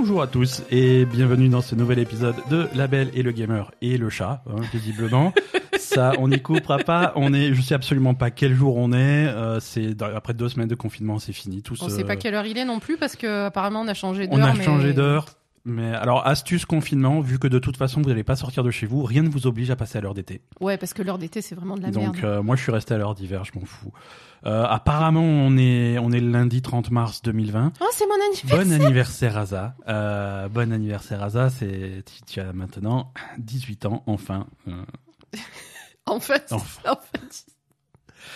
Bonjour à tous et bienvenue dans ce nouvel épisode de La Belle et le Gamer et le chat, hein, visiblement. Ça, on n'y coupera pas. On est, je sais absolument pas quel jour on est. Euh, c'est après deux semaines de confinement, c'est fini. Tout On ce- sait pas quelle heure il est non plus parce que apparemment on a changé d'heure. On a mais- changé d'heure. Mais alors, astuce confinement, vu que de toute façon vous n'allez pas sortir de chez vous, rien ne vous oblige à passer à l'heure d'été. Ouais, parce que l'heure d'été c'est vraiment de la Donc merde. euh, moi je suis resté à l'heure d'hiver, je m'en fous. Euh, apparemment on est on est le lundi 30 mars 2020. Oh, c'est mon anniversaire. Bon anniversaire Aza. Euh, bon anniversaire Aza, c'est tu, tu as maintenant 18 ans enfin. En fait, Enfin. en fait,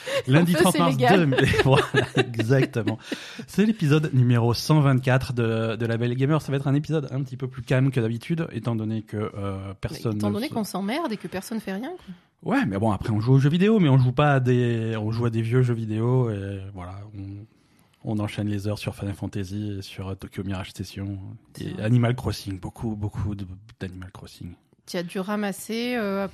lundi fait, 30 c'est mars légal. 2000. voilà, exactement. C'est l'épisode numéro 124 de de la Belle Gamer, ça va être un épisode un petit peu plus calme que d'habitude étant donné que euh, personne étant ne donné se- qu'on s'emmerde et que personne fait rien. quoi. Ouais, mais bon, après, on joue aux jeux vidéo, mais on joue pas à des, on joue à des vieux jeux vidéo, et voilà, on, on enchaîne les heures sur Final Fantasy et sur euh, Tokyo Mirage Session, C'est et. Animal Crossing, beaucoup, beaucoup d'Animal Crossing. Tu as dû ramasser euh,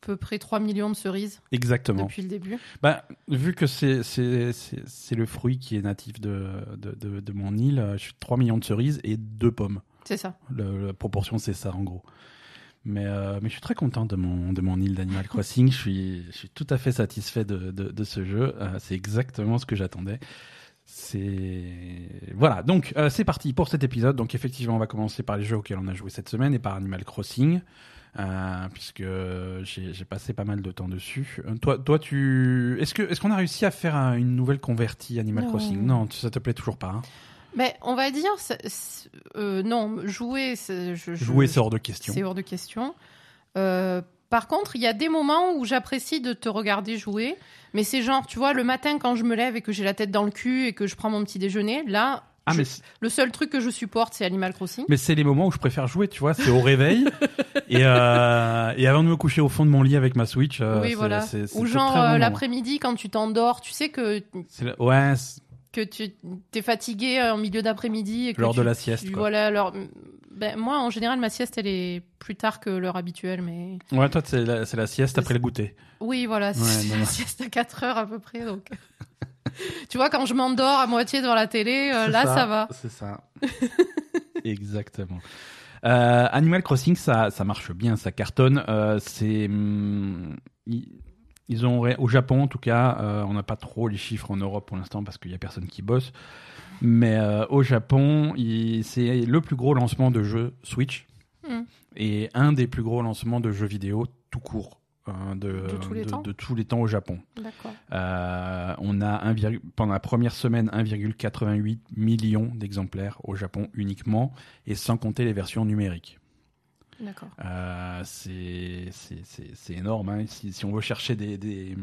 peu près 3 millions de cerises Exactement. depuis le début. Bah, vu que c'est, c'est, c'est, c'est le fruit qui est natif de, de, de, de mon île, euh, je suis 3 millions de cerises et 2 pommes. C'est ça. Le- la proportion, c'est ça, en gros. Mais, euh, mais je suis très content de mon, de mon île d'Animal Crossing. je, suis, je suis tout à fait satisfait de, de, de ce jeu. Euh, c'est exactement ce que j'attendais. C'est voilà. Donc euh, c'est parti pour cet épisode. Donc effectivement, on va commencer par les jeux auxquels on a joué cette semaine et par Animal Crossing, euh, puisque j'ai passé pas mal de temps dessus. Euh, toi, toi, tu est-ce que est-ce qu'on a réussi à faire un- une nouvelle convertie Animal Non. Crossing? Non, ça te plaît toujours pas. Hein? Mais on va dire, euh, non, jouer, c'est- je, je- Jouer, c'est hors de question. c'est hors de question. Par contre, il y a des moments où j'apprécie de te regarder jouer, mais c'est genre, tu vois, le matin quand je me lève et que j'ai la tête dans le cul et que je prends mon petit déjeuner, là, Ah mais le seul truc que je supporte, c'est Animal Crossing. Mais c'est les moments où je préfère jouer, tu vois, c'est au réveil et, euh, et avant de me coucher au fond de mon lit avec ma Switch. euh, oui, voilà. Ou genre euh, l'après-midi quand tu t'endors, tu sais que Ouais, que tu es fatigué en milieu d'après-midi tu- de la sieste. tu- Quoi. voilà, alors ben, moi en général ma sieste elle est plus tard que l'heure habituelle, mais Ouais, toi, c'est la, la sieste après le goûter. oui voilà, Ouais, c'est la sieste à 4 heures à peu près donc. tu vois quand je m'endors à moitié devant la télé, euh, là ça, va. C'est ça. Exactement. Euh, Animal Crossing, ça, ça marche bien, ça cartonne. Euh, c'est, hum, ils, ont au Japon en tout cas, on n'a pas trop les chiffres en Europe pour l'instant parce qu'il y a personne qui bosse. Mais au Japon, c'est le plus gros lancement de jeux Switch Mm. et un des plus gros lancements de jeux vidéo tout court. Euh, de, De tous les temps de tous les temps au Japon. Euh, on a pendant la première semaine 1,88 million d'exemplaires au Japon uniquement, et sans compter les versions numériques. D'accord. Euh, c'est énorme. hein. Si, si on veut chercher des, des,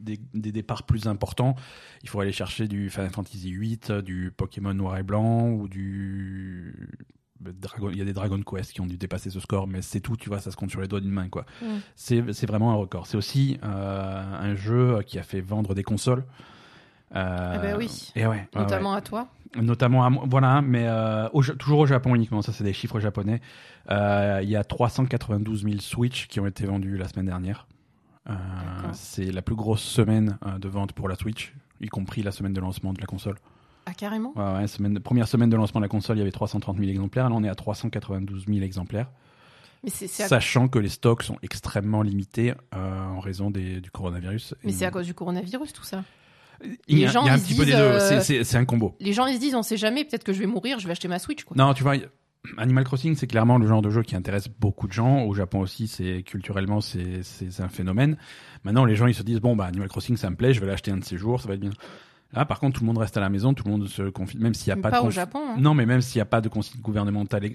des, des départs plus importants, il faut aller chercher du Final Fantasy VIII, du Pokémon Noir et Blanc ou du Dragon. Il y a des Dragon Quest qui ont dû dépasser ce score, mais c'est tout. Tu vois, ça se compte sur les doigts d'une main, quoi. Mm. C'est vraiment un record. C'est aussi euh, un jeu qui a fait vendre des consoles. Euh, Eh ben oui. Et ouais, ouais, Notamment à toi. Notamment à moi. Voilà, mais euh, au toujours au Japon uniquement. Ça, c'est des chiffres japonais. Euh, Il y a 392 000 Switch qui ont été vendus la semaine dernière. Euh, c'est la plus grosse semaine euh, de vente pour la Switch, y compris la semaine de lancement de la console. Ah carrément. Ouais, ouais, semaine, première semaine de lancement de la console, il y avait 330 000 exemplaires. Là, on est à 392 000 exemplaires. Mais. Sachant que les stocks sont extrêmement limités euh, en raison des, du coronavirus. mais c'est à cause du coronavirus tout ça. Il y a, les gens, il y a un petit peu des deux. euh, C'est- un combo. Les gens ils se disent on sait jamais, peut-être que je vais mourir, je vais acheter ma Switch quoi. Non, tu vois, Animal Crossing, c'est clairement le genre de jeu qui intéresse beaucoup de gens. Au Japon aussi, c'est culturellement, c'est un phénomène. Maintenant, les gens, ils se disent bon, bah Animal Crossing, ça me plaît, je vais l'acheter un de ces jours, ça va être bien. Là, par contre, tout le monde reste à la maison, tout le monde se confie, même s'il n'y a pas, pas de au conf- Japon. hein. Non, mais même s'il n'y a pas de consigne gouvernementale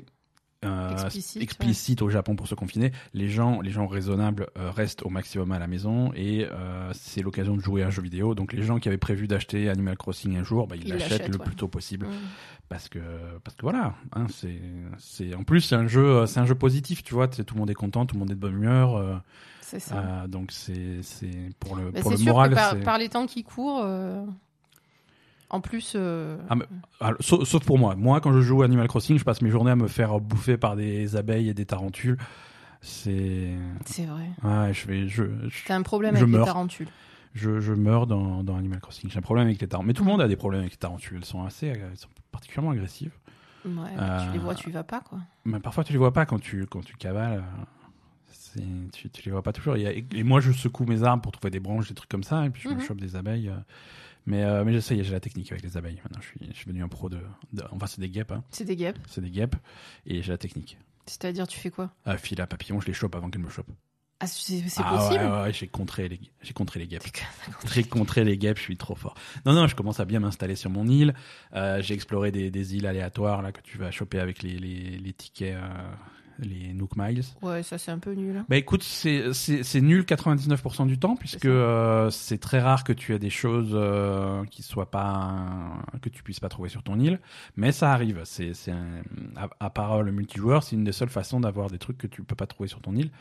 euh, Explicite, explicite au Japon pour se confiner, les gens, les gens raisonnables euh, restent au maximum à la maison et euh, c'est l'occasion de jouer à un jeu vidéo. Donc les gens qui avaient prévu d'acheter Animal Crossing un jour, bah, ils Ils l'achètent le ouais. plus tôt possible Mm. parce que parce que voilà, hein, c'est c'est en plus c'est un jeu c'est un jeu positif, tu vois, tout le monde est content, tout le monde est de bonne humeur, C'est ça. donc c'est c'est pour le Bah, pour le sûr moral, que par, les temps qui courent, en plus, euh, Ah, mais- sauf, sauf pour moi. Moi, quand je joue à Animal Crossing, je passe mes journées à me faire bouffer par des abeilles et des tarentules. C'est. c'est vrai. Ouais, je vais. Je, je, T'as un problème Je avec meurs. les tarentules. je, je meurs dans, dans Animal Crossing. J'ai un problème avec les tarentules. Mais tout le monde a des problèmes avec les tarentules. Elles sont assez. Elles sont particulièrement agressives. Ouais, Euh, tu les vois, tu y vas pas, quoi. Mais parfois, tu les vois pas quand tu, quand tu cavales. Tu, tu les vois pas toujours. Et moi, je secoue mes arbres pour trouver des branches, des trucs comme ça, et puis je me Mhm. chope des abeilles. euh. Mais, euh, mais j'essaye, j'ai la technique avec les abeilles. Maintenant, je suis, je suis devenu un pro de. de- enfin, c'est des guêpes, hein. C'est des guêpes. c'est des guêpes, et j'ai la technique. C'est-à-dire, tu fais quoi? Euh, fil à papillon, je les chope avant qu'elles me chopent. Ah, c'est Ah possible? ouais, ouais, j'ai contré les, j'ai contré les guêpes. J'ai contré les guêpes, je suis trop fort. Non, non, je commence à bien m'installer sur mon île. Euh, j'ai exploré des, des îles aléatoires là que tu vas choper avec les, les, les tickets, euh, les Nook Miles. Ouais, ça c'est un peu nul. hein. Bah écoute, c'est c'est- c'est nul 99% du temps puisque euh, c'est très rare que tu aies des choses euh, qui soient pas que tu puisses pas trouver sur ton île, mais ça arrive. C'est c'est un- à, à part le multijoueur, c'est une des seules façons d'avoir des trucs que tu peux pas trouver sur ton île.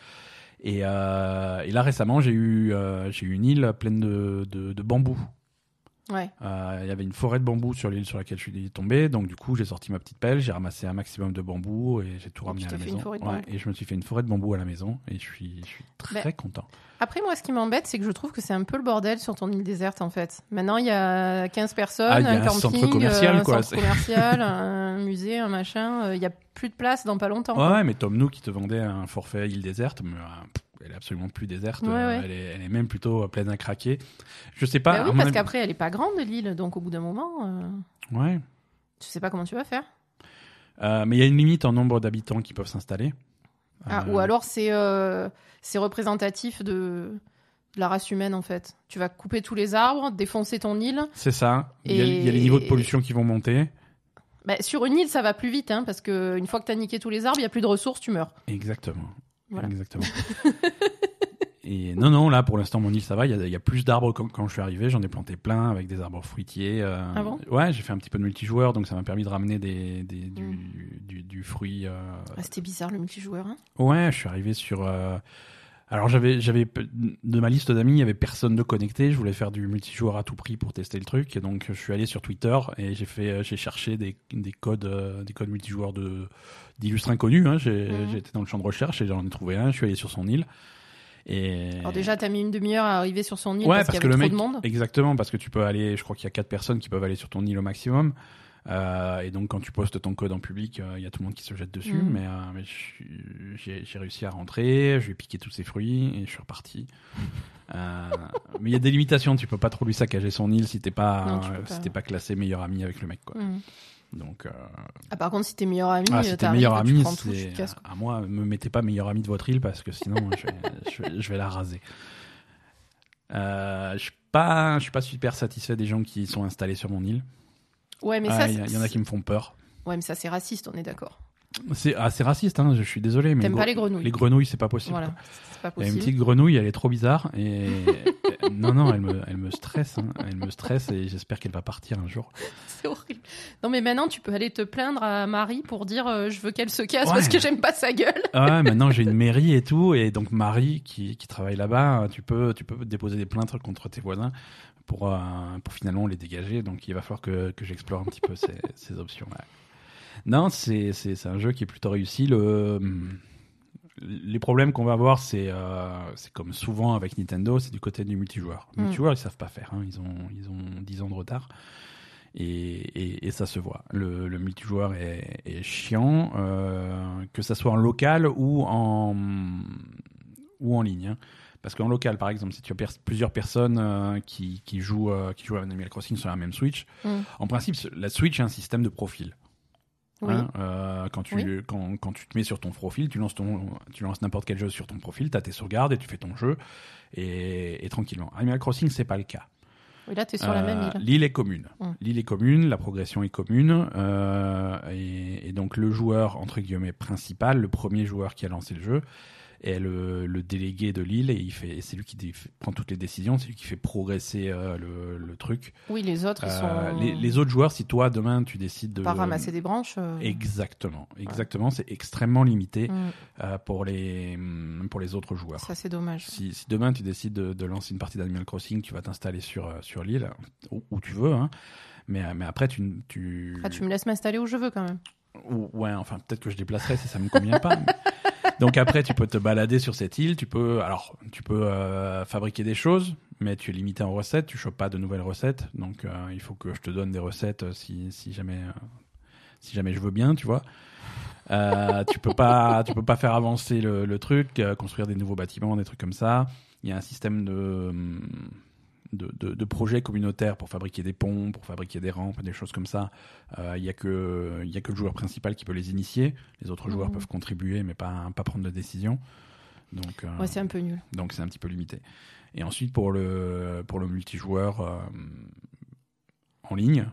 Et, euh, et là récemment, j'ai eu euh, j'ai eu une île pleine de, de, de bambou. Ouais. Euh, Il y avait une forêt de bambou sur l'île sur laquelle je suis tombé, donc du coup j'ai sorti ma petite pelle, j'ai ramassé un maximum de bambou et j'ai tout ramené à la maison. Ouais, et je me suis fait une forêt de bambou à la maison et je suis, je suis très Ben, content. Après, moi, ce qui m'embête, c'est que je trouve que c'est un peu le bordel sur ton île déserte, en fait. Maintenant, il y a 15 personnes, Ah, il y a un un camping, centre commercial, euh, un centre commercial, un musée, un machin. euh, Il y a plus de place dans pas longtemps. Ouais, quoi. mais Tom Nook qui te vendait un forfait île déserte, mais, euh, elle est absolument plus déserte, Ouais, euh, ouais. Elle, est, elle est même plutôt euh, pleine à craquer. Je sais pas. Bah oui, parce avis- qu'après, elle est pas grande, l'île, donc au bout d'un moment, euh, Ouais. tu sais pas comment tu vas faire. Euh, mais il y a une limite en nombre d'habitants qui peuvent s'installer. Ah, Euh, ou alors, c'est c'est représentatif de... de la race humaine, en fait. Tu vas couper tous les arbres, défoncer ton île. C'est ça. Il y, a, Et- il y a les niveaux de pollution qui vont monter. Bah, sur une île, ça va plus vite, hein, parce que une fois que t'as niqué tous les arbres, il y a plus de ressources, tu meurs. Exactement. Voilà. Exactement. Et non, non, là pour l'instant mon île ça va. Il y a, il y a plus d'arbres quand, quand je suis arrivé. J'en ai planté plein avec des arbres fruitiers. euh, Ah bon? Ouais, j'ai fait un petit peu de multijoueur, donc ça m'a permis de ramener des, des- du, Mm. du, du fruit. euh, Ah, C'était bizarre, le multijoueur. Hein? Ouais, je suis arrivé sur. euh, Alors j'avais, j'avais de ma liste d'amis, il y avait personne de connecté. Je voulais faire du multijoueur à tout prix pour tester le truc, et donc je suis allé sur Twitter et j'ai fait, euh, j'ai cherché des, des codes, euh, des codes multijoueurs de d'illustres inconnus. Hein. J'ai, Mhm. été dans le champ de recherche et j'en ai trouvé un. Je suis allé sur son île. Et Alors déjà, t'as mis une demi-heure à arriver sur son île Ouais, parce, parce qu'il y que le trop mec, de monde. exactement, parce que tu peux aller, je crois qu'il y a quatre personnes qui peuvent aller sur ton île au maximum. Euh, et donc quand tu postes ton code en public, euh, il y a tout le monde qui se jette dessus. Mhm. Mais, euh, mais j'ai réussi à rentrer, je lui ai piqué tous ses fruits et je suis reparti. Euh, mais il y a des limitations, tu peux pas trop lui saccager son île si t'es pas, Non, euh, pas. si t'es pas classé meilleur ami avec le mec. Quoi. Mhm. Donc, euh, Ah, par contre, si t'es meilleur ami, ah, euh, si t'es meilleur ami, c'est à moi, me mettez pas meilleur ami de votre île parce que sinon je, vais, je vais- je vais la raser. Euh, je suis pas, je suis pas super satisfait des gens qui sont installés sur mon île. Ouais, mais Ah, ça, il y, en a qui me font peur. ouais, mais ça c'est raciste, on est d'accord. C'est assez raciste, hein, je suis désolé. T'aimes pas les grenouilles. Les grenouilles, c'est pas possible. Voilà, c'est pas une petite grenouille, elle est trop bizarre et non non, elle me, elle me stresse, hein. elle me stresse et j'espère qu'elle va partir un jour. C'est horrible. Non, mais maintenant, tu peux aller te plaindre à Marie pour dire euh, je veux qu'elle se casse Ouais. parce que j'aime pas sa gueule. Ah ouais, maintenant j'ai une mairie et tout et donc Marie qui, qui travaille là-bas, tu peux tu peux déposer des plaintes contre tes voisins pour euh, pour finalement les dégager. Donc il va falloir que, que j'explore un petit peu ces, ces options. Non, c'est c'est c'est un jeu qui est plutôt réussi. Le les problèmes qu'on va avoir, c'est euh, c'est comme souvent avec Nintendo, c'est du côté du multijoueur. Le Mm. multijoueur, ils savent pas faire. hein. Ils ont ils ont 10 ans de retard. Et, et, et ça se voit. Le, le multijoueur est, est chiant, euh, que ça soit en local ou en, ou en ligne. hein. Parce qu'en local, par exemple, si tu as plusieurs personnes euh, qui, qui, jouent, euh, qui jouent à Animal Crossing sur la même Switch, Mm. en principe, la Switch est un système de profil. Oui. Hein, euh, quand, tu, Oui. quand, quand tu te mets sur ton profil, tu lances, ton, tu lances n'importe quel jeu sur ton profil, tu as tes sauvegardes et tu fais ton jeu et, et tranquillement. Animal Crossing, c'est pas le cas. Oui, là, t'es sur la même île. L'île est commune. Mm. L'île est commune, la progression est commune, et, et donc le joueur entre guillemets principal, le premier joueur qui a lancé le jeu, est le, le délégué de l'île et il fait, c'est lui qui dé- prend toutes les décisions, c'est lui qui fait progresser euh, le, le truc. Oui, les autres, ils Euh, sont. les, les autres joueurs, si toi demain tu décides de Pas ramasser des branches. euh, Exactement, exactement, c'est extrêmement limité mm, pour les hum, pour les autres joueurs. Ça, c'est dommage. Si, si demain tu décides de, de lancer une partie d'Animal Crossing, tu vas t'installer sur, sur l'île, où, où tu veux, hein. mais, mais après tu... tu... Ah, tu me laisses m'installer où je veux quand même. Ou- Ouais, enfin peut-être que je déplacerai si ça me convient pas. mais- Donc après tu peux te balader sur cette île, tu peux... Alors tu peux euh, fabriquer des choses, mais tu es limité en recettes, tu chopes pas de nouvelles recettes, donc euh, il faut que je te donne des recettes euh, si, si jamais... euh, si jamais je veux bien, tu vois. Euh, tu peux pas, tu peux pas faire avancer le, le truc, construire des nouveaux bâtiments, des trucs comme ça. Il y a un système de de, de, de projets communautaires pour fabriquer des ponts, pour fabriquer des rampes, des choses comme ça. Euh, Il y a que y a que le joueur principal qui peut les initier. Les autres joueurs Mhm. peuvent contribuer, mais pas pas prendre de décision. Donc euh, Ouais, c'est un peu nul. donc c'est un petit peu limité. Et ensuite pour le pour le multijoueur euh, en ligne,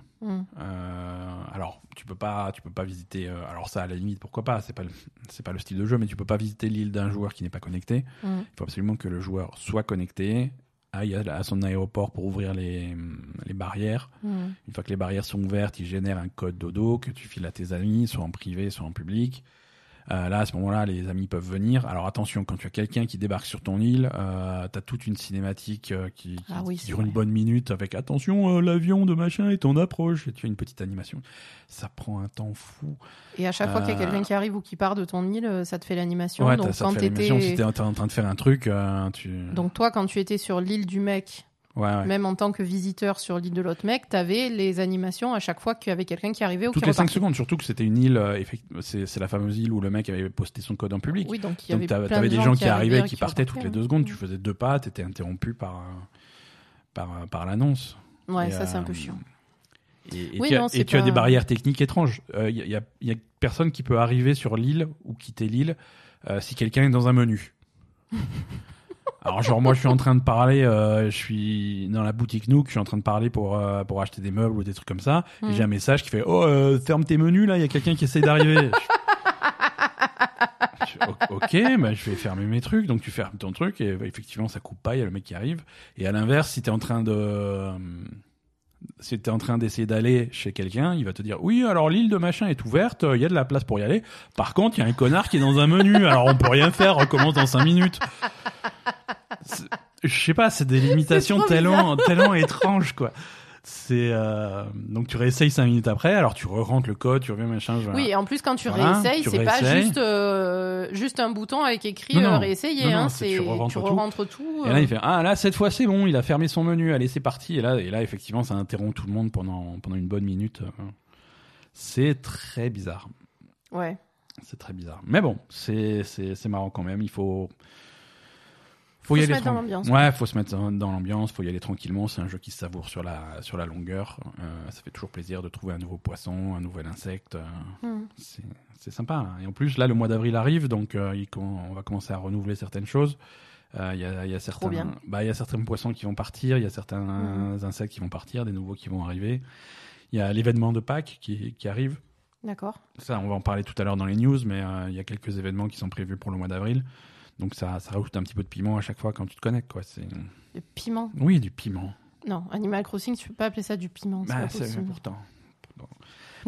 euh, alors tu peux pas tu peux pas visiter. euh, alors ça à la limite pourquoi pas c'est pas c'est pas le style de jeu mais tu peux pas visiter l'île d'un joueur qui n'est pas connecté. Mm. Il faut absolument que le joueur soit connecté, à, à son aéroport pour ouvrir les les barrières. Mm. Une fois que les barrières sont ouvertes, il génère un code dodo que tu files à tes amis, soit en privé, soit en public. Euh, là, à ce moment-là, les amis peuvent venir. Alors attention, quand tu as quelqu'un qui débarque sur ton île, euh, tu as toute une cinématique euh, qui, qui- Ah oui, dure une bonne minute avec attention, euh, l'avion de machin est en approche. Et tu as une petite animation. Ça prend un temps fou. Et à chaque fois qu'il y a quelqu'un qui arrive ou qui part de ton île, ça te fait l'animation. ouais, Donc quand Si t'es en, train de faire un truc, tu. Donc toi, quand tu étais sur l'île du mec, ouais, ouais. même en tant que visiteur sur l'île de l'autre mec, t'avais les animations à chaque fois qu'il y avait quelqu'un qui arrivait ou Toutes qui les 5 repartait. secondes, surtout que c'était une île, euh, c'est la fameuse île où le mec avait posté son code en public. Oui, donc il y avait plein de des gens qui arrivaient, arrivaient, qui partaient toutes les deux secondes. Tu faisais deux pas, t'étais interrompu par euh, par euh, par l'annonce. Ouais, Et, ça c'est un euh, peu chiant. Et, et Oui, tu, as, non, et c'est tu as des barrières techniques étranges. Il y, a, y a- y a personne qui peut arriver sur l'île ou quitter l'île euh, si quelqu'un est dans un menu. Alors genre moi je suis en train de parler, euh, je suis dans la boutique Nook, je suis en train de parler pour euh, pour acheter des meubles ou des trucs comme ça, et Mm. j'ai un message qui fait oh euh, ferme tes menus là, il y a quelqu'un qui essaye d'arriver. Je- je- o- ok, bah, je vais fermer mes trucs, donc tu fermes ton truc et bah, effectivement ça coupe pas, il y a le mec qui arrive. Et à l'inverse, si t'es en train de euh, si t'es en train d'essayer d'aller chez quelqu'un, il va te dire oui alors l'île de machin est ouverte, il y a de la place pour y aller. Par contre, il y a un connard qui est dans un menu, alors on peut rien faire, recommence dans cinq minutes. C'est- Je sais pas, c'est des limitations tellement tellement étranges quoi. C'est euh, donc tu réessayes cinq minutes après, alors tu re-rentres le code, tu reviens machin. voilà. Oui, et en plus quand tu Voilà, réessayes, c'est pas juste euh, juste un bouton avec écrit Non, non. euh, réessayer, Non, hein, c'est tu re-rentres tout. Et euh. là, il fait ah là cette fois c'est bon, il a fermé son menu, allez c'est parti. Et là et là effectivement ça interrompt tout le monde pendant pendant une bonne minute. C'est très bizarre. Ouais. C'est très bizarre. Mais bon, c'est c'est c'est marrant quand même. Il faut faut, Faut y se aller mettre dans l'ambiance. Ouais, faut se mettre dans, l'ambiance. Faut y aller tranquillement. C'est un jeu qui se savoure sur la sur la longueur. Euh, ça fait toujours plaisir de trouver un nouveau poisson, un nouvel insecte. euh, Hmm. c'est sympa. Et en plus, là, le mois d'avril arrive, donc euh, il on va commencer à renouveler certaines choses. Il y, a, y a certains, bah, il y a certains poissons qui vont partir, il y a certains Mhm. insectes qui vont partir, des nouveaux qui vont arriver. Il y a l'événement de Pâques qui, qui arrive. D'accord. Ça, on va en parler tout à l'heure dans les news, mais il y a quelques événements qui sont prévus pour le mois d'avril. Donc ça, ça rajoute un petit peu de piment à chaque fois quand tu te connectes, quoi. C'est Le piment? oui, du piment. Non, Animal Crossing, tu peux pas appeler ça du piment. C'est Bah, c'est pourtant. Bon.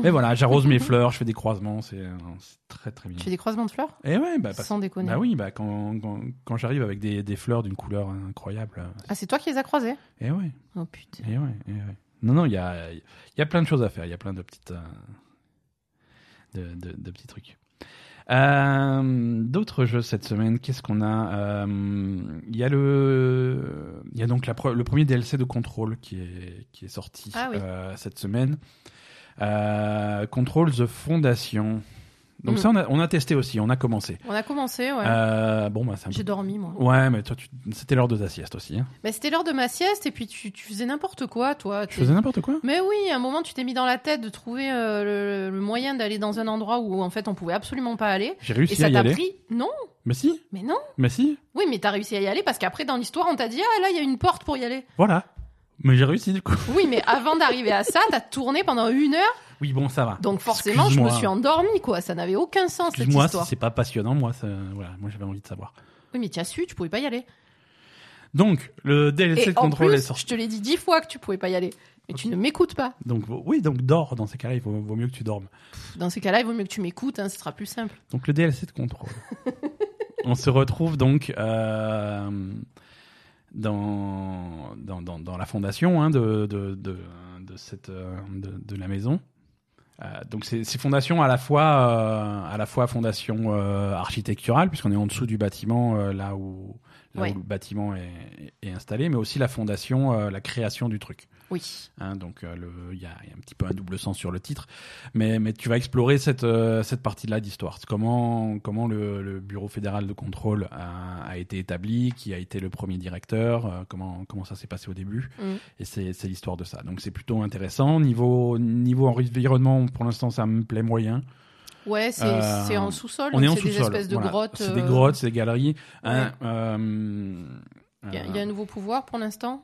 Mais voilà, j'arrose mes fleurs, je fais des croisements, c'est euh, c'est très très bien. Tu fais des croisements de fleurs? Et ouais, bah, parce- Sans déconner. bah oui, bah quand, quand, quand j'arrive avec des, des fleurs d'une couleur incroyable. euh, Ah, c'est toi qui les as croisés Et ouais, Oh putain. et ouais, et ouais. Non, non, il y a, y a plein de choses à faire, il y a plein de petites. euh, de, de, de petits trucs. Euh, D'autres jeux cette semaine, qu'est-ce qu'on a Euh, Il y a le, il y a donc la, pre- le premier DLC de Control qui est qui est sorti Ah oui. euh, cette semaine. Control The Foundation. Donc Mm. ça on a, on a testé aussi, on a commencé. On a commencé, ouais. Euh, bon bah peu J'ai dormi, moi. Ouais, mais toi, tu... c'était l'heure de ta sieste aussi. Hein. Bah, c'était l'heure de ma sieste et puis tu, tu faisais n'importe quoi, toi. T'es- faisais n'importe quoi? Mais oui, à un moment, tu t'es mis dans la tête de trouver euh, le, le moyen d'aller dans un endroit où, en fait, on pouvait absolument pas aller. J'ai Et réussi ça à y t'a aller. pris? Non, Mais si, mais non. mais si, Oui, mais t'as réussi à y aller parce qu'après, dans l'histoire, on t'a dit Ah, là, il y a une porte pour y aller. voilà. Mais j'ai réussi du coup. Oui, mais avant d'arriver à ça, t'as tourné pendant une heure. Oui, bon, ça va. Donc, forcément, je me suis endormie, quoi. Ça n'avait aucun sens, cette Excuse-moi si histoire. c'est pas passionnant, moi, ça... voilà, moi j'avais envie de savoir. Oui, mais tu as su, tu pouvais pas y aller. Donc, le DLC Et de en contrôle plus, est sorti. je te l'ai dit dix fois que tu pouvais pas y aller. Mais tu ne m'écoutes pas. Donc, oui, donc dors dans ces cas-là, il vaut, vaut mieux que tu dormes. Dans ces cas-là, il vaut mieux que tu m'écoutes, hein, ce sera plus simple. Donc, le DLC de contrôle. On se retrouve donc euh, dans, dans, dans, la fondation hein, de, de, de, cette, euh, de, la maison. Euh, donc c'est fondation à la fois euh, à la fois fondation euh, architecturale puisqu'on est en dessous du bâtiment là où là Ouais. où le bâtiment est, est installé, mais aussi la fondation, euh, la création du truc. Oui. Hein, donc euh, il y, y a un petit peu un double sens sur le titre, mais, mais tu vas explorer cette, euh, cette partie-là d'histoire. Comment, comment le, le Bureau fédéral de contrôle a, a été établi, qui a été le premier directeur, euh, comment, comment ça s'est passé au début, Mm. et c'est c'est l'histoire de ça. Donc c'est plutôt intéressant. Niveau, niveau environnement, pour l'instant, ça me plaît moyen. Ouais, c'est Euh, en sous-sol. On est en donc C'est des sous-sol. espèces de voilà. grottes. C'est des euh, grottes, c'est des galeries. ouais. Euh, Il y, a- il y a euh, un nouveau pouvoir pour l'instant?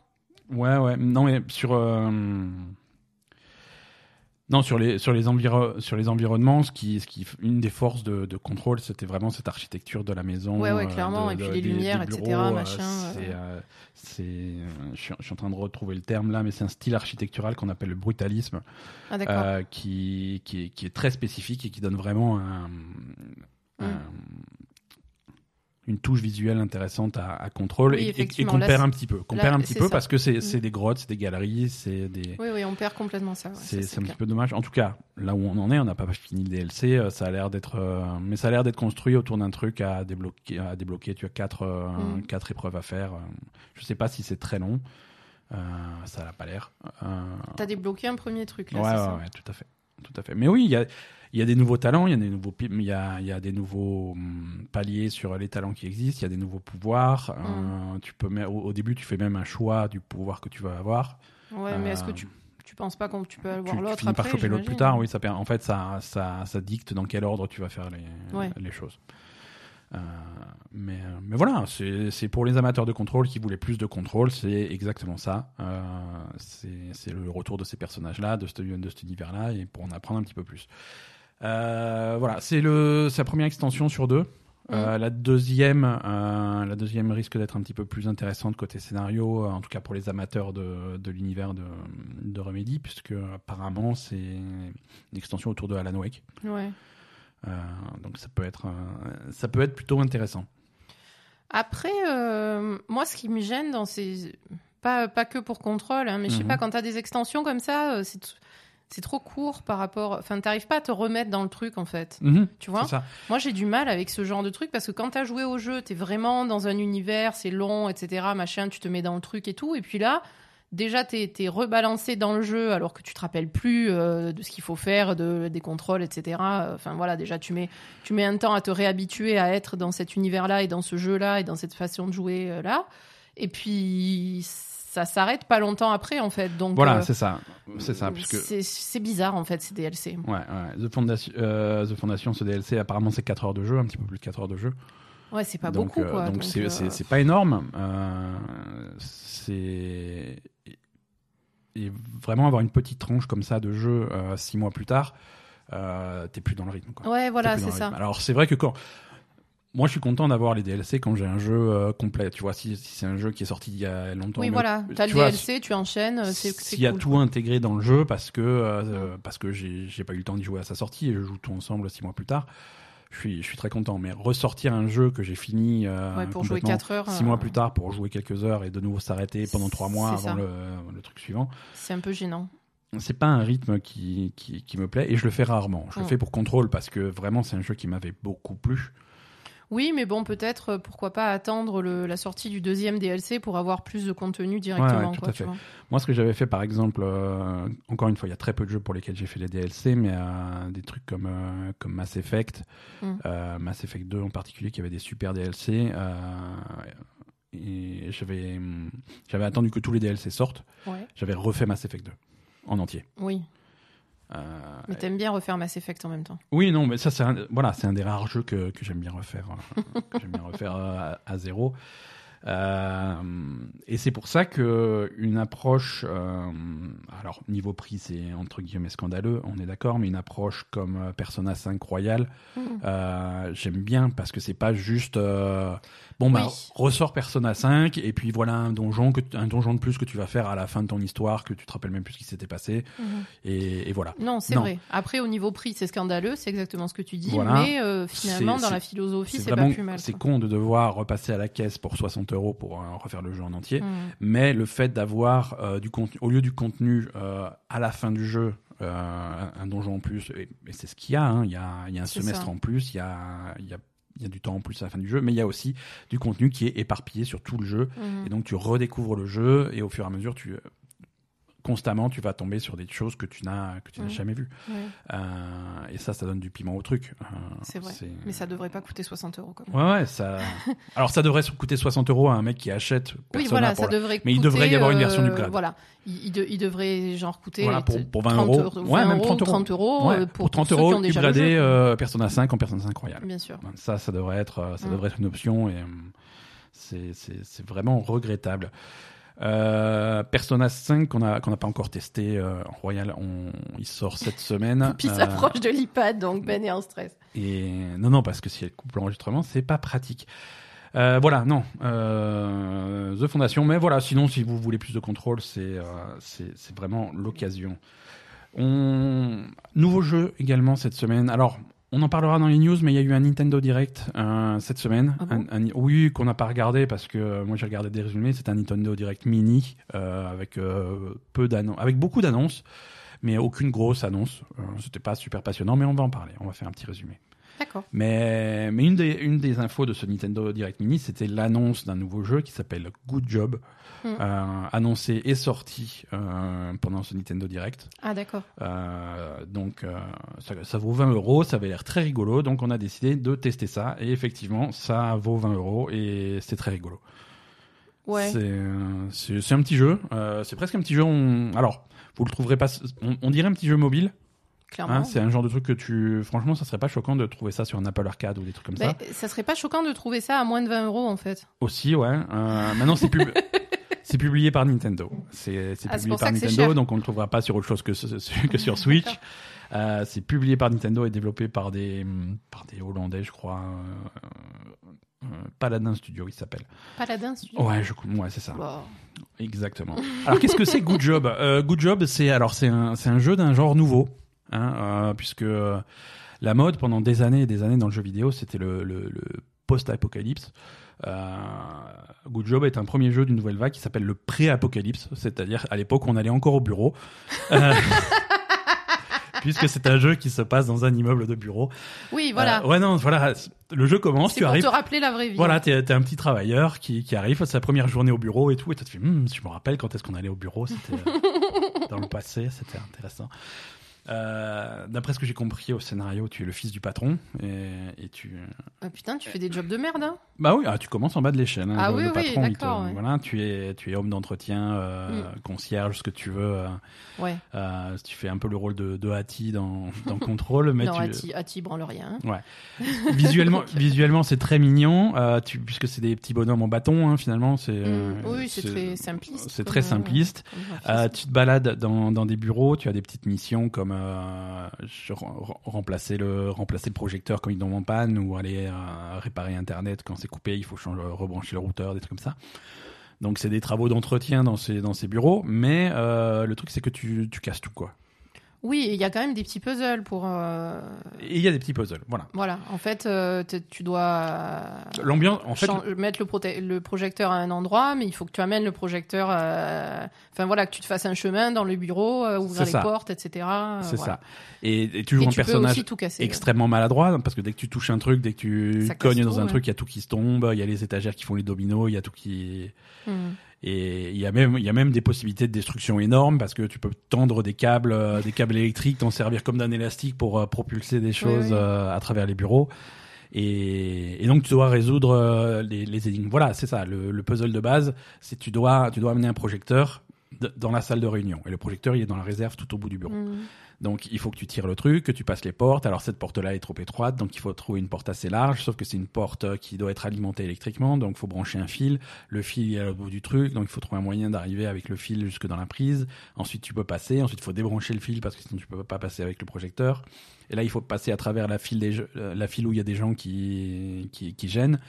Ouais, ouais. Non, mais sur. Non, sur les, sur les, enviro- sur les environnements, ce qui, ce qui, une des forces de, de contrôle, c'était vraiment cette architecture de la maison. Ouais, ouais, euh, clairement, de- et puis de- les des- lumières, des etc., bureaux, euh, machin, euh. C'est, euh, je, suis, je suis en train de retrouver le terme là, mais c'est un style architectural qu'on appelle le brutalisme, Ah euh, qui, qui, est, qui est très spécifique et qui donne vraiment un, Mm. un- une touche visuelle intéressante à, à contrôle Oui, et- et, et effectivement, qu'on perd un petit peu. Qu'on perd un petit peu ça. parce que c'est Mm. c'est des grottes, c'est des galeries, c'est des. Oui, oui, on perd complètement ça. ouais, C'est un clair. petit peu dommage. En tout cas, là où on en est, on n'a pas fini le DLC. euh, Ça a l'air d'être, euh, mais ça a l'air d'être construit autour d'un truc à débloquer. À débloquer. Tu as quatre, euh, Mm. quatre épreuves à faire. Je sais pas si c'est très long. Euh, ça n'a pas l'air. T'as débloqué un premier truc là, ouais, c'est ouais, ça ouais, tout à fait, tout à fait. Mais oui, il y a, il y a des nouveaux talents, il y a des nouveaux, il y a, il y a des nouveaux hum, paliers sur les talents qui existent. Il y a des nouveaux pouvoirs. Mm. euh, tu peux, au, au début, tu fais même un choix du pouvoir que tu vas avoir. Ouais, mais est-ce que Euh, tu, tu penses pas qu'on tu peux avoir tu, tu l'autre finis par après choper l'autre plus tard. Oui, ça, en fait, ça, ça, ça dicte dans quel ordre tu vas faire les, Ouais. les choses. Euh, mais, mais voilà, c'est pour les amateurs de contrôle qui voulaient plus de contrôle, c'est exactement ça. Euh, c'est c'est le retour de ces personnages-là, de, ce- de cet univers-là, et pour en apprendre un petit peu plus. Euh, voilà, c'est la première extension sur deux. Euh, la deuxième, euh, la deuxième risque d'être un petit peu plus intéressante côté scénario, en tout cas pour les amateurs de, de l'univers de, de Remedy, puisque apparemment c'est une extension autour de Alan Wake. Ouais. Euh, donc ça peut être, ça peut être plutôt intéressant. Après, moi, ce qui me gêne dans ces. Pas, pas que pour contrôle, hein, mais je sais Mhm. pas, quand t'as des extensions comme ça, c'est c'est trop court par rapport. Enfin, t'arrives pas à te remettre dans le truc, en fait. Mhm, Tu vois. Moi, j'ai du mal avec ce genre de truc parce que quand t'as joué au jeu, t'es vraiment dans un univers, c'est long, etc. Machin, tu te mets dans le truc et tout. Et puis là, déjà, t'es es rebalancé dans le jeu alors que tu te rappelles plus euh, de ce qu'il faut faire, de, des contrôles, etc. Enfin voilà, déjà, tu mets, tu mets un temps à te réhabituer à être dans cet univers-là et dans ce jeu-là et dans cette façon de jouer euh, là. Et puis, ça s'arrête pas longtemps après, en fait. Donc, Voilà, euh, c'est ça, c'est ça, puisque c'est- bizarre, en fait, ces DLC. ouais, ouais, The Foundation, euh, The Foundation, ce DLC, apparemment c'est 4 heures de jeu, un petit peu plus de 4 heures de jeu. Ouais, c'est pas donc, beaucoup, euh, quoi. donc c'est euh, c'est- pas énorme. C'est et vraiment avoir une petite tranche comme ça de jeu euh, six mois plus tard, t'es plus dans le rythme. Quoi. Ouais, voilà, c'est ça. rythme. Alors c'est vrai que quand moi je suis content d'avoir les DLC quand j'ai un jeu euh, complet. Tu vois, si, si c'est un jeu qui est sorti il y a longtemps. Oui, voilà. T'as le vois, DLC, tu enchaînes, euh, s'il y a cool. tout intégré dans le jeu parce que euh, parce que j'ai pas eu le temps d'y jouer à sa sortie et je joue tout ensemble six mois plus tard. Je suis je suis très content. Mais ressortir un jeu que j'ai fini euh, Ouais, pour jouer complètement 4 heures, six euh, mois plus tard pour jouer quelques heures et de nouveau s'arrêter pendant trois mois avant le, le truc suivant. c'est un peu gênant. C'est pas un rythme qui, qui, qui me plaît et je le fais rarement. Je le Mm. fais pour contrôle parce que vraiment c'est un jeu qui m'avait beaucoup plu. Oui, mais bon, peut-être, euh, pourquoi pas attendre le- la sortie du deuxième DLC pour avoir plus de contenu directement. Ouais, tout quoi, à tu fait. vois. Moi, ce que j'avais fait, par exemple, euh, encore une fois, il y a très peu de jeux pour lesquels j'ai fait les DLC, mais euh, des trucs comme, euh, comme Mass Effect, Mm. Mass Effect 2 en particulier, qui avait des super DLC. et j'avais, j'avais attendu que tous les DLC sortent. Ouais. J'avais refait Mass Effect 2 en entier. Oui, mais t'aimes bien refaire Mass Effect en même temps. oui, non, mais ça, c'est un, voilà, c'est un des rares jeux que, que j'aime bien refaire, euh, que j'aime bien refaire euh, à, à zéro. Euh, et c'est pour ça que une approche, euh, alors niveau prix, c'est entre guillemets scandaleux, on est d'accord, mais une approche comme euh, Persona 5 Royal, euh, j'aime bien parce que c'est pas juste euh, bon bah Oui. ressort Persona 5 et puis voilà un donjon que un donjon de plus que tu vas faire à la fin de ton histoire que tu te rappelles même plus ce qui s'était passé Mhm. et, et voilà. Non, c'est vrai. Après, au niveau prix, c'est scandaleux, c'est exactement ce que tu dis, Voilà. mais euh, finalement, dans la philosophie, c'est pas plus mal. c'est con de devoir repasser à la caisse pour 60 euros pour euh, refaire le jeu en entier Mhm. mais le fait d'avoir euh, du contenu au lieu du contenu euh, à la fin du jeu euh, un donjon en plus et, et c'est ce qu'il y a hein. il y a, il y a un semestre ça. en plus il y a, il y a il y a du temps en plus à la fin du jeu, mais il y a aussi du contenu qui est éparpillé sur tout le jeu. Mhm. Et donc tu redécouvres le jeu et au fur et à mesure, tu constamment, tu vas tomber sur des choses que tu n'as que tu n'as Mhm. jamais vues. Ouais, Euh, et ça, ça donne du piment au truc. Euh, c'est vrai. Mais ça devrait pas coûter 60 euros. Comme... Ouais, ouais, ça. Alors ça devrait coûter 60 euros à un mec qui achète. Oui, voilà, pour ça la- devrait Mais il coûter, devrait y avoir une version euh, upgrade. Voilà, il, il de- il devrait genre coûter Voilà, pour- pour 20 30 euros. Ouais, 20 même euros, 30 euros. 30 euros, Ouais, euh, pour, pour, 30 ceux qui euros, le upgrader euh, Persona 5 en Persona 5 Royal. Bien sûr. Ça, ça devrait être, euh, ça Mm. devrait être une option et c'est- c'est c'est vraiment regrettable. Euh, Persona 5 qu'on a qu'on n'a pas encore testé euh, en Royal, on, il sort cette semaine. Puis Euh, s'approche de l'iPad, donc Ben est en stress. Et non, non, parce que si elle coupe l'enregistrement, c'est pas pratique. Euh, voilà, non, euh, The Foundation, mais voilà, sinon, si vous voulez plus de contrôle, c'est euh, c'est c'est vraiment l'occasion. On... Nouveau jeu également cette semaine. Alors, on en parlera dans les news, mais il y a eu un Nintendo Direct euh, cette semaine. Ah bon Un- un- oui, qu'on n'a pas regardé parce que euh, moi j'ai regardé des résumés. C'est un Nintendo Direct mini euh, avec euh, peu d'annonces, avec beaucoup d'annonces, mais aucune grosse annonce. Euh, C'était pas super passionnant, mais on va en parler. On va faire un petit résumé. D'accord. Mais, mais une, des, une des infos de ce Nintendo Direct Mini, c'était l'annonce d'un nouveau jeu qui s'appelle Good Job, Mm. euh, annoncé et sorti euh, pendant ce Nintendo Direct. Ah, d'accord. Euh, donc ça, ça vaut 20 euros, ça avait l'air très rigolo, donc on a décidé de tester ça. Et effectivement, ça vaut 20 euros et c'est très rigolo. Ouais. C'est, un petit jeu, c'est presque un petit jeu. on- Alors, vous le trouverez pas, on, on dirait un petit jeu mobile. Clairement. hein, c'est un genre de truc que tu, franchement, ça serait pas choquant de trouver ça sur un Apple Arcade ou des trucs comme ça. Mais ça serait pas choquant de trouver ça à moins de 20 euros en fait. Aussi, ouais. Euh, maintenant, c'est pub- c'est publié par Nintendo. C'est Ah, publié ça par Nintendo, donc on ne le trouvera pas sur autre chose que, sur Switch. Euh, c'est publié par Nintendo et développé par des, par des Hollandais, je crois. Euh, euh, Paladin Studio, il s'appelle. Paladin, celui Ouais, je, ouais, c'est ça. Wow. Exactement. Alors qu'est-ce que c'est Good Job? Good Job, c'est alors c'est un c'est un jeu d'un genre nouveau, hein, euh, puisque euh, la mode pendant des années et des années dans le jeu vidéo, c'était le, le, le post-apocalypse. Euh, Good Job est un premier jeu d'une nouvelle vague qui s'appelle le pré-apocalypse, c'est-à-dire à l'époque où on allait encore au bureau. Euh, Puisque c'est un jeu qui se passe dans un immeuble de bureau. Oui, voilà. Euh, ouais, non, voilà. Le jeu commence, tu pour arrives. te rappeler la vraie vie. Voilà, t'es un petit travailleur qui, qui arrive, c'est sa première journée au bureau et tout, et tu fais, Hum, je me rappelle quand est-ce qu'on allait au bureau, c'était dans le passé, c'était intéressant. Euh, D'après ce que j'ai compris au scénario, tu es le fils du patron et, et tu. Ah, putain, tu fais des jobs de merde, hein Bah oui, ah, tu commences en bas de l'échelle. hein, Ah le, oui, le oui, patron, il te- ouais. voilà, tu es tu es homme d'entretien, euh, concierge, ce que tu veux. euh, Ouais. euh, tu fais un peu le rôle de, de Hattie dans, dans Control, mais non, tu, Ati branle rien. visuellement, Ok. visuellement c'est très mignon, euh, tu, puisque c'est des petits bonhommes en bâton, hein, finalement. C'est euh, Mm, oui, c'est très simpliste. C'est très euh, simpliste. Euh, tu te balades dans, dans des bureaux, tu as des petites missions comme euh, rem- remplacer le remplacer le projecteur quand il tombe en panne ou aller euh, réparer internet quand c'est coupé, il faut changer, rebrancher le routeur, des trucs comme ça. Donc c'est des travaux d'entretien dans ces dans ces bureaux, mais euh, le truc c'est que tu, tu casses tout quoi. Oui, il y a quand même des petits puzzles pour. euh, Et il y a des petits puzzles, voilà. Voilà, en fait, euh, tu dois euh, L'ambiance, en fait, mettre le, le projecteur à un endroit, mais il faut que tu amènes le projecteur. euh, Enfin voilà, que tu te fasses un chemin dans le bureau, ouvrir les ça. portes, etc. c'est voilà. ça. Et, et tu joues Et un tu personnage casser. extrêmement maladroit parce que dès que tu touches un truc, dès que tu Ça cognes tout, dans un ouais. truc, il y a tout qui se tombe, il y a les étagères qui font les dominos, il y a tout qui Hmm. Et il y a même il y a même des possibilités de destruction énormes parce que tu peux tendre des câbles euh, des câbles électriques, t'en servir comme d'un élastique pour euh, propulser des choses oui. euh, à travers les bureaux. Et, et donc tu dois résoudre les, les énigmes. Voilà, c'est ça. Le, le puzzle de base, c'est tu dois tu dois amener un projecteur dans la salle de réunion et le projecteur il est dans la réserve tout au bout du bureau. Hmm. Donc il faut que tu tires le truc, que tu passes les portes. Alors cette porte-là est trop étroite, donc il faut trouver une porte assez large, sauf que c'est une porte euh, qui doit être alimentée électriquement, donc il faut brancher un fil. Le fil il est au bout du truc, donc il faut trouver un moyen d'arriver avec le fil jusque dans la prise. Ensuite tu peux passer, ensuite il faut débrancher le fil parce que sinon tu peux pas passer avec le projecteur. Et là il faut passer à travers la file, des euh, la file où il y a des gens qui, qui, qui gênent.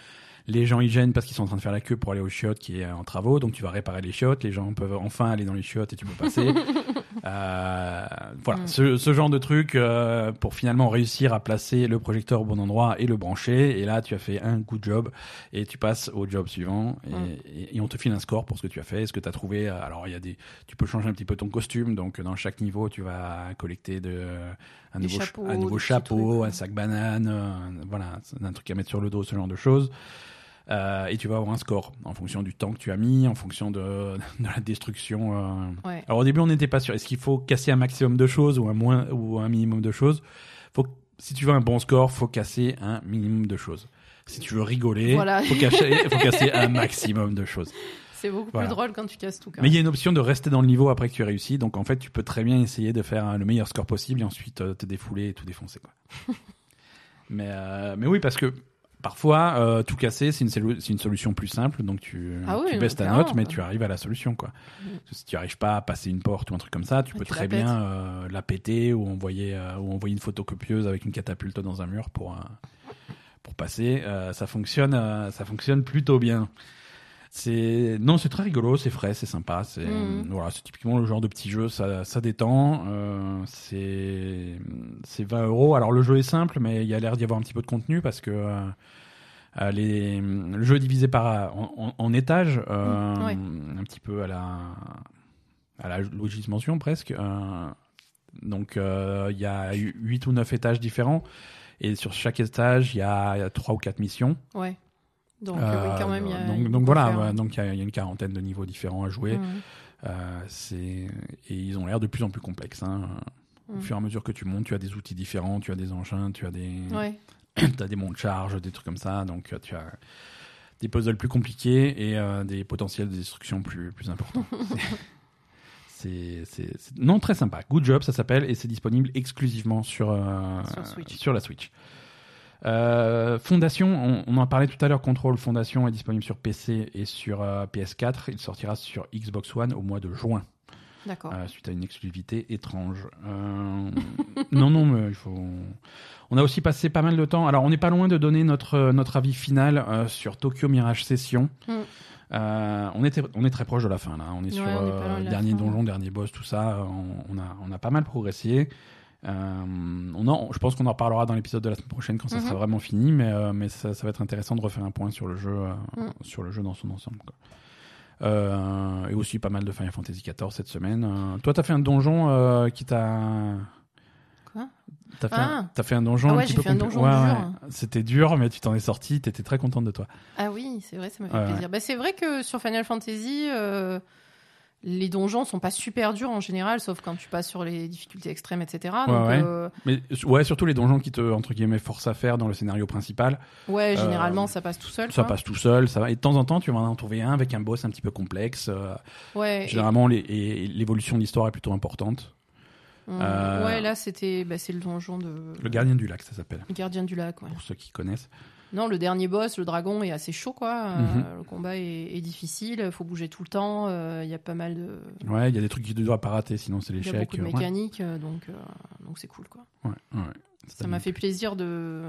Les gens ils gênent parce qu'ils sont en train de faire la queue pour aller aux chiottes qui est en travaux, donc tu vas réparer les chiottes. Les gens peuvent enfin aller dans les chiottes et tu peux passer. Euh, voilà, Mm. ce, ce genre de truc euh, pour finalement réussir à placer le projecteur au bon endroit et le brancher. Et là, tu as fait un good job et tu passes au job suivant et, Mm. et- et on te file un score pour ce que tu as fait, ce que tu as trouvé. Alors, il y a des, tu peux changer un petit peu ton costume. Donc, dans chaque niveau, tu vas collecter de, un Des nouveau, chapeaux, un chapeau, trucs, un sac banane, euh, voilà, un truc à mettre sur le dos, ce genre de choses. Euh, et tu vas avoir un score en fonction du temps que tu as mis, en fonction de, de la destruction. euh. Ouais. Alors au début, on n'était pas sûr. Est-ce qu'il faut casser un maximum de choses ou un moins ou un minimum de choses? Faut, Si tu veux un bon score, faut casser un minimum de choses. Si tu veux rigoler, Voilà. faut, casser, faut casser un maximum de choses. C'est beaucoup Voilà. plus drôle quand tu casses tout. quand Mais il y a une option de rester dans le niveau après que tu as réussi. Donc en fait, tu peux très bien essayer de faire euh, le meilleur score possible et ensuite te défouler et tout défoncer. Quoi. mais, euh, mais oui, parce que parfois, euh, tout casser, c'est une, une solution plus simple. Donc tu, Ah oui, tu baisses ta note, mais tu arrives à la solution. Quoi. Mm. Si tu n'arrives pas à passer une porte ou un truc comme ça, tu peux tu très la bien euh, la péter ou envoyer, euh, ou envoyer une photocopieuse avec une catapulte dans un mur pour, euh, pour passer. Euh, ça, fonctionne, euh, ça fonctionne plutôt bien. C'est non, c'est très rigolo, c'est frais, c'est sympa. C'est Mhm. voilà, c'est typiquement le genre de petit jeu, ça, ça détend. Euh, c'est c'est 20 euros. Alors le jeu est simple, mais il y a l'air d'y avoir un petit peu de contenu parce que euh, euh, les, le jeu est divisé par en, en, en étages, euh, ouais. un petit peu à la à la Luigi's Mansion presque. Euh, donc il y a 8 ou 9 étages différents et sur chaque étage il y a 3 ou 4 missions. Ouais. Donc, Euh, euh, oui, quand même, il y a. donc, voilà, faire. donc il y, a- il y a une quarantaine de niveaux différents à jouer. Mhm. Euh, c'est et ils ont l'air de plus en plus complexes. hein. Au Mm. fur et à mesure que tu montes, tu as des outils différents, tu as des engins, tu as des, Ouais. as des monts de charge, des trucs comme ça. Donc euh, tu as des puzzles plus compliqués et euh, des potentiels de destruction plus plus importants. C'est- non très sympa. Good job, ça s'appelle et c'est disponible exclusivement sur euh, Sur Switch. sur la Switch. Euh, Fondation, on, on en parlait tout à l'heure. Control Fondation est disponible sur PC et sur euh, PS4. Il sortira sur Xbox One au mois de juin, D'accord. euh, suite à une exclusivité étrange. Non, non, mais il faut. On a aussi passé pas mal de temps. Alors, on n'est pas loin de donner notre notre avis final sur Tokyo Mirage Session. Mm. Euh, on était, on est très proche de la fin là. On est Ouais, sur on est euh, dernier fin. donjon, dernier boss, tout ça. On, on a, on a pas mal progressé. Euh, on en, je pense qu'on en reparlera dans l'épisode de la semaine prochaine quand ça Mhm. sera vraiment fini, mais, euh, mais ça, ça va être intéressant de refaire un point sur le jeu, euh, Mm. sur le jeu dans son ensemble. quoi. Euh, et aussi pas mal de Final Fantasy XIV cette semaine. Euh, toi, t'as fait un donjon euh, qui t'a. Quoi? T'as fait, Ah. un- t'as fait un donjon Ah un ouais, petit peu fait un donjon Ouais, dur. ouais. C'était dur, mais tu t'en es sorti, t'étais très contente de toi. Ah oui, c'est vrai, ça m'a fait plaisir. Bah, c'est vrai que sur Final Fantasy, les donjons sont pas super durs en général, sauf quand tu passes sur les difficultés extrêmes, etc. Ouais, Donc, ouais. euh, Mais ouais, surtout les donjons qui te, entre guillemets, forcent à faire dans le scénario principal. ouais, Euh, généralement, ça passe tout seul. Ça quoi. passe tout seul, ça va. Et de temps en temps, tu vas en trouver un avec un boss un petit peu complexe. euh, Ouais, généralement, et l'évolution de l'histoire est plutôt importante. Euh, ouais, là, c'était, bah, c'est le donjon de. Le gardien du lac, ça s'appelle, Le gardien du lac, ouais. pour ceux qui connaissent. Non, le dernier boss, le dragon, est assez chaud, quoi. Euh, Mhm. Le combat est, est difficile, il faut bouger tout le temps. euh, Il y a pas mal de. Ouais, il y a des trucs que tu dois pas rater, sinon c'est Il y a l'échec. beaucoup de euh, ouais. euh, donc euh, donc c'est cool, quoi. Ouais, ouais. Ça m'a fait plaisir de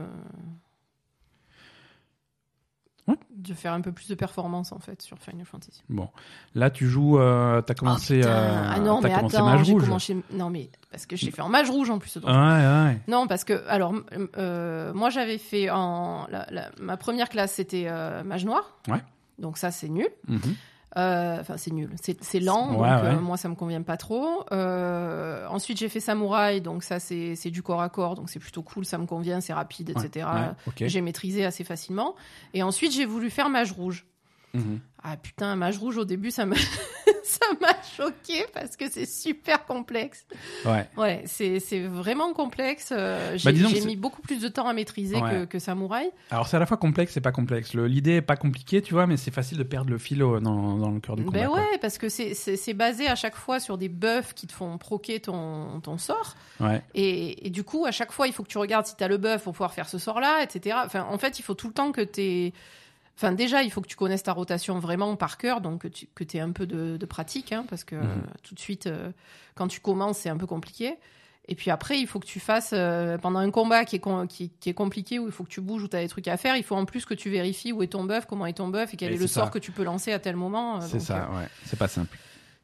Ouais. de faire un peu plus de performance en fait sur Final Fantasy. Bon, là tu joues, euh, t'as commencé, Oh, putain. euh, ah non, mais commencé attends, mage rouge. commencé... Non mais parce que j'ai fait en mage rouge en plus. donc. Ouais, ouais. Non parce que alors euh, moi j'avais fait en la- la- ma première classe c'était euh, mage noir. Ouais. Donc ça c'est nul. Mhm. Euh, Enfin, c'est nul. C'est lent, Ouais, donc ouais. euh, moi, ça me convient pas trop. Euh, ensuite, j'ai fait samouraï, donc ça, c'est c'est du corps à corps, donc c'est plutôt cool, ça me convient, c'est rapide, etc. Ouais, ouais, ok. J'ai maîtrisé assez facilement. Et ensuite, j'ai voulu faire mage rouge. Mhm. Ah putain, mage rouge, au début, ça m'a ça m'a choqué parce que c'est super complexe. Ouais. Ouais, c'est c'est vraiment complexe. Euh, J'ai Bah, j'ai mis beaucoup plus de temps à maîtriser Ouais. que, que samouraï. Alors c'est à la fois complexe et pas complexe. Le- L'idée est pas compliquée, tu vois, mais c'est facile de perdre le fil dans, dans le cœur du combat. Ben quoi. ouais, parce que c'est- c'est c'est basé à chaque fois sur des buffs qui te font proquer ton, ton sort. Ouais. Et, et du coup, à chaque fois, il faut que tu regardes si tu as le buff pour pouvoir faire ce sort-là, etc. Enfin, en fait, il faut tout le temps que tu Enfin, déjà, il faut que tu connaisses ta rotation vraiment par cœur, donc que tu que aies un peu de, de pratique, hein, parce que Mhm. euh, tout de suite, euh, quand tu commences, c'est un peu compliqué. Et puis après, il faut que tu fasses, euh, pendant un combat qui est, com- qui, qui est compliqué, où il faut que tu bouges, où tu as des trucs à faire, il faut en plus que tu vérifies où est ton buff, comment est ton buff, et quel Et est le sort que tu peux lancer à tel moment. C'est ça, ouais. C'est pas simple.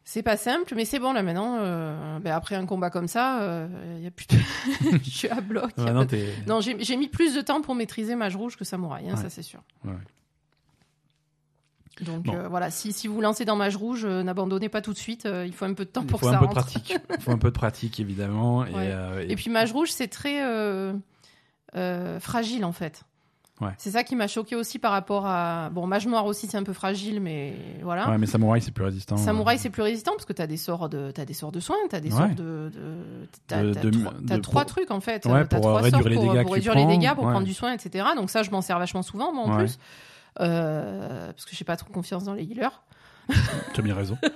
C'est pas simple, mais c'est bon là maintenant. euh, ben, après un combat comme ça, euh, y a plus de- je suis à bloc. Ouais, non, de- t'es- Non, j'ai j'ai mis plus de temps pour maîtriser Mage Rouge que Samouraï, hein, Ouais. ça c'est sûr. Ouais. Donc Bon. euh, voilà, si, si vous lancez dans Mage Rouge, euh, n'abandonnez pas tout de suite, euh, il faut un peu de temps Il pour faut que un ça peu de pratique. Il faut un peu de pratique, évidemment. Et, Ouais. et- Et puis Mage Rouge, c'est très fragile en fait. Ouais. C'est ça qui m'a choqué aussi par rapport à. Bon, Mage Noir aussi, c'est un peu fragile, mais voilà. Ouais, mais samouraï, c'est plus résistant. Samouraï, c'est plus résistant parce que t'as des sorts de, t'as des sorts de soins, t'as des Ouais. sorts de, de- t'as, De- t'as de- trois, pour- trucs en fait. Ouais, T'as pour, trois réduire sorts les dégâts pour réduire les dégâts, pour prendre du soin, etc. Donc ça, je m'en sers vachement souvent, moi en plus, parce que j'ai pas trop confiance dans les healers. Tu as bien raison.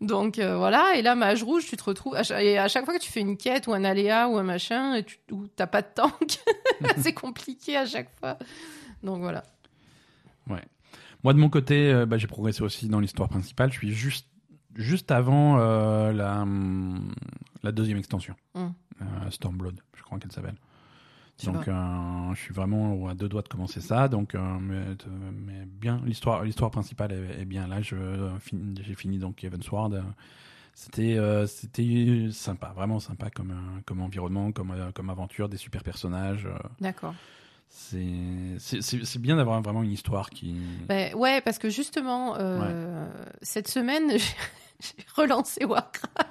Donc euh, voilà, et là, mage rouge, tu te retrouves. À chaque, et à chaque fois que tu fais une quête ou un aléa ou un machin, et tu, t'as pas de tank, c'est compliqué à chaque fois. Donc voilà. Moi, de mon côté, euh, bah, j'ai progressé aussi dans l'histoire principale. Je suis juste, juste avant euh, la, hum, la deuxième extension, Mm. Euh, Stormblood, je crois qu'elle s'appelle. Donc, euh, je suis vraiment à deux doigts de commencer ça. Donc, euh, mais, mais bien, l'histoire, l'histoire principale est, est bien là. Je, euh, j'ai fini donc Evansward. Euh, C'était, euh, c'était sympa, vraiment sympa comme, comme environnement, comme, comme aventure, des super personnages. D'accord. c'est, c'est, c'est, c'est bien d'avoir vraiment une histoire qui. Ben, ouais, parce que justement, cette semaine, j'ai relancé Warcraft.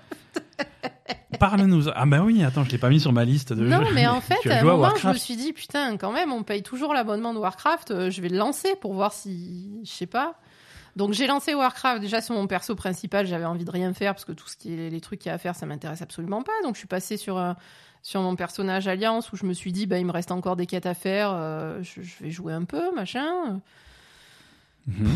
Parle-nous. Ah bah oui, attends, je l'ai pas mis sur ma liste de Non, jeux. mais en fait, à un moment, je me suis dit, putain, quand même, on paye toujours l'abonnement de Warcraft, euh, je vais le lancer pour voir si. Je sais pas. Donc j'ai lancé Warcraft déjà sur mon perso principal, j'avais envie de rien faire parce que tout ce qui est les trucs qu'il y a à faire, ça m'intéresse absolument pas. Donc je suis passée sur un- sur mon personnage Alliance où je me suis dit bah il me reste encore des quêtes à faire, euh, je, je vais jouer un peu, machin. Mhm.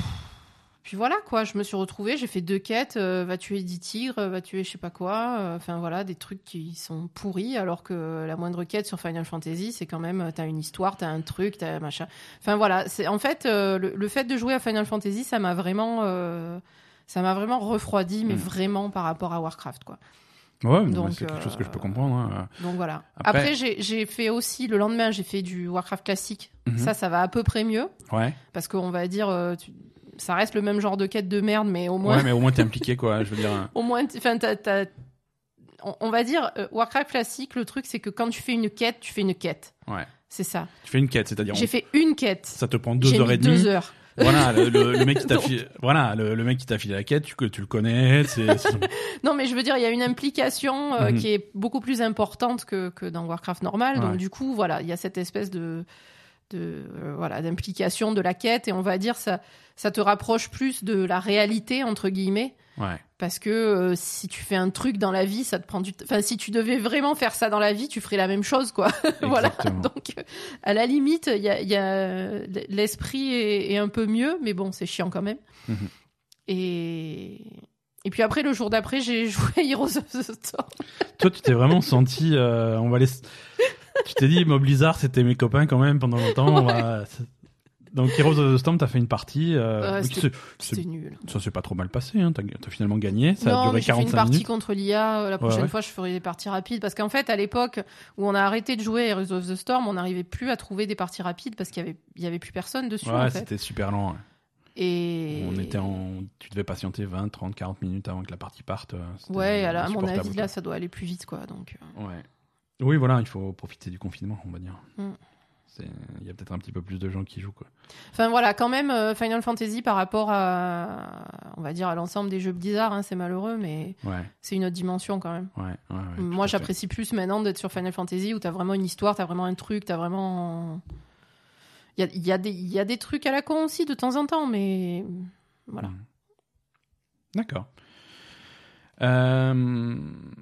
Puis voilà quoi, je me suis retrouvée, j'ai fait deux quêtes, euh, va tuer 10 tigres, euh, va tuer je sais pas quoi, euh, enfin voilà, des trucs qui sont pourris alors que la moindre quête sur Final Fantasy, c'est quand même, t'as une histoire, t'as un truc, t'as un machin. Enfin voilà, c'est en fait, euh, le, le fait de jouer à Final Fantasy, ça m'a vraiment, ça m'a vraiment refroidi, mais Mm. vraiment par rapport à Warcraft quoi. Ouais, c'est quelque chose que je peux comprendre. hein. Donc voilà. Après- Après, j'ai- j'ai fait aussi, le lendemain, j'ai fait du Warcraft classique. Mhm. Ça, ça va à peu près mieux Ouais. parce qu'on va dire, tu- ça reste le même genre de quête de merde, mais au moins ouais, mais au moins t'es impliqué, quoi. Je veux dire. au moins, enfin, t'as- on, on va dire euh, Warcraft classique. Le truc, c'est que quand tu fais une quête, tu fais une quête. Ouais. C'est ça. Tu fais une quête, c'est-à-dire J'ai on- fait une quête. ça te prend deux heures et demie. deux heures. Voilà, le, mec qui t'a filé, voilà, le, le mec qui t'a filé la quête, tu, que tu le connais, Non, mais je veux dire, il y a une implication euh, Mhm. qui est beaucoup plus importante que, que dans Warcraft normal. Ouais. Donc du coup, voilà, il y a cette espèce de de euh, voilà d'implication de la quête. Et on va dire ça ça te rapproche plus de la réalité entre guillemets. Ouais. parce que euh, si tu fais un truc dans la vie ça te prend du enfin si tu devais vraiment faire ça dans la vie tu ferais la même chose quoi. Voilà. Donc euh, à la limite il y a, il y a l'esprit est, est un peu mieux mais bon c'est chiant quand même. Mhm. et et puis après le jour d'après j'ai joué à Heroes of the Storm. Toi, tu t'es vraiment senti, euh, on va laisser, tu t'es dit, Mob Blizzard, c'était mes copains quand même pendant longtemps. on va- Donc, Heroes of the Storm, t'as fait une partie, euh, Ouais, c'était- nul ça s'est pas trop mal passé, hein. T'as, finalement gagné, ça a non, duré mais j'ai fait une 45 partie minutes. contre l'IA. euh, La prochaine ouais. fois, je ferai des parties rapides. Parce qu'en fait, à l'époque où on a arrêté de jouer à Heroes of the Storm, on n'arrivait plus à trouver des parties rapides parce qu'il y avait, il y avait plus personne dessus. Ouais, en fait. c'était super lent. Et On était en, tu devais patienter 20, 30, 40 minutes avant que la partie parte. euh, Ouais, alors, à mon avis, là, ça doit aller plus vite, quoi. Donc, euh, Ouais. Oui, voilà, il faut profiter du confinement, on va dire. Mm. Il y a peut-être un petit peu plus de gens qui jouent, quoi. Enfin voilà, quand même, euh, Final Fantasy par rapport à, on va dire, à l'ensemble des jeux Blizzard, hein, c'est malheureux, mais Ouais, c'est une autre dimension quand même. ouais, ouais. Moi, j'apprécie plus maintenant d'être sur Final Fantasy où t'as vraiment une histoire, t'as vraiment un truc, t'as vraiment. Il y a, y a des trucs à la con aussi de temps en temps, mais voilà. Mm. D'accord. Euh,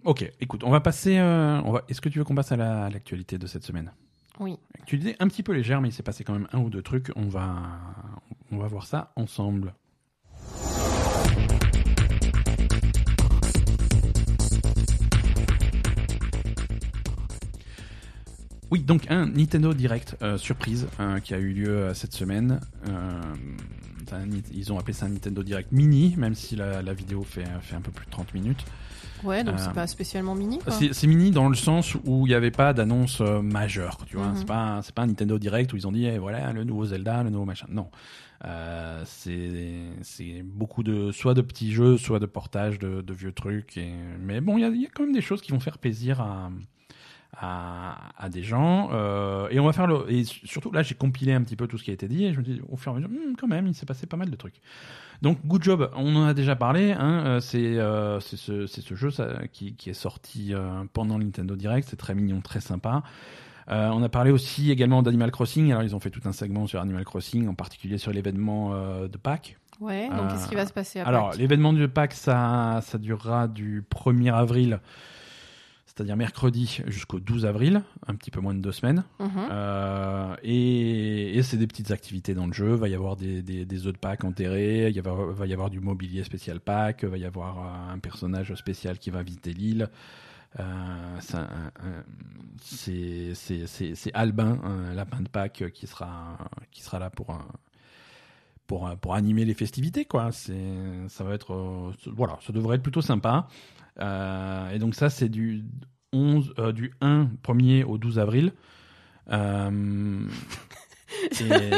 ok, écoute, on va passer. euh, on va... Est-ce que tu veux qu'on passe à la- à l'actualité de cette semaine? Oui. Actualité un petit peu légère, mais il s'est passé quand même un ou deux trucs. On va, on va voir ça ensemble. Oui, donc un Nintendo Direct euh, surprise qui a eu lieu cette semaine. Un ils ont appelé ça un Nintendo Direct Mini, même si la, la vidéo fait, fait un peu plus de 30 minutes. Ouais, donc Euh, c'est pas spécialement mini. C'est mini dans le sens où il n'y avait pas d'annonce euh, majeure, tu vois. Mhm. C'est pas c'est pas un Nintendo Direct où ils ont dit eh, voilà le nouveau Zelda, le nouveau machin. Non, Euh, c'est beaucoup de soit de petits jeux, soit de portages de, de vieux trucs. Et, mais bon, il y a, il y a quand même des choses qui vont faire plaisir à à, à des gens. Euh, et on va faire le et surtout là j'ai compilé un petit peu tout ce qui a été dit et je me dis au fur et à mesure Hum, quand même il s'est passé pas mal de trucs. Donc Good Job, on en a déjà parlé. Hein, euh, c'est euh, c'est ce, c'est ce jeu ça, qui, qui est sorti euh, pendant le Nintendo Direct. C'est très mignon, très sympa. Euh, on a parlé aussi également d'Animal Crossing. Alors ils ont fait tout un segment sur Animal Crossing, en particulier sur l'événement euh, de Pâques. Ouais, donc Euh, qu'est-ce qui va se passer après? Alors l'événement de Pâques, ça, ça durera du 1er avril, c'est-à-dire mercredi, jusqu'au 12 avril, un petit peu moins de deux semaines. Mhm. Euh, et et c'est des petites activités dans le jeu. Va y avoir des, des, des œufs de Pâques enterrés. Il y va y avoir du mobilier spécial Pâques. Va y avoir un personnage spécial qui va visiter l'île. Euh, c'est Albin, un lapin de Pâques qui sera qui sera là pour un- pour euh, pour animer les festivités quoi. C'est ça va être euh, voilà, ça devrait être plutôt sympa. Euh, et donc ça c'est du 11 euh, du 1 1er au 12 avril. Euh, et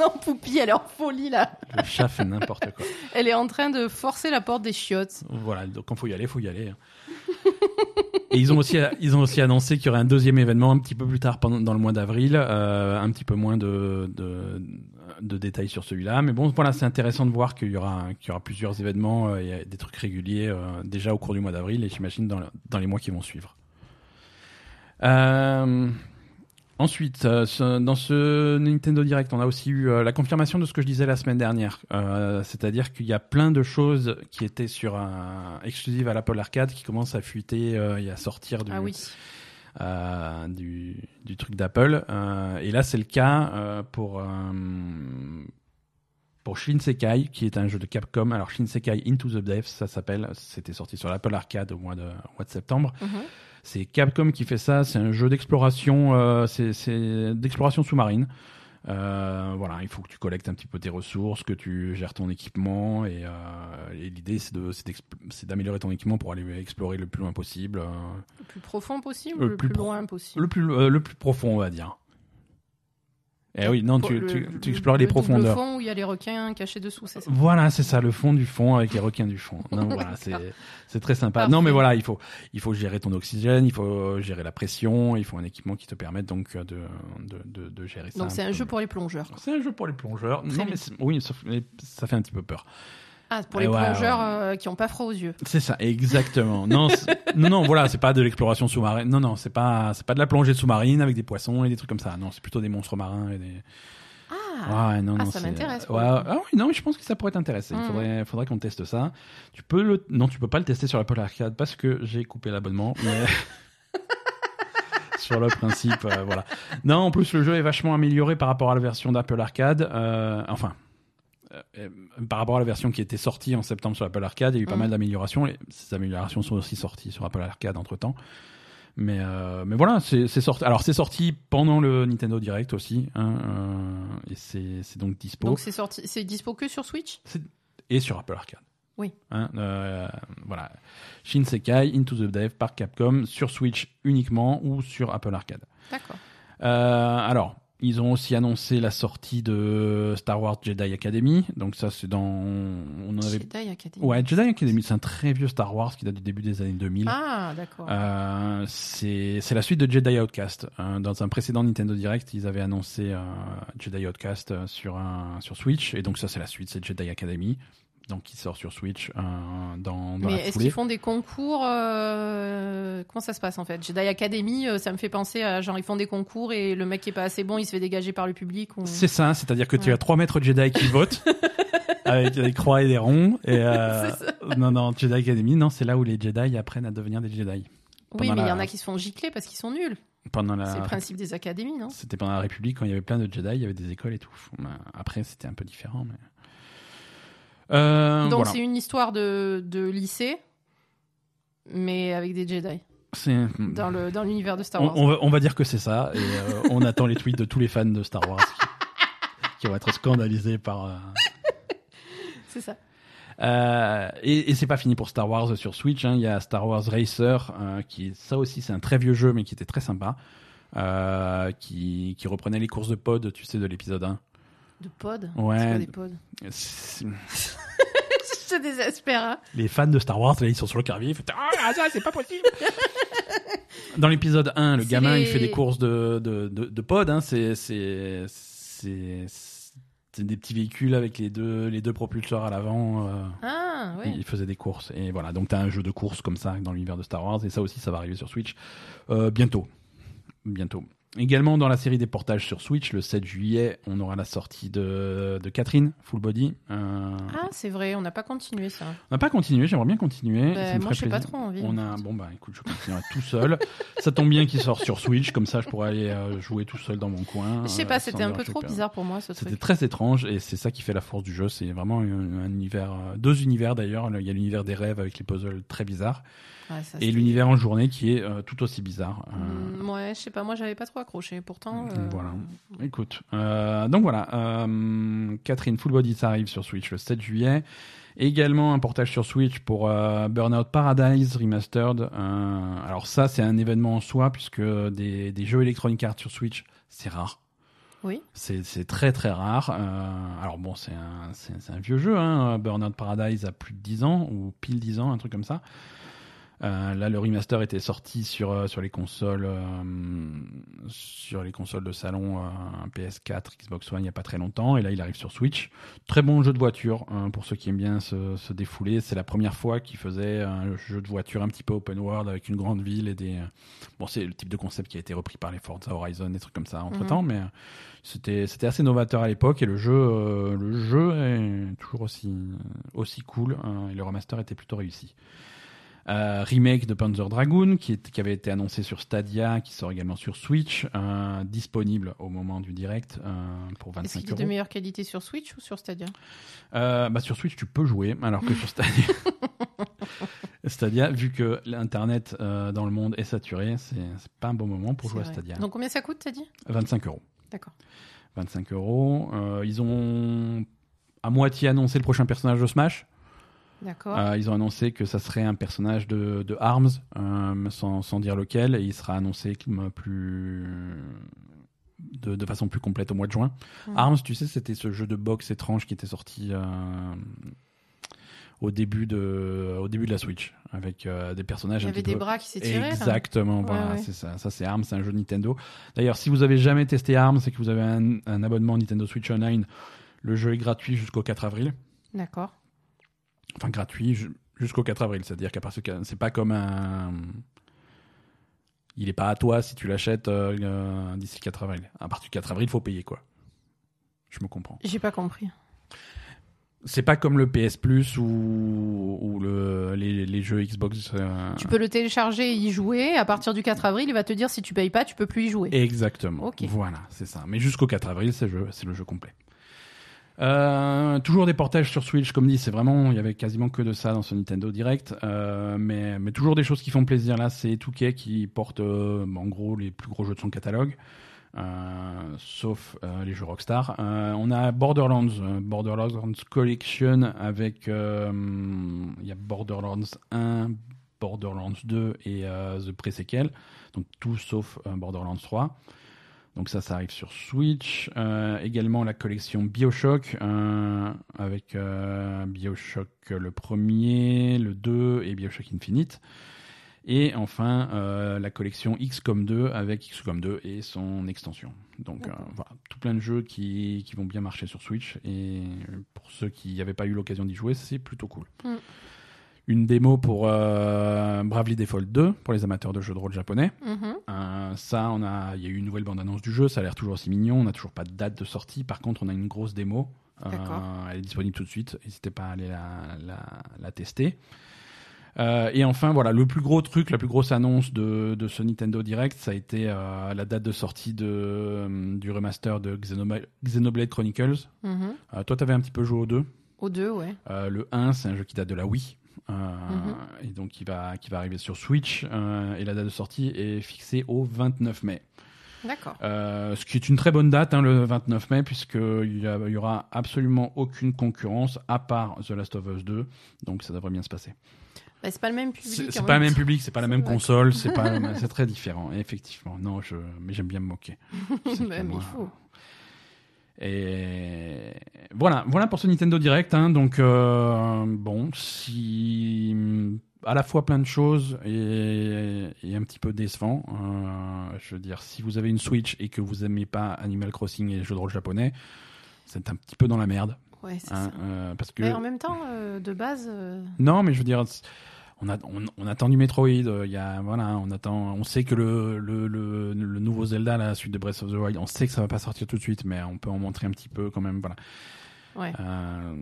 non, Poupie, elle est en folie là. le chat fait n'importe quoi. Elle est en train de forcer la porte des chiottes. Voilà, donc quand faut y aller, faut y aller. Et ils ont aussi, ils ont aussi annoncé qu'il y aurait un deuxième événement un petit peu plus tard dans le mois d'avril, euh, un petit peu moins de, de, détails sur celui-là. Mais bon, voilà, c'est intéressant de voir qu'il y aura, qu'il y aura plusieurs événements euh, et des trucs réguliers euh, déjà au cours du mois d'avril et j'imagine dans, dans les mois qui vont suivre. Ensuite, euh, ce- dans ce Nintendo Direct, on a aussi eu euh, la confirmation de ce que je disais la semaine dernière. Euh, C'est-à-dire qu'il y a plein de choses qui étaient sur un, exclusives à l'Apple Arcade qui commencent à fuiter et à sortir du, Ah oui. du, du truc d'Apple. Et là, c'est le cas pour, pour Shinsekai, qui est un jeu de Capcom. Alors, Shinsekai Into the Depths, ça s'appelle. C'était sorti sur l'Apple Arcade au mois de, au mois de septembre. Mhm. C'est Capcom qui fait ça. C'est un jeu d'exploration, euh, c'est- d'exploration sous-marine. Euh, voilà, il faut que tu collectes un petit peu tes ressources, que tu gères ton équipement, et, euh, et l'idée c'est d'améliorer ton équipement pour aller explorer le plus loin possible, Le plus profond possible, Le le, plus loin possible. le plus le plus profond, on va dire. Eh oui, non, tu, Le- tu, le- tu explores les le profondeurs. fond où il y a les requins cachés dessous, c'est ça? Voilà, c'est ça, le fond du fond avec les requins du fond. Non, voilà, c'est c'est très sympa. Parfait. Non, mais voilà, il faut il faut gérer ton oxygène, il faut gérer la pression, il faut un équipement qui te permette donc de de de, de gérer ça. Donc c'est un jeu pour les plongeurs. C'est un jeu pour les plongeurs. Très non, bien. mais oui, mais ça fait un petit peu peur. Ah, pour les ouais, plongeurs ouais. euh, qui ont pas froid aux yeux. C'est ça, exactement. non, non, non, voilà, c'est pas de l'exploration sous-marine. Non, non, c'est pas, c'est pas de la plongée sous-marine avec des poissons et des trucs comme ça. Non, c'est plutôt des monstres marins et des. Ah, ouais, non, ah, non, ça m'intéresse, Ouais, ah oui, non, mais je pense que ça pourrait t'intéresser. Il Mhm. faudrait, faudrait qu'on teste ça. Tu peux le, non, tu peux pas le tester sur l'Apple Arcade parce que j'ai coupé l'abonnement, mais. sur le principe, euh, voilà. Non, en plus, le jeu est vachement amélioré par rapport à la version d'Apple Arcade. euh, enfin, euh, par rapport à la version qui était sortie en septembre sur Apple Arcade, il y a eu pas Mhm. mal d'améliorations. et Ces améliorations sont aussi sorties sur Apple Arcade entre temps. Mais, euh, mais voilà, c'est sorti. Alors, c'est sorti pendant le Nintendo Direct aussi. hein, euh, et c'est donc dispo. Donc c'est sorti, c'est dispo que sur Switch? Et sur Apple Arcade. Oui. Hein, euh, voilà. Shinsekai Into the Dev par Capcom sur Switch uniquement ou sur Apple Arcade. D'accord. Euh, alors, ils ont aussi annoncé la sortie de Star Wars Jedi Academy. Donc ça, c'est dans... On en avait... Jedi Academy. Ouais, Jedi Academy, c'est un très vieux Star Wars qui date du début des années 2000. Ah, d'accord. Euh, c'est c'est la suite de Jedi Outcast. Euh, dans un précédent Nintendo Direct, ils avaient annoncé euh, Jedi Outcast euh, sur un sur Switch, et donc ça c'est la suite, c'est Jedi Academy, donc qui sort sur Switch euh, dans, dans Mais la est-ce qu'ils font des concours euh, Comment ça se passe en fait? Jedi Academy, euh, ça me fait penser à genre ils font des concours et le mec qui est pas assez bon, il se fait dégager par le public. Ou... C'est ça, c'est-à-dire que tu as trois maîtres Jedi qui votent avec des croix et des ronds. Et euh, non, non, Jedi Academy, non, c'est là où les Jedi apprennent à devenir des Jedi. Oui, mais il y la- en a qui se font gicler parce qu'ils sont nuls. Pendant C'est le la, principe des académies, non? C'était pendant la République quand il y avait plein de Jedi, il y avait des écoles et tout. Après, c'était un peu différent, mais. Euh, Donc voilà. c'est une histoire de, de lycée, mais avec des Jedi C'est- dans le dans l'univers de Star Wars. on va, on va dire que c'est ça, et euh, on attend les tweets de tous les fans de Star Wars qui, qui vont être scandalisés par, euh, C'est ça. Euh, et et c'est pas fini pour Star Wars sur Switch. hein. Il y a Star Wars Racer, euh, qui ça aussi c'est un très vieux jeu, mais qui était très sympa, euh, qui, qui reprenait les courses de pod, tu sais, de l'épisode 1. De pod Ouais. C'est quoi des pods? C'est- te désespère. Hein. Les fans de Star Wars, là, ils sont sur le carvier, ils font Ah, ça, c'est pas possible Dans l'épisode 1, le C'est gamin, il fait des courses de, de, de, de pod, hein. c'est, c'est, c'est, c'est des petits véhicules avec les deux, les deux propulseurs à l'avant. euh, Ah, oui. Il faisait des courses. Et voilà, donc tu as un jeu de course comme ça dans l'univers de Star Wars. Et ça aussi, ça va arriver sur Switch euh, bientôt. Bientôt. Également dans la série des portages sur Switch, le 7 juillet, on aura la sortie de, de Catherine, Full Body. Euh, Ah, c'est vrai, on n'a pas continué ça. On n'a pas continué, j'aimerais bien continuer. Bah, moi, ferait j'ai pas trop envie. On a, bon bah écoute, je continuerai tout seul. ça tombe bien qu'il sort sur Switch, comme ça je pourrais aller euh, jouer tout seul dans mon coin. Je sais euh, pas, sans c'était un peu trop bizarre pour moi ce C'était truc. très étrange et c'est ça qui fait la force du jeu. C'est vraiment un, un univers, euh, deux univers d'ailleurs. Il y a l'univers des rêves avec les puzzles très bizarres Ouais, ça, et l'univers en journée qui est euh, tout aussi bizarre. Euh, Mm, ouais, je sais pas, moi j'avais pas trop accroché. Pourtant, euh, Voilà. Écoute, euh, donc voilà, Catherine Full Body, ça arrive sur Switch le 7 juillet. Également un portage sur Switch pour euh, Burnout Paradise Remastered. Euh, alors ça, c'est un événement en soi puisque des, des jeux Electronic Arts sur Switch, c'est rare. Oui. C'est très très rare. Euh, alors bon, c'est un, c'est c'est un vieux jeu. Hein. Burnout Paradise a plus de 10 ans ou pile 10 ans, un truc comme ça. Euh, là, le remaster était sorti sur euh, sur les consoles euh, sur les consoles de salon euh, PS4, Xbox One il y a pas très longtemps et là il arrive sur Switch. Très bon jeu de voiture hein, pour ceux qui aiment bien se, se défouler. C'est la première fois qu'il faisait un jeu de voiture un petit peu open world avec une grande ville et des bon c'est le type de concept qui a été repris par les Forza Horizon des trucs comme ça entre temps mais euh, c'était c'était assez novateur à l'époque et le jeu euh, le jeu est toujours aussi aussi cool hein, et le remaster était plutôt réussi. Euh, remake de Panzer Dragoon qui, est- qui avait été annoncé sur Stadia, qui sort également sur Switch, euh, disponible au moment du direct euh, pour Est-ce 25 qu'il est de meilleure qualité sur Switch ou sur Stadia bah, sur Switch, tu peux jouer, alors que sur Stadia, Stadia, vu que l'internet dans le monde est saturé, c'est c'est pas un bon moment pour C'est jouer à. Stadia. Donc combien ça coûte, t'as dit? 25 euros. D'accord. 25 euros. Ils ont à moitié annoncé le prochain personnage de Smash. Euh, ils ont annoncé que ça serait un personnage de, de Arms, euh, sans, sans dire lequel, et il sera annoncé plus de, de façon plus complète au mois de juin. Mhm. Arms, tu sais, c'était ce jeu de boxe étrange qui était sorti euh, au début de au début de la Switch, avec des personnages Il y avait des peu. bras qui s'étiraient. Exactement, voilà, ouais. c'est ça. Ça, c'est Arms, c'est un jeu Nintendo. D'ailleurs, si vous avez jamais testé Arms et que vous avez un, un abonnement Nintendo Switch Online, le jeu est gratuit jusqu'au 4 avril. D'accord. Enfin, gratuit ju- jusqu'au 4 avril. C'est-à-dire qu'à partir que c'est pas comme un. Il est pas à toi si tu l'achètes euh, euh, d'ici le 4 avril. À partir du 4 avril, il faut payer, quoi. Je me comprends. J'ai pas compris. C'est pas comme le PS Plus ou, ou le, les, les jeux Xbox. euh, Tu peux le télécharger et y jouer. À partir du 4 avril, il va te dire si tu payes pas, tu peux plus y jouer. Exactement. Ok. Voilà, c'est ça. Mais jusqu'au 4 avril, c'est le jeu, c'est le jeu complet. Euh, toujours des portages sur Switch, comme dit, c'est vraiment, il y avait quasiment que de ça dans ce Nintendo Direct, euh, mais, toujours des choses qui font plaisir. Là, c'est 2K qui porte euh, en gros les plus gros jeux de son catalogue, sauf les jeux Rockstar. On a Borderlands, Borderlands Collection avec, il y a Borderlands 1, Borderlands 2 et The Pre-Sequel, donc tout sauf Borderlands 3. Donc ça, ça arrive sur Switch. Euh, également la collection Bioshock, euh, avec euh, Bioshock le premier, le 2 et Bioshock Infinite. Et enfin, la collection XCOM 2 avec XCOM 2 et son extension. Donc voilà, tout plein de jeux qui, qui vont bien marcher sur Switch. Et pour ceux qui n'avaient pas eu l'occasion d'y jouer, c'est plutôt cool. Mm. Une démo pour euh, Bravely Default 2, pour les amateurs de jeux de rôle japonais. Mhm. Euh, ça, on a, il y a eu une nouvelle bande-annonce du jeu, ça a l'air toujours aussi mignon. On n'a toujours pas de date de sortie. Par contre, on a une grosse démo. Euh, elle est disponible tout de suite. N'hésitez pas à aller la, la, la tester. Et enfin, voilà, le plus gros truc, la plus grosse annonce de, de ce Nintendo Direct, ça a été la date de sortie de, du remaster de Xenoblade, Xenoblade Chronicles. Mhm. Toi, tu avais un petit peu joué aux deux. Au 2, ouais. Le 1, c'est un jeu qui date de la Wii. Euh. Et donc, qui va, qui va arriver sur Switch. euh, et la date de sortie est fixée au 29 mai. D'accord. Euh, ce qui est une très bonne date, hein, le 29 mai, puisqu'il y, a- il y aura absolument aucune concurrence à part The Last of Us 2, donc ça devrait bien se passer. Bah, c'est pas le même public. C'est pas le même public, c'est pas la même console, c'est pas, c'est très différent. Effectivement, non, je, mais j'aime bien me moquer. Bah, moi- il faut. Et voilà, voilà pour ce Nintendo Direct. hein. donc euh, bon, si à la fois plein de choses et, et un petit peu décevant. euh, je veux dire, si vous avez une Switch et que vous aimez pas Animal Crossing et les jeux de rôle japonais, c'est un petit peu dans la merde. Ouais, c'est hein, ça. euh, parce que Mais en même temps, euh, de base, non, mais je veux dire, on, a, on, on attend du Metroid. euh, Il y a, voilà, on attend. On sait que le, le, le, le nouveau Zelda, la suite de Breath of the Wild, on sait que ça va pas sortir tout de suite, mais on peut en montrer un petit peu quand même. Voilà. ouais. Euh,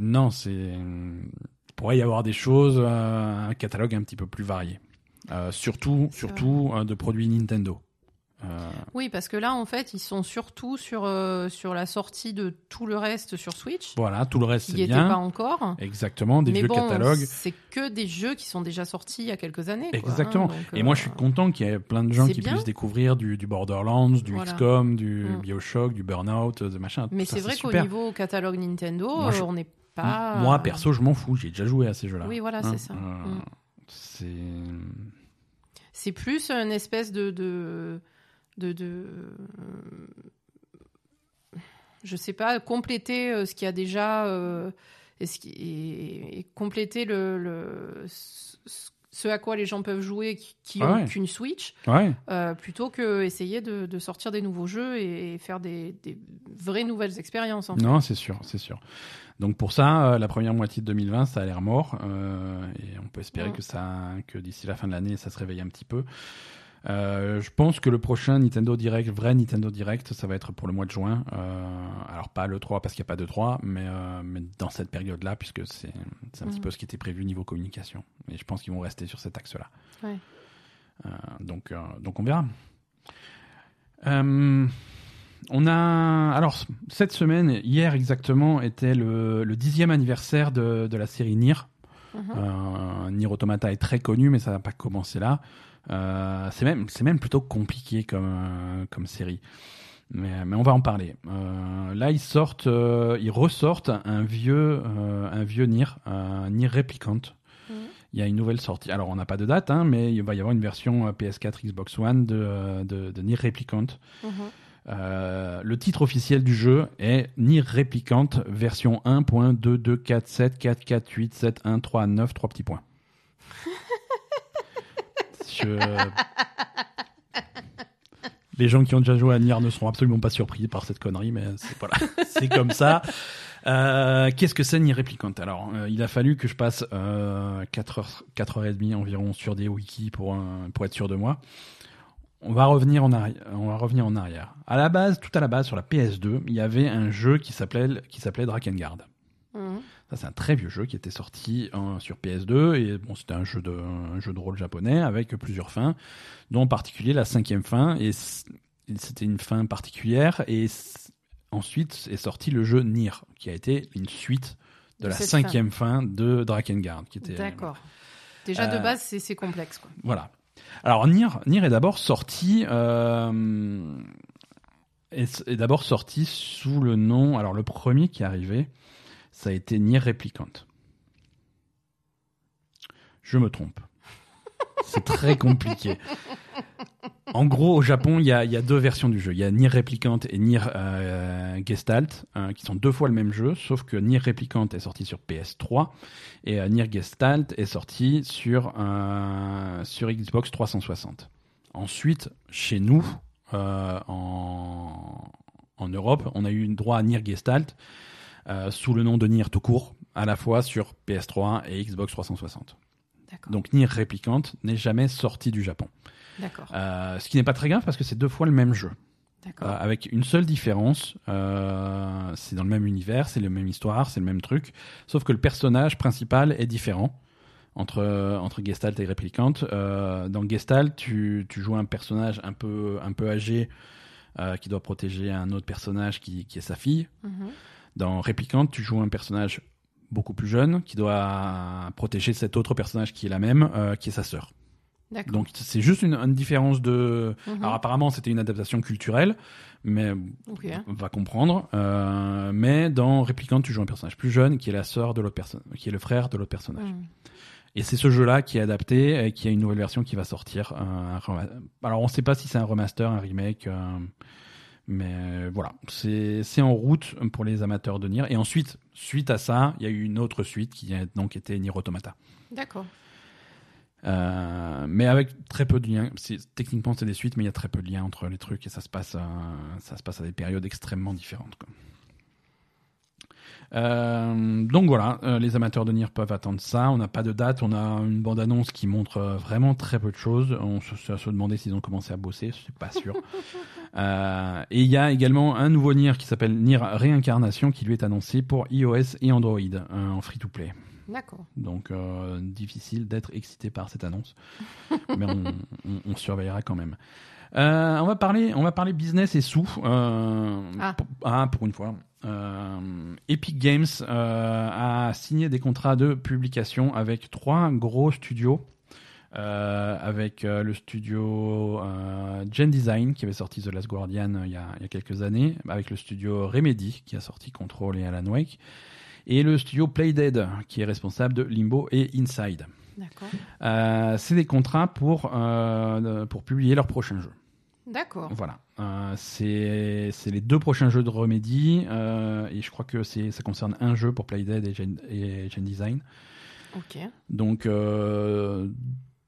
non, c'est. Il pourrait y avoir des choses, euh, un catalogue un petit peu plus varié. Euh, surtout, surtout de produits Nintendo. Euh, Oui, parce que là, en fait, ils sont surtout sur, euh, sur la sortie de tout le reste sur Switch. voilà, tout le reste qui c'est n'y était bien. pas encore. Exactement, des Mais vieux bon, catalogues. c'est que des jeux qui sont déjà sortis il y a quelques années. quoi, Exactement. hein, donc, Et euh, moi, je suis content qu'il y ait plein de gens qui bien. puissent découvrir du, du Borderlands, du Voilà. XCOM, du Mm. Bioshock, du Burnout, de machin. Mais Ça, c'est vrai qu'au niveau catalogue Nintendo, Moi, je- euh, on n'est pas. Moi, perso, je m'en fous. J'ai déjà joué à ces jeux-là. Oui, voilà, Hein, c'est ça. euh, Mm. C'est. C'est plus une espèce de. de, de, de- je sais pas, compléter euh, ce qu'il y a déjà. euh, et, ce qui, et, et compléter le, le- ce ce à quoi les gens peuvent jouer qui, qui Ah ouais. qu'une Switch, Ouais. euh, plutôt que essayer de, de sortir des nouveaux jeux et, faire des, des vraies nouvelles expériences. En fait. Non, c'est sûr, c'est sûr. Donc pour ça, euh, la première moitié de 2020, ça a l'air mort, euh, et on peut espérer que ça, que d'ici la fin de l'année, ça se réveille un petit peu. Euh, je pense que le prochain Nintendo Direct, vrai Nintendo Direct, ça va être pour le mois de juin. Euh, alors pas le 3 parce qu'il n'y a pas de 3, mais, euh, mais dans cette période-là, puisque c'est un petit Mhm. peu ce qui était prévu niveau communication. Et je pense qu'ils vont rester sur cet axe-là. Ouais. Donc, donc on verra. On a alors cette semaine, hier exactement, était le, le dixième anniversaire de, de la série Nier. Mhm. Euh, Nier Automata est très connu, mais ça n'a pas commencé là. Euh, c'est même, c'est même plutôt compliqué comme, euh, comme série. Mais, mais on va en parler. Euh, là, ils sortent, euh, ils ressortent un vieux, euh, un vieux Nier, un Nier Replicant. Mhm. Il y a une nouvelle sortie. Alors, on n'a pas de date, hein, mais il va y avoir une version euh, PS4, Xbox One de, de, de Nier Replicant. Euh, le titre officiel du jeu est Nier Replicant version 1.22474487139 trois petits points. Je- Les gens qui ont déjà joué à Nier ne seront absolument pas surpris par cette connerie, mais c'est voilà, c'est comme ça. Euh, Qu'est-ce que c'est Nier Replicant Alors, euh, il a fallu que je passe euh, 4 heures, 4 heures et demie environ sur des wikis pour, euh, pour être sûr de moi. On va revenir en arrière. On va revenir en arrière. À la base, tout à la base, sur la PS2, il y avait un jeu qui s'appelait qui s'appelait Drakengard. Ça, c'est un très vieux jeu qui était sorti sur PS2 et bon, c'était un jeu de un jeu de rôle japonais avec plusieurs fins, dont en particulier la cinquième fin et c'était une fin particulière et ensuite est sorti le jeu Nier qui a été une suite de la cette cinquième fin. de Drakengard qui était D'accord. Déjà de Euh, base, c'est c'est complexe. Quoi. voilà. Alors Nier, Nier est d'abord sorti euh, est, est d'abord sorti sous le nom. Alors le premier qui est arrivé, ça a été Nier Replicant. Je me trompe. C'est très compliqué. En gros, au Japon, il y a, deux versions du jeu. Il y a Nier Replicant et Nier euh, Gestalt, hein, qui sont deux fois le même jeu, sauf que Nier Replicant est sorti sur PS3 et euh, Nier Gestalt est sorti sur, euh, sur Xbox 360. Ensuite, chez nous, euh, en, en Europe, on a eu droit à Nier Gestalt sous le nom de Nier tout court, à la fois sur PS3 et Xbox 360. D'accord. Donc Nier Replicant n'est jamais sorti du Japon. Euh, ce qui n'est pas très grave parce que c'est deux fois le même jeu. Euh, avec une seule différence, euh, c'est dans le même univers, c'est la même histoire, c'est le même truc, sauf que le personnage principal est différent entre, entre Gestalt et Replicant. Euh, dans Gestalt, tu, tu joues un personnage un peu, un peu âgé euh, qui doit protéger un autre personnage qui, qui est sa fille. Mhm. Dans Replicant, tu joues un personnage beaucoup plus jeune qui doit protéger cet autre personnage qui est la même, euh, qui est sa sœur. Donc c'est juste une, une différence de. Mhm. Alors apparemment c'était une adaptation culturelle, mais on va comprendre. Euh, mais dans Replicant, tu joues un personnage plus jeune qui est la sœur de l'autre personne, qui est le frère de l'autre personnage. Mhm. Et c'est ce jeu-là qui est adapté et qui a une nouvelle version qui va sortir. euh, Alors on ne sait pas si c'est un remaster, un remake, euh, mais voilà, c'est en route pour les amateurs de Nier. Et ensuite, suite à ça, il y a eu une autre suite qui a donc été Nier Automata. D'accord. Euh, mais avec très peu de liens. Techniquement, c'est des suites, mais il y a très peu de liens entre les trucs et ça se passe, à, ça se passe à des périodes extrêmement différentes. quoi. Euh, donc voilà, euh, les amateurs de Nier peuvent attendre ça. On n'a pas de date, on a une bande-annonce qui montre euh, vraiment très peu de choses. On se, se, demander s'ils ont commencé à bosser, je suis pas sûr. Euh, et il y a également un nouveau Nier qui s'appelle Nier Réincarnation qui lui est annoncé pour iOS et Android en free-to-play. D'accord. Donc difficile d'être excité par cette annonce, mais on, on- on surveillera quand même. On va parler, on va parler business et sous. Ah. pour, ah, pour une fois. Euh, Epic Games euh, a signé des contrats de publication avec trois gros studios. Euh, avec euh, le studio euh, Gen Design qui avait sorti The Last Guardian il y, a, il y a quelques années, avec le studio Remedy qui a sorti Control et Alan Wake, et le studio Playdead qui est responsable de Limbo et Inside. C'est des contrats pour, pour publier leur prochain jeu. D'accord. Voilà. Euh, c'est les deux prochains jeux de Remedy, euh, et je crois que ça concerne un jeu pour Playdead et Gen, et Gen Design. Ok. Donc, euh,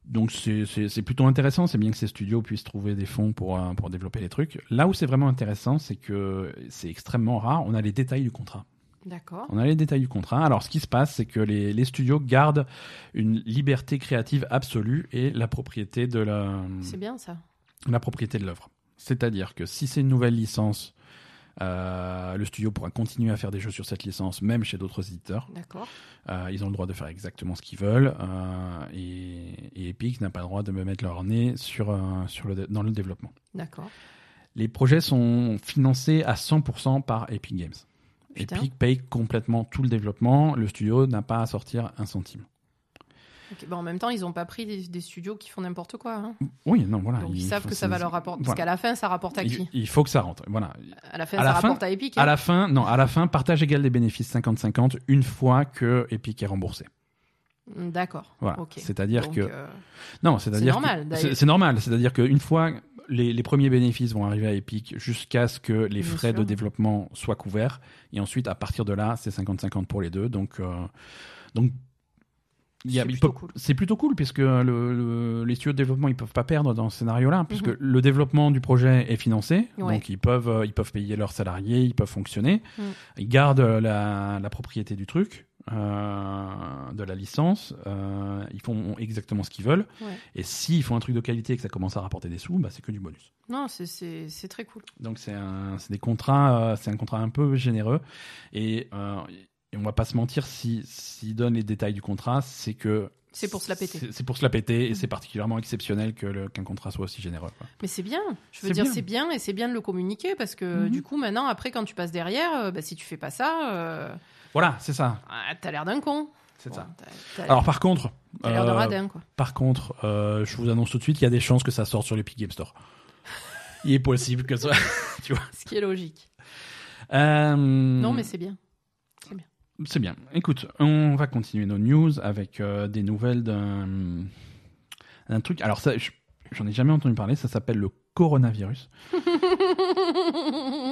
donc c'est plutôt intéressant. C'est bien que ces studios puissent trouver des fonds pour, euh, pour développer les trucs. Là où c'est vraiment intéressant, c'est que c'est extrêmement rare. On a les détails du contrat. D'accord. On a les détails du contrat. Alors, ce qui se passe, c'est que les, les studios gardent une liberté créative absolue et la propriété de la, C'est bien ça. La propriété de l'œuvre. C'est-à-dire que si c'est une nouvelle licence, euh, le studio pourra continuer à faire des jeux sur cette licence, même chez d'autres éditeurs. D'accord. Euh, ils ont le droit de faire exactement ce qu'ils veulent euh, et, et Epic n'a pas le droit de me mettre leur nez sur, sur le, dans le développement. D'accord. Les projets sont financés à 100% par Epic Games. Putain. Epic paye complètement tout le développement. Le studio n'a pas à sortir un centime. Bon, en même temps, ils n'ont pas pris des, des studios qui font n'importe quoi. hein. Oui, non, voilà. Donc ils il savent que ça va c'est- leur rapporter. Parce qu'à la fin, ça rapporte à qui? Il, il faut que ça rentre. Voilà. À la fin, à ça la fin- rapporte à Epic. À hein. la fin, non, à la fin, partage égal des bénéfices 50-50 une fois que Epic est remboursé. Mm, D'accord. Voilà. Ok. C'est-à-dire que euh, non, c'est-à-dire normal, que- d'ailleurs. c'est c'est normal. C'est-à-dire qu'une fois les, les premiers bénéfices vont arriver à Epic jusqu'à ce que les Bien frais sûr. de développement soient couverts et ensuite à partir de là, c'est 50-50 pour les deux. Donc euh, donc C'est plutôt cool. c'est plutôt cool puisque le, le- les studios de développement ils peuvent pas perdre dans ce scénario-là puisque Mhm. le développement du projet est financé Ouais. donc ils peuvent euh, ils peuvent payer leurs salariés ils peuvent fonctionner Mhm. ils gardent la, la propriété du truc euh, de la licence euh, ils font exactement ce qu'ils veulent Ouais. et s'ils font un truc de qualité et que ça commence à rapporter des sous bah c'est que du bonus Non, c'est- très cool. donc c'est des contrats, euh, c'est un contrat un peu généreux et, euh, et on va pas se mentir si s'ils donnent les détails du contrat, c'est que C'est pour se la péter. C'est pour se la péter et Mhm. c'est particulièrement exceptionnel que qu'un contrat soit aussi généreux. quoi. Mais c'est bien. Je veux dire, c'est bien et c'est bien de le communiquer parce que Mhm. du coup, maintenant, après, quand tu passes derrière, euh, bah, si tu fais pas ça, euh, Voilà, c'est ça, ah, t'as l'air d'un con. c'est Bon, ça. Alors par contre, t'as l'air de euh, radin, quoi. par contre, euh, je vous annonce tout de suite qu'il y a des chances que ça sorte sur l'Epic Game Store. Il est possible que ça. Ce qui est logique. Euh, Non, mais c'est bien. C'est bien. Écoute, on va continuer nos news avec euh, des nouvelles d'un un truc. Alors ça, je- j'en ai jamais entendu parler. Ça s'appelle le coronavirus.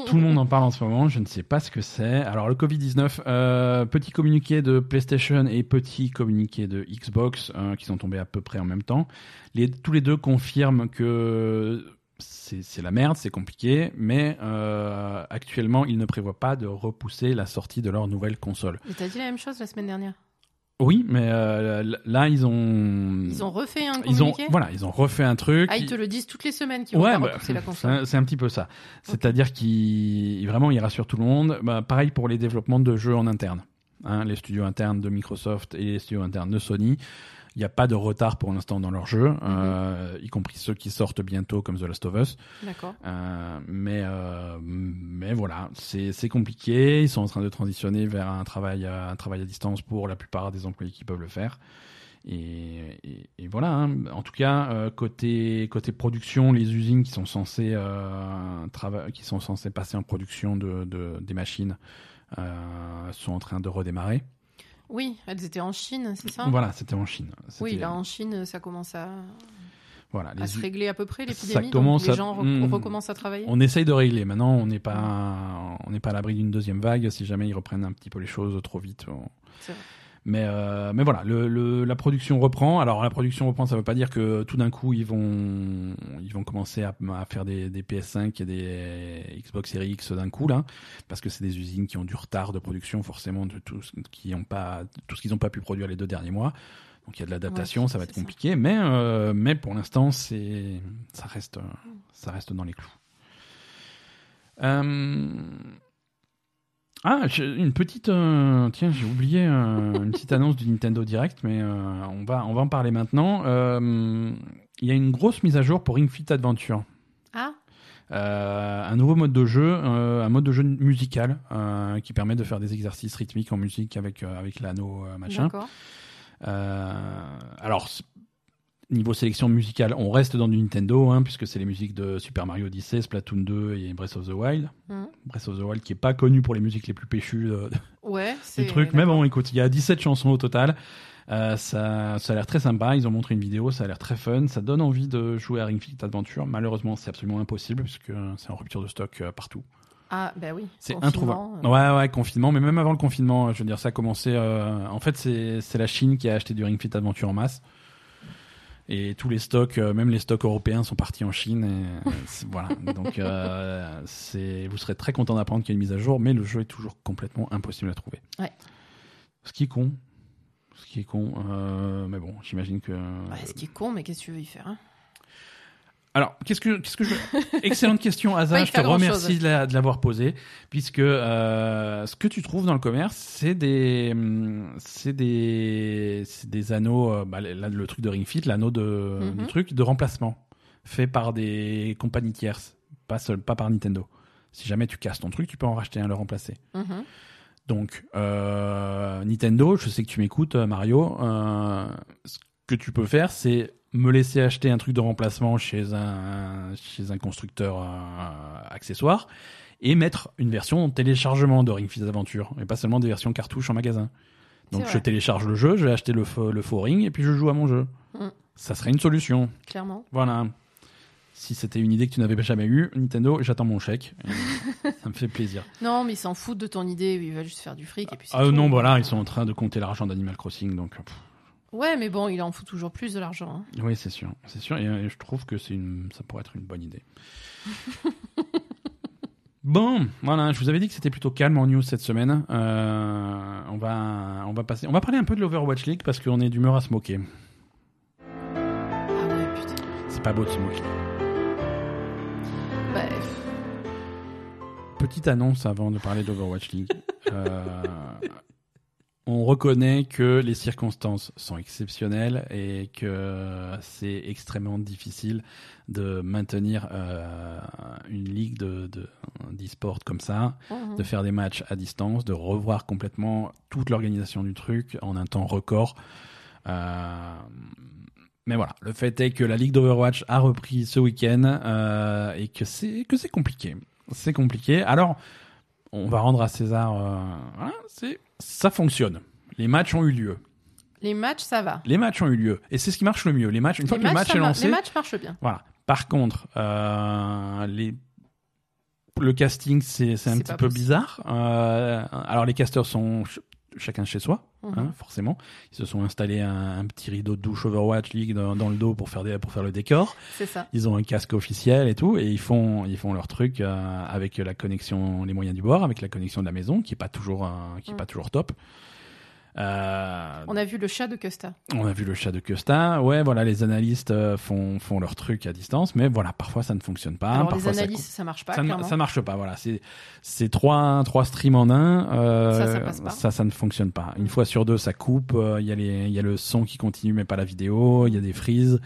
Tout le monde en parle en ce moment. Je ne sais pas ce que c'est. Alors le Covid 19, euh, petit communiqué de PlayStation et petit communiqué de Xbox euh, qui sont tombés à peu près en même temps. Les, tous les deux confirment que c'est la merde, c'est compliqué, mais euh, actuellement ils ne prévoient pas de repousser la sortie de leur nouvelle console. Mais t'as dit la même chose la semaine dernière. Oui, mais euh, là ils ont Ils ont refait un ils ont voilà ils ont refait un truc. Ah, ils te le disent toutes les semaines qu'ils vont Ouais, bah, la console. c'est un petit peu ça. C'est-à-dire qu'ils vraiment ils rassurent tout le monde. Bah, pareil pour les développements de jeux en interne. Hein, les studios internes de Microsoft et les studios internes de Sony. Il n'y a pas de retard pour l'instant dans leur jeu, euh, y compris ceux qui sortent bientôt comme The Last of Us. D'accord. Euh, mais euh, mais voilà, c'est compliqué. Ils sont en train de transitionner vers un travail à, un travail à distance pour la plupart des employés qui peuvent le faire. Et, et, et voilà. hein. En tout cas, euh, côté côté production, les usines qui sont censées euh, qui sont censées passer en production de, de des machines euh, sont en train de redémarrer. Oui, elles étaient en Chine, c'est ça? Voilà, c'était en Chine. Oui, là en Chine, ça commence à, voilà, à les se régler à peu près l'épidémie. donc les à- gens re- Hmm. recommencent à travailler? On essaye de régler. Maintenant, on n'est pas, on n'est pas à l'abri d'une deuxième vague si jamais ils reprennent un petit peu les choses trop vite. On- C'est vrai. Mais, euh, mais voilà, le, le- la production reprend. Alors la production reprend, ça veut pas dire que tout d'un coup ils vont, ils vont commencer à, à faire des, des PS5 et des Xbox Series X d'un coup là, parce que c'est des usines qui ont du retard de production forcément de tout ce qui ont pas, tout ce qu'ils n'ont pas pu produire les deux derniers mois. Donc il y a de l'adaptation, Ouais, ça va être ça. compliqué, mais euh, mais pour l'instant c'est, ça reste, ça reste dans les clous. Euh, Ah, j'ai une petite. euh, Tiens, j'ai oublié euh, une petite annonce du Nintendo Direct, mais euh, on, va, on va en parler maintenant. Euh, Il y a une grosse mise à jour pour Ring Fit Adventure. Ah, Euh, un nouveau mode de jeu, euh, un mode de jeu musical euh, qui permet de faire des exercices rythmiques en musique avec, euh, avec l'anneau euh, machin. d'accord. Euh, alors, niveau sélection musicale, on reste dans du Nintendo, hein, puisque c'est les musiques de Super Mario Odyssey, Splatoon 2 et Breath of the Wild. Mhm. Breath of the Wild qui est pas connu pour les musiques les plus péchues de- Ouais, du truc. Mais bon, écoute, il y a 17 chansons au total. Euh, ça, ça a l'air très sympa. Ils ont montré une vidéo, ça a l'air très fun. Ça donne envie de jouer à Ring Fit Adventure. Malheureusement, c'est absolument impossible puisque c'est en rupture de stock euh, partout. Ah, ben oui. C'est introuvable. Ouais, ouais, confinement. Mais même avant le confinement, je veux dire, ça a commencé. euh, En fait, c'est c'est la Chine qui a acheté du Ring Fit Adventure en masse. Et tous les stocks, euh, même les stocks européens, sont partis en Chine. Et, euh, voilà. Donc, euh, c'est, vous serez très content d'apprendre qu'il y a une mise à jour, mais le jeu est toujours complètement impossible à trouver. Ouais. Ce qui est con. Ce qui est con. euh, mais bon, j'imagine que. Ouais, ce qui est con, mais qu'est-ce que tu veux y faire hein? Alors, qu'est-ce que, qu'est-ce que je... Excellente question, Asa. Je te remercie de, la- de l'avoir posée, puisque euh, ce que tu trouves dans le commerce, c'est des, c'est des, c'est des anneaux. euh, bah, là, le truc de Ring Fit, l'anneau de, Mhm. du truc de remplacement, fait par des compagnies tierces, pas seul, pas par Nintendo. Si jamais tu casses ton truc, tu peux en racheter un, le remplacer. Mhm. Donc, euh, Nintendo, je sais que tu m'écoutes, euh, Mario. euh, ce que tu peux faire, c'est me laisser acheter un truc de remplacement chez un, chez un constructeur euh, accessoire et mettre une version en téléchargement de Ring Fit Adventure et pas seulement des versions cartouches en magasin. Donc, je télécharge le jeu, je vais acheter le, faux- le faux ring et puis je joue à mon jeu. Mm. Ça serait une solution. Clairement. Voilà. Si c'était une idée que tu n'avais jamais eue, Nintendo, j'attends mon chèque. Ça me fait plaisir. Non, mais ils s'en foutent de ton idée. Ils veulent juste faire du fric. Et puis Ah tout. non, voilà, ils sont en train de compter l'argent d'Animal Crossing, donc pff, Ouais, mais bon, il en fout toujours plus de l'argent. hein. oui, c'est sûr, c'est sûr, et, euh, je trouve que c'est une, ça pourrait être une bonne idée. bon, voilà, je vous avais dit que c'était plutôt calme en news cette semaine. Euh, on va, on va passer, on va parler un peu de l'Overwatch League parce qu'on est d'humeur à se moquer. Ah ouais, putain. C'est pas beau de se moquer. Bah, pff, Petite annonce avant de parler d'Overwatch League. Euh, on reconnaît que les circonstances sont exceptionnelles et que c'est extrêmement difficile de maintenir euh, une ligue de de- d'e-sport comme ça, mhm. de faire des matchs à distance, de revoir complètement toute l'organisation du truc en un temps record. Euh, mais voilà, le fait est que la ligue d'Overwatch a repris ce week-end euh, et que c'est que c'est compliqué. C'est compliqué. Alors, on va rendre à César. voilà, c'est ça fonctionne. Les matchs ont eu lieu. Les matchs, ça va. Les matchs ont eu lieu et c'est ce qui marche le mieux. Les matchs, une fois que le match est lancé, les matchs marchent bien. voilà. Par contre, euh, les le casting c'est un petit peu possible. bizarre. Euh, alors les casteurs sont chacun chez soi, Mhm. hein, forcément. Ils se sont installés un, un petit rideau de douche Overwatch League dans, dans le dos pour faire des, pour faire le décor. C'est ça. Ils ont un casque officiel et tout, et ils font ils font leur truc euh, avec la connexion, les moyens du bord, avec la connexion de la maison qui est pas toujours euh, qui est Mm. pas toujours top. Euh, On a vu le chat de Custa. on a vu le chat de Custa. Ouais, voilà, les analystes euh, font, font leur truc à distance, mais voilà, parfois ça ne fonctionne pas. Alors les parfois ça marche pas, ça, ne- clairement. ça marche pas, voilà. C'est, c'est trois, trois streams en un. euh, Ça, ça passe pas. Ça, ça ne fonctionne pas. Une fois sur deux, ça coupe. euh, Il y a les, il y a le son qui continue, mais pas la vidéo. Il y a des freezes.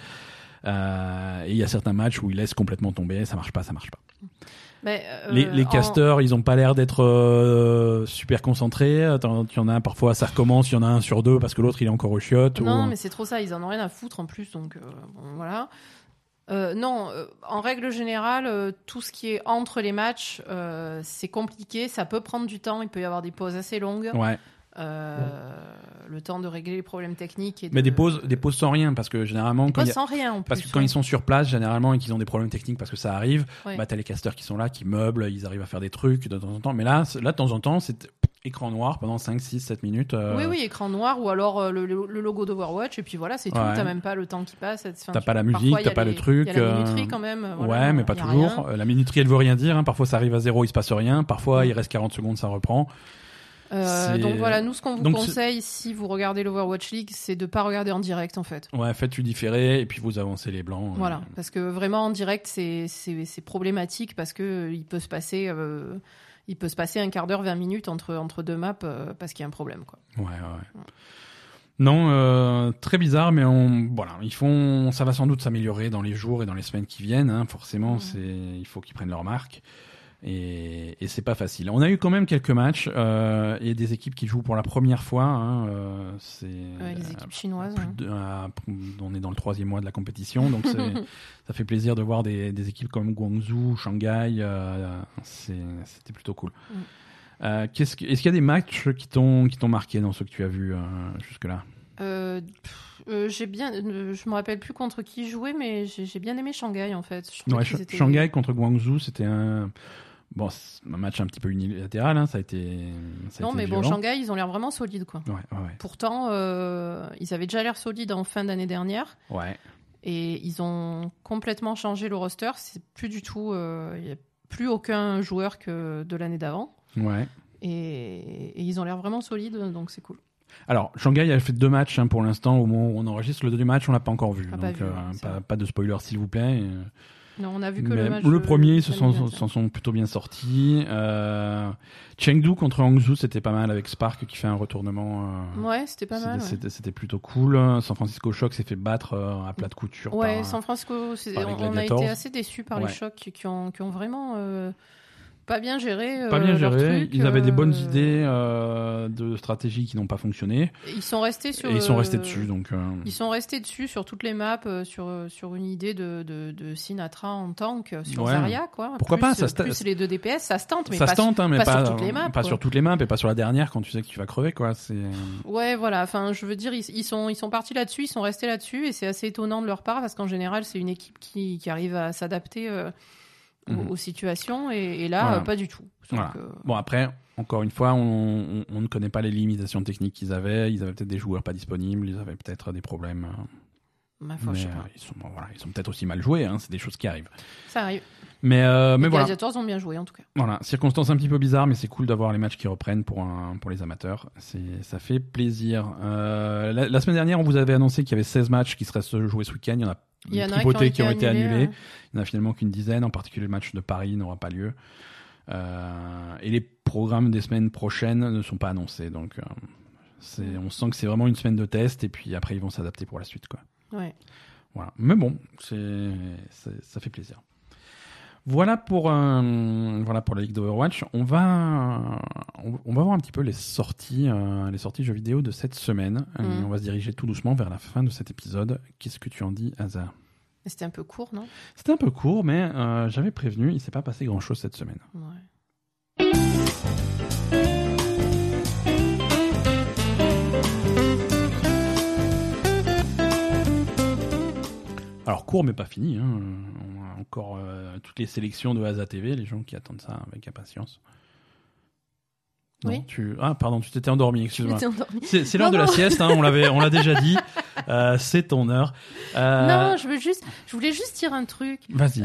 Euh, et il y a certains matchs où ils laissent complètement tomber. Ça marche pas, ça marche pas. Mais, euh, les les en- casteurs, ils ont pas l'air d'être euh, super concentrés. Il y en a parfois, ça recommence. Il y en a un sur deux parce que l'autre il est encore au chiottes. Non, ou- mais c'est trop ça, ils en ont rien à foutre en plus, donc euh, bon, voilà. Euh, non, euh, en règle générale, euh, tout ce qui est entre les matchs, euh, c'est compliqué, ça peut prendre du temps, il peut y avoir des pauses assez longues, Ouais. Euh, le temps de régler les problèmes techniques. Et Mais de- des pauses, des pauses sans rien parce que généralement quand y a- sans rien en Parce plus, que quand ouais. ils sont sur place, généralement, et qu'ils ont des problèmes techniques parce que ça arrive, Ouais. bah, t'as les casteurs qui sont là, qui meublent, ils arrivent à faire des trucs de temps en temps. Mais là, là de temps en temps, c'est écran noir pendant 5, 6, 7 minutes. euh, Oui, oui, écran noir ou alors euh, le, le- logo d'Overwatch et puis voilà, c'est tout. Ouais. T'as même pas le temps qui passe. Enfin, T'as pas la musique, t'as pas les- le truc, Il y a la minuterie quand même. voilà, ouais, mais pas toujours. rien. La minuterie, elle veut rien dire. hein. Parfois, ça arrive à zéro, il se passe rien. Parfois, il reste 40 secondes, ça reprend. Euh, donc voilà, nous ce qu'on vous Donc, conseille si vous regardez l'Overwatch League, c'est de pas regarder en direct en fait. Ouais, faites du différé et puis vous avancez les blancs. euh. Voilà, parce que vraiment en direct c'est c'est problématique parce que euh, il peut se passer euh, il peut se passer un quart d'heure, 20 minutes entre entre deux maps parce qu'il y a un problème quoi. Ouais, ouais. ouais. Non, euh, très bizarre, mais on, voilà, ils font, ça va sans doute s'améliorer dans les jours et dans les semaines qui viennent. Hein, forcément, c'est, il faut qu'ils prennent leur marque. Et, et c'est pas facile. On a eu quand même quelques matchs euh, et des équipes qui jouent pour la première fois. Hein, euh, c'est Ouais, les équipes chinoises. plus hein. de- à- on est dans le troisième mois de la compétition, donc ça fait plaisir de voir des, des équipes comme Guangzhou, Shanghai. euh, c'était plutôt cool. Mm. Euh, est-ce qu'il y a des matchs qui t'ont qui t'ont marqué dans ceux que tu as vus euh, jusque-là? Euh, euh, j'ai bien, euh, je me rappelle plus contre qui jouer, mais j'ai bien aimé Shanghai en fait. Je trouvais Ouais, qu'ils Sh- étaient- Shanghai contre Guangzhou, c'était un bon c'est un match un petit peu unilatéral. Hein, ça a été. ça a Non, été mais bon. Shanghai, ils ont l'air vraiment solides quoi. Ouais, ouais, Pourtant, euh, ils avaient déjà l'air solides en fin d'année dernière. ouais. Et ils ont complètement changé le roster. C'est plus du tout. euh, Il n'y a plus aucun joueur que de l'année d'avant. ouais. Et, et ils ont l'air vraiment solides, donc c'est cool. Alors, Shanghai a fait deux matchs hein, pour l'instant. Au moment où on enregistre le deuxième match, on l'a pas encore vu. Ah, donc, pas vu, euh, pas, de spoiler, s'il vous plaît. Non, on a vu que mais le match. le premier, ils se sont, s'en sont plutôt bien sortis. Euh, Chengdu contre Hangzhou, c'était pas mal avec Spark qui fait un retournement. euh. Ouais, c'était pas mal. C'était plutôt cool. San Francisco Shock s'est fait battre euh, à plat de couture. Ouais, par- San Francisco, par on, on a été assez déçus par Ouais. les chocs qui, ont, qui ont vraiment pas bien géré. pas euh, bien leur géré. truc, ils avaient des bonnes euh, idées euh, de stratégie qui n'ont pas fonctionné. Ils sont restés sur. Et ils sont restés dessus. Donc, Ils sont restés dessus sur toutes les maps, sur, sur une idée de, de, de Sinatra en tank sur Ouais. Zarya, quoi. Pourquoi Plus- pas, ça Plus les deux DPS, ça se tente, mais ça pas se tente, hein, mais pas pas, sur toutes les maps, pas quoi. sur toutes les maps et pas sur la dernière quand tu sais que tu vas crever. quoi. C'est Ouais, voilà. Enfin, je veux dire, ils, ils sont, ils sont partis là-dessus, ils sont restés là-dessus, et c'est assez étonnant de leur part parce qu'en général, c'est une équipe qui, qui arrive à s'adapter aux, Mhm. aux situations, et, et là, Voilà. euh, pas du tout. Voilà. Bon, après, encore une fois, on, on- on ne connaît pas les limitations techniques qu'ils avaient. Ils avaient peut-être des joueurs pas disponibles, ils avaient peut-être des problèmes. euh, mais je sais euh, pas. ils sont, bon, voilà, ils sont peut-être aussi mal joués, hein, c'est des choses qui arrivent. Ça arrive. Mais, euh, mais les voilà, Gladiators ont bien joué, en tout cas. voilà, circonstances un petit peu bizarres, mais c'est cool d'avoir les matchs qui reprennent pour, un, pour les amateurs. Ça fait plaisir. Euh, la, la semaine dernière, on vous avait annoncé qu'il y avait 16 matchs qui seraient joués ce week-end. Il y en a une qui ont tripotée été qui ont été annulés, annulés. ouais. Il n'y en a finalement qu'une dizaine, en particulier le match de Paris n'aura pas lieu. Euh, et les programmes des semaines prochaines ne sont pas annoncés. Donc, euh, on sent que c'est vraiment une semaine de test et puis après ils vont s'adapter pour la suite. Quoi. Ouais. Voilà. Mais bon, ça fait plaisir. Voilà pour, euh, voilà pour la Ligue d'Overwatch. On va, on, on va voir un petit peu les sorties, euh, les sorties jeux vidéo de cette semaine. Euh, Mhm. on va se diriger tout doucement vers la fin de cet épisode. Qu'est-ce que tu en dis, Mais C'était un peu court, non? C'était un peu court, mais euh, j'avais prévenu, il s'est pas passé grand-chose cette semaine. Ouais. Alors court, mais pas fini. Hein. On a encore euh, toutes les sélections de Haza TV, les gens qui attendent ça avec impatience. Non, Oui. tu... Ah, pardon, tu t'étais endormi, excuse-moi. C'est l'heure de la sieste, hein, on l'avait, on l'a déjà dit. Euh, c'est ton heure. Euh, Non, je veux juste, je voulais juste dire un truc. Vas-y.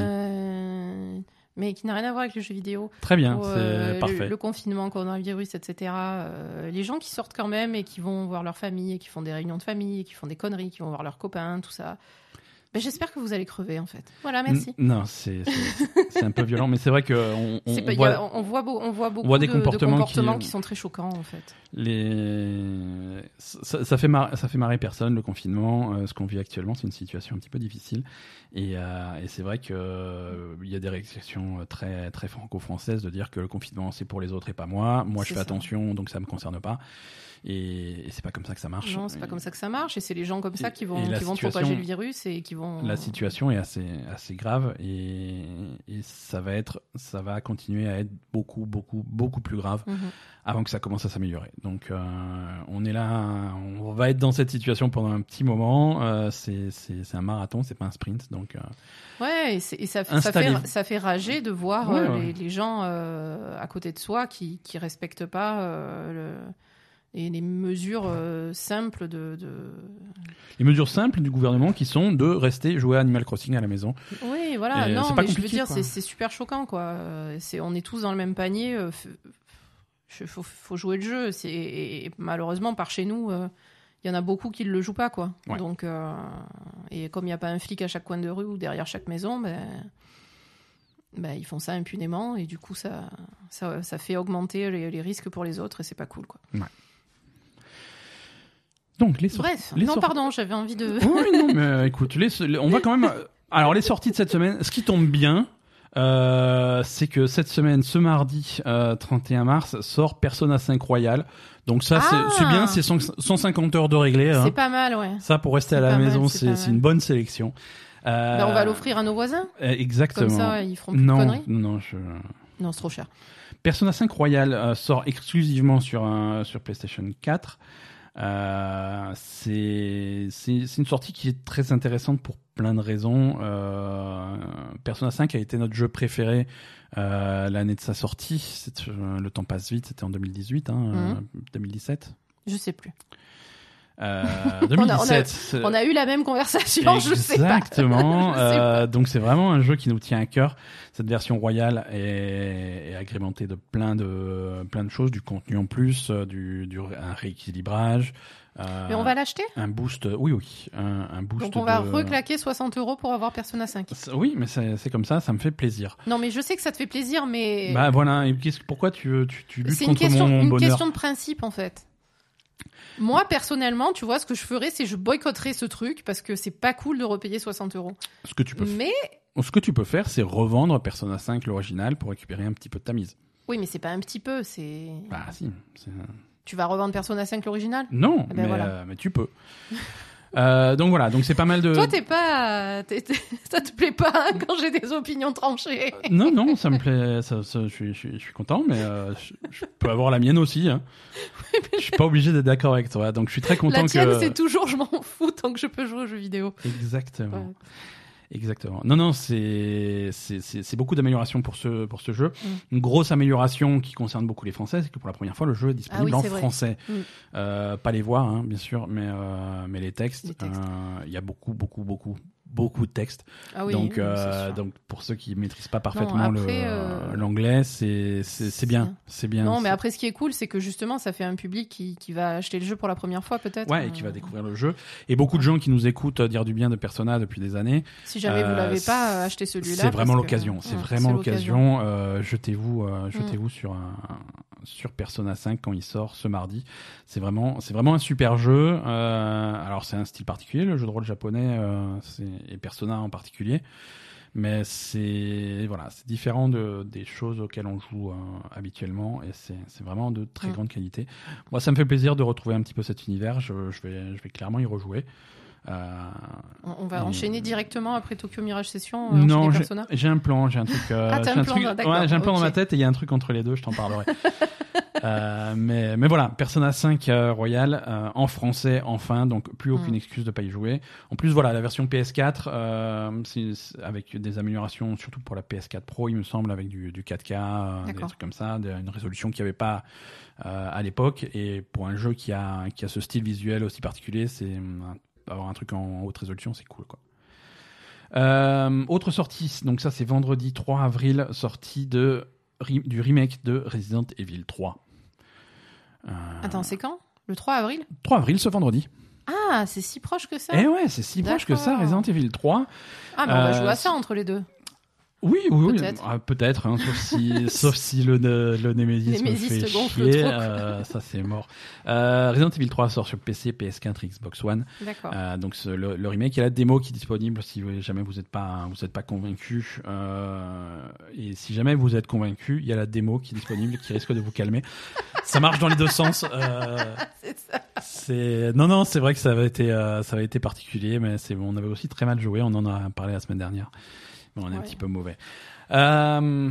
Mais qui n'a rien à voir avec les jeux vidéo. Très bien, c'est le- parfait. Le, confinement, coronavirus, etc. les gens qui sortent quand même et qui vont voir leur famille, et qui font des réunions de famille, et qui font des conneries, qui vont voir leurs copains, tout ça. Ben, J'espère que vous allez crever, en fait. Voilà, merci. N- Non, c'est un peu violent, mais c'est vrai que on, on- voit on, voit beau- on voit beaucoup voit des de, de comportements qui- qui... sont très choquants, en fait. les ça, ça fait mar- ça fait marrer personne le confinement. Euh, ce qu'on vit actuellement, c'est une situation un petit peu difficile, et, euh, et c'est vrai que euh, il y a des réactions très très franco-françaises de dire que le confinement c'est pour les autres et pas moi. Moi, je fais ça. attention, donc ça me concerne pas. Et, et c'est pas comme ça que ça marche. Non, c'est pas comme ça que ça marche, et c'est les gens comme ça Et- qui vont, qui vont situation- propager le virus et qui vont. La situation est assez, assez grave et, et ça va être, ça va continuer à être beaucoup, beaucoup, beaucoup plus grave Mhm. avant que ça commence à s'améliorer. Donc, euh, on est là, on va être dans cette situation pendant un petit moment. Euh, c'est, un marathon, c'est pas un sprint. Donc, euh, Ouais, et, ça, ça, fait, ça fait rager de voir Ouais, euh, ouais. Les, les gens euh, à côté de soi qui qui respectent pas euh, le- et les mesures euh, simples de, de- les mesures simples du gouvernement qui sont de rester jouer à Animal Crossing à la maison. Oui, voilà. Et non, mais je veux dire, c'est super choquant, quoi. Euh, C'est, on est tous dans le même panier. euh, f- faut, faut jouer le jeu. Et, et malheureusement, par chez nous, euh, il y en a beaucoup qui ne le jouent pas, quoi. Ouais. Donc, euh, et comme il n'y a pas un flic à chaque coin de rue ou derrière chaque maison, ben, ben, ils font ça impunément et du coup, ça, ça, ça fait augmenter les, les risques pour les autres et c'est pas cool, quoi. Donc, les sorties. Bref, les non, sorties- pardon, j'avais envie de. Oui, non, mais euh, écoute, les- on va quand même. euh, Alors, les sorties de cette semaine, ce qui tombe bien, euh, c'est que cette semaine, ce mardi euh, 31 mars, sort Persona 5 Royal. Donc, ça, c'est- Ah c'est bien, c'est 100 150 heures de réglé. hein. C'est pas mal, ouais. Ça, pour rester à c'est la maison, c'est c'est c'est une bonne sélection. Euh, Ben, on va l'offrir à nos voisins. Exactement. Comme ça, ils feront plus de non, conneries. non, je. Non, c'est trop cher. Persona 5 Royal sort exclusivement sur, un- sur PlayStation 4. Euh, c'est une sortie qui est très intéressante pour plein de raisons. Euh, Persona 5 a été notre jeu préféré euh, l'année de sa sortie. Le temps passe vite, c'était en 2018, hein, Mhm. 2017. Je sais plus. Euh, On a- 2017. c'est- On a eu la même conversation, je sais pas. Exactement. Euh, donc c'est vraiment un jeu qui nous tient à cœur. Cette version royale est, est agrémentée de plein de plein de choses, du contenu en plus, euh, du, du un rééquilibrage, euh, Mais on va l'acheter? un boost. Oui, oui, un, un boost. Donc on va de- reclaquer 60 euros pour avoir Persona 5. C'est- Oui, mais c'est c'est comme ça, ça me fait plaisir. Non, mais je sais que ça te fait plaisir, mais Bah voilà. Et pourquoi tu tu, tu luttes c'est une contre question, mon une bonheur? question de principe en fait. Moi, personnellement, tu vois, ce que je ferais, c'est je boycotterais ce truc parce que c'est pas cool de repayer 60 euros. Ce que tu peux, Mais ce que tu peux faire, c'est revendre Persona 5 l'original pour récupérer un petit peu de ta mise. oui, mais c'est pas un petit peu. C'est Bah si. tu vas revendre Persona 5 l'original? Non, Eh ben mais, voilà. euh, mais tu peux. Euh, donc voilà, donc c'est pas mal de. Toi, t'es pas, t'es- t'es- ça te plaît pas hein, quand j'ai des opinions tranchées. Non, non, ça me plaît, ça, ça, je, suis, je, suis, je suis content, mais euh, je, je peux avoir la mienne aussi. Hein. Je suis pas obligé d'être d'accord avec toi, donc je suis très content La tienne, que. c'est toujours je m'en fous tant que je peux jouer aux jeux vidéo. Exactement. Ouais. Exactement. Non, non, c'est c'est- beaucoup d'améliorations pour ce pour ce jeu. Mm. Une grosse amélioration qui concerne beaucoup les Français, c'est que pour la première fois, le jeu est disponible Ah oui, en français. Mm. Euh, pas les voix, hein, bien sûr, mais euh, mais les textes. Les textes. Euh, Il y a beaucoup, beaucoup, beaucoup, beaucoup de textes. Ah oui. donc, euh, donc pour ceux qui maîtrisent pas parfaitement euh, l'anglais, c'est c'est bien, c'est bien. Non, mais après, ce qui est cool, c'est que justement, ça fait un public qui, qui va acheter le jeu pour la première fois, peut-être. Ouais, et Euh, qui va découvrir le jeu. Et beaucoup de gens qui nous écoutent euh, dire du bien de Persona depuis des années. Si jamais vous Euh, l'avez pas, euh, achetez celui-là. C'est vraiment que- l'occasion. C'est Ouais, vraiment l'occasion. Euh, jetez-vous, Mm. euh, jetez-vous sur un, sur Persona 5 quand il sort ce mardi. C'est vraiment, c'est vraiment un super jeu. Euh, alors c'est un style particulier, le jeu de rôle japonais, euh, c'est- et Persona en particulier. Mais c'est voilà, c'est différent de, des choses auxquelles on joue euh, habituellement et c'est c'est vraiment de très grande qualité. Moi, ça me fait plaisir de retrouver un petit peu cet univers. Je, je vais je vais clairement y rejouer. Euh, On va Et- enchaîner directement après Tokyo Mirage Session. euh, non, j'ai un plan, j'ai un truc. euh, Ah, t'as un plan, truc- d'accord, ouais, j'ai un plan dans ma tête et il y a un truc entre les deux, je t'en parlerai. Euh, mais, mais voilà, Persona 5 euh, Royal euh, en français enfin, donc plus aucune Mm. excuse de pas y jouer. En plus, voilà, la version PS4 euh, c'est- c'est avec des améliorations, surtout pour la PS4 Pro, il me semble, avec du, du 4K, euh, des trucs comme ça, une résolution qu'il n'y avait pas à l'époque. Et pour un jeu qui a, qui a ce style visuel aussi particulier, c'est avoir un truc en haute résolution, c'est cool, quoi. Euh, autre sortie, donc ça c'est vendredi 3 avril, sortie de, du remake de Resident Evil 3. Euh, Attends, c'est quand? Le 3 avril? 3 avril, ce vendredi. Ah, c'est si proche que ça Eh ouais, c'est si proche que ça. Resident Evil 3. Ah, mais on va Euh, jouer à ça entre les deux. Oui, oui, oui. Peut-être. Ah, peut-être, hein, sauf si, sauf si le, le Nemesis, Nemesis me fait chier, euh, ça c'est mort. Euh, Resident Evil 3 sort sur PC, PS4, Xbox One. D'accord. Euh, donc ce- le, le remake, il y a la démo qui est disponible si jamais vous n'êtes pas vous êtes pas convaincu. Euh, et si jamais vous êtes convaincu, il y a la démo qui est disponible qui risque de vous calmer. Ça marche dans les deux sens. Euh, c'est ça. c'est non non, c'est vrai que ça avait été euh, ça avait été particulier, mais c'est on avait aussi très mal joué. On en a parlé la semaine dernière. Mais on est un petit peu mauvais. Euh,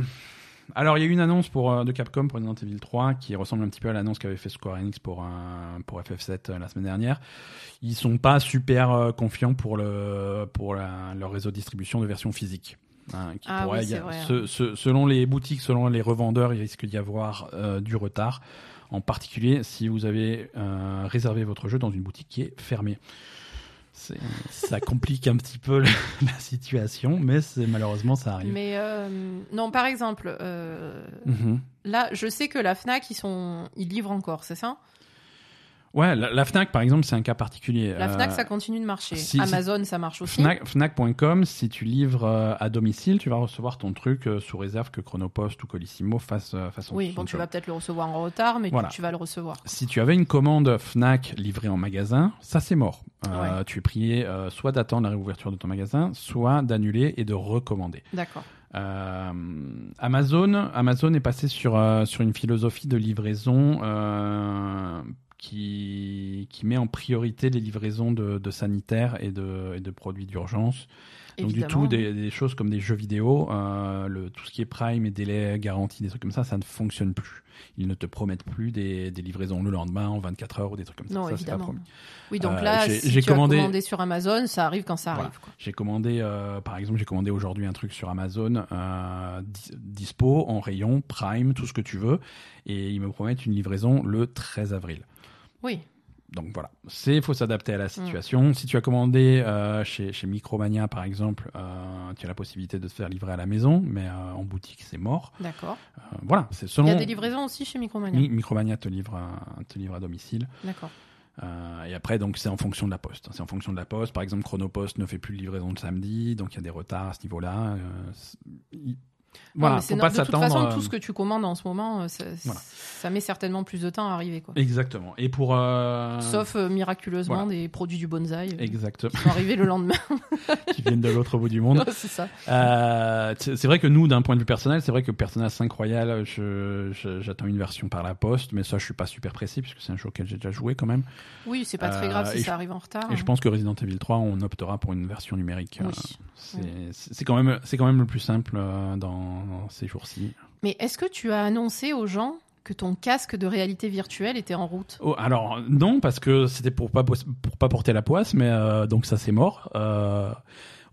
alors, il y a eu une annonce pour, euh, de Capcom pour Resident Evil 3 qui ressemble un petit peu à l'annonce qu'avait fait Square Enix pour, euh, pour FF7 euh, la semaine dernière. Ils sont pas super confiants pour, le, pour la- leur réseau de distribution de version physique. hein, qui Ah pourrait- oui, il y a- c'est vrai, hein. ce- ce- selon les boutiques, selon les revendeurs, il risque d'y avoir euh, du retard. En particulier si vous avez euh, réservé votre jeu dans une boutique qui est fermée. Ça complique un petit peu le- la situation, mais c'est malheureusement ça arrive. Mais euh, non, par exemple, euh, Mhm. là, je sais que la Fnac, ils sont, ils livrent encore, c'est ça? Ouais, la, la Fnac par exemple, c'est un cas particulier. La Euh, Fnac, ça continue de marcher. si- si- Amazon, ça marche aussi. Fnac- Fnac.com, si tu livres euh, à domicile, tu vas recevoir ton truc euh, sous réserve que Chronopost ou Colissimo fassent euh, fassent Oui, bon, tu vas peut-être le recevoir en retard, mais tu- Voilà. tu vas le recevoir. Si tu avais une commande Fnac livrée en magasin, ça c'est mort. Euh, Tu es prié euh, soit d'attendre la réouverture de ton magasin, soit d'annuler et de recommander. D'accord. Euh, Amazon, Amazon est passé sur, euh, sur une philosophie de livraison euh, qui, qui met en priorité les livraisons de, de sanitaires et de, et de produits d'urgence. Donc du tout, des, des choses comme des jeux vidéo, euh, le, tout ce qui est prime et délai garanti, des trucs comme ça, ça ne fonctionne plus. Ils ne te promettent plus des, des livraisons le lendemain en 24 heures ou des trucs comme ça. Non, ça, pas évidemment. promis. Oui, donc Euh, là, j'ai- si j'ai commandé- sur Amazon, ça arrive quand ça arrive. J'ai commandé, euh, par exemple, j'ai commandé aujourd'hui un truc sur Amazon, euh, dis- dispo, en rayon, prime, tout ce que tu veux, et ils me promettent une livraison le 13 avril. Oui, Donc voilà, c'est faut s'adapter à la Mm. situation. Si tu as commandé euh, chez, chez Micromania par exemple, euh, tu as la possibilité de te faire livrer à la maison, mais euh, en boutique c'est mort. d'accord. Voilà, c'est Il selon. y a des livraisons aussi chez Micromania. Mi- Micromania te livre, à, te livre à domicile. D'accord. Et après, donc, c'est en fonction de la poste. C'est en fonction de la poste. Par exemple, Chronopost ne fait plus de livraison le samedi, donc il y a des retards à ce niveau-là. Non, Voilà, c'est faut pas de toute s'attendre. façon, euh, tout ce que tu commandes en ce moment, euh, ça, Voilà. ça met certainement plus de temps à arriver. Quoi. Exactement. Et pour. euh, Sauf euh, miraculeusement voilà. des produits du bonsaï Exactement. qui sont arrivés le lendemain. qui viennent de l'autre bout du monde. c'est ça. Euh, c'est c'est vrai que nous, d'un point de vue personnel, c'est vrai que Persona 5 Royal, j'attends une version par la poste, mais ça, je suis pas super précis puisque c'est un jeu auquel j'ai déjà joué quand même. Oui, c'est pas très grave si je- ça arrive en retard. Et je pense que Resident Evil 3, on optera pour une version numérique. Oui. C'est- quand même, c'est quand même le plus simple dans, dans ces jours-ci. Mais est-ce que tu as annoncé aux gens que ton casque de réalité virtuelle était en route? Oh, alors non, parce que c'était pour pas pour pas porter la poisse, mais euh, donc ça c'est mort. Euh,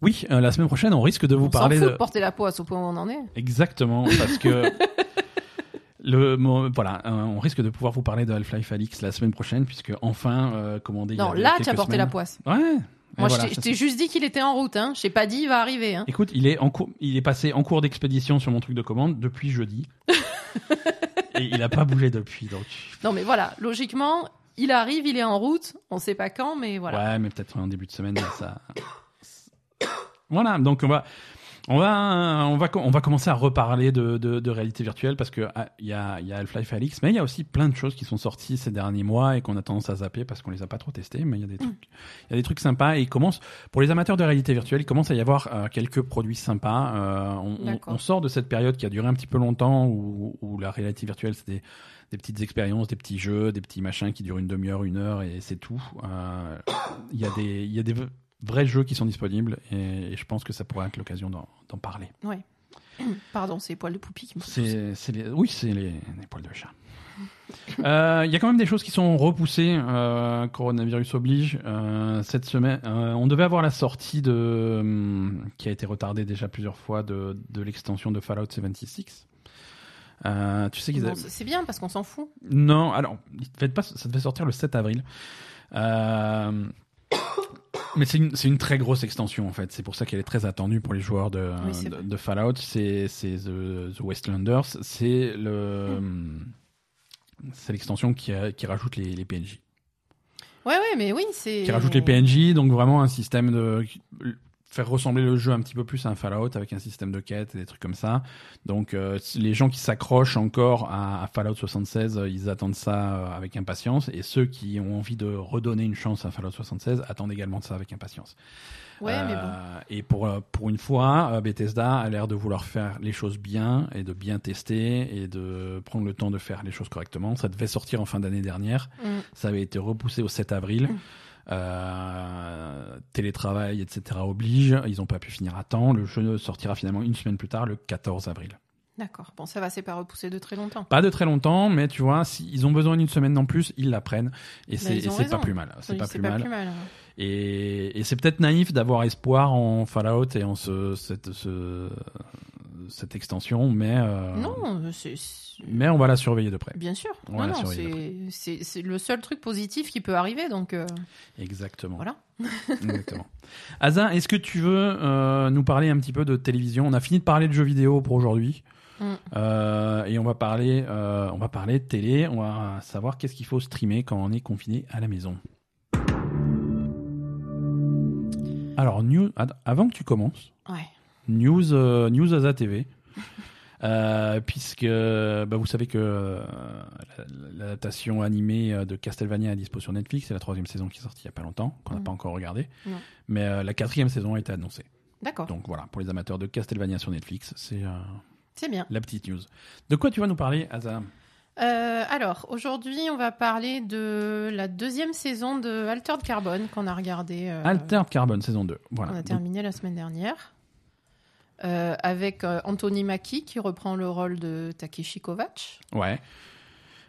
oui, euh, la semaine prochaine, on risque de vous On parler fout de de porter la poisse au point où on en est. exactement parce que le voilà, euh, on risque de pouvoir vous parler de Half-Life Alix la semaine prochaine puisque enfin euh, commandé. il y Non, a là, tu as porté semaines. la poisse. Ouais. Moi, voilà, je t'ai- juste dit qu'il était en route. Hein. Je t'ai pas dit il va arriver. Hein. Écoute, il est en cours, il est passé en cours d'expédition sur mon truc de commande depuis jeudi. Et il a pas bougé depuis, donc. Non, mais voilà, logiquement, il arrive, il est en route. On sait pas quand, mais voilà. Ouais, mais peut-être en début de semaine, ça. Voilà, donc on va, on va, on va, on va commencer à reparler de, de, de réalité virtuelle parce que ah, il y a, il y a Half-Life Alix, mais il y a aussi plein de choses qui sont sorties ces derniers mois et qu'on a tendance à zapper parce qu'on les a pas trop testées. Mais il y a des trucs, il y a des trucs sympas et il commence pour les amateurs de réalité virtuelle, il commence à y avoir euh, quelques produits sympas. Euh, on, on- sort de cette période qui a duré un petit peu longtemps où, où la réalité virtuelle c'était des petites expériences, des petits jeux, des petits machins qui durent une demi-heure, une heure et c'est tout. Euh, Il y a des, il y a des vrais jeux qui sont disponibles et, et je pense que ça pourrait être l'occasion d'en parler. Pardon, c'est les poils de poupie qui me c'est les, oui, c'est les, les poils de chat. Euh, Il y a quand même des choses qui sont repoussées. euh, coronavirus oblige. Euh, cette semaine, on devait avoir la sortie de, hum, qui a été retardée déjà plusieurs fois de, de l'extension de Fallout 76. Euh, tu sais qu'ils Bon, c'est bien parce qu'on s'en fout. Non, alors, ça devait sortir le 7 avril. Euh, Mais c'est une, très grosse extension en fait. C'est pour ça qu'elle est très attendue pour les joueurs de, Oui, c'est de, vrai. de Fallout. C'est, the, the Wastelanders. C'est le, c'est l'extension qui rajoute les, les PNJ. Ouais, ouais, mais oui, c'est. Qui rajoute les PNJ, donc vraiment un système de faire ressembler le jeu un petit peu plus à un Fallout avec un système de quête et des trucs comme ça. Donc euh, les gens qui s'accrochent encore à, à Fallout 76, euh, ils attendent ça euh, avec impatience et ceux qui ont envie de redonner une chance à Fallout 76 attendent également ça avec impatience. Ouais, mais bon. Euh, Et pour, pour une fois, Bethesda a l'air de vouloir faire les choses bien et de bien tester et de prendre le temps de faire les choses correctement. Ça devait sortir en fin d'année dernière. Mm. Ça avait été repoussé au 7 avril. Mm. Euh, télétravail, etc. oblige. Ils n'ont pas pu finir à temps. Le jeu sortira finalement une semaine plus tard, le 14 avril. D'accord. Bon, ça va, c'est pas repoussé de très longtemps. Pas de très longtemps, mais tu vois, s'ils ont besoin d'une semaine en plus, ils la prennent. Et c'est pas plus mal. C'est Oui, pas, plus, mal. mal. Et, et c'est peut-être naïf d'avoir espoir en Fallout et en ce, cette, ce- cette extension, mais, euh, Non, c'est. c'est- mais on va la surveiller de près. Bien sûr. On Non, non, c'est- c'est le seul truc positif qui peut arriver, donc euh, Exactement. voilà. Exactement. Asa, est-ce que tu veux euh, nous parler un petit peu de télévision? On a fini de parler de jeux vidéo pour aujourd'hui. Mm. Et on va parler, on va parler de télé. On va savoir qu'est-ce qu'il faut streamer quand on est confiné à la maison. Alors, news, ad- avant que tu commences, Ouais. News, euh, news Asa TV. Euh, puisque bah, vous savez que euh, la- l'adaptation animée euh, de Castlevania est dispo sur Netflix, c'est la troisième saison qui est sortie il y a pas longtemps, qu'on n'a Mhm. pas encore regardé. Non. Mais euh, la quatrième saison a été annoncée. D'accord. Donc voilà, pour les amateurs de Castlevania sur Netflix, c'est C'est bien. la petite news. De quoi tu vas nous parler, Asa Euh, alors, aujourd'hui, on va parler de la deuxième saison de Altered Carbone qu'on a regardé. euh, Altered Carbon, saison 2. Voilà. On a Donc, terminé la semaine dernière. Euh, avec euh, Anthony Mackie qui reprend le rôle de Takeshi Kovacs. ouais.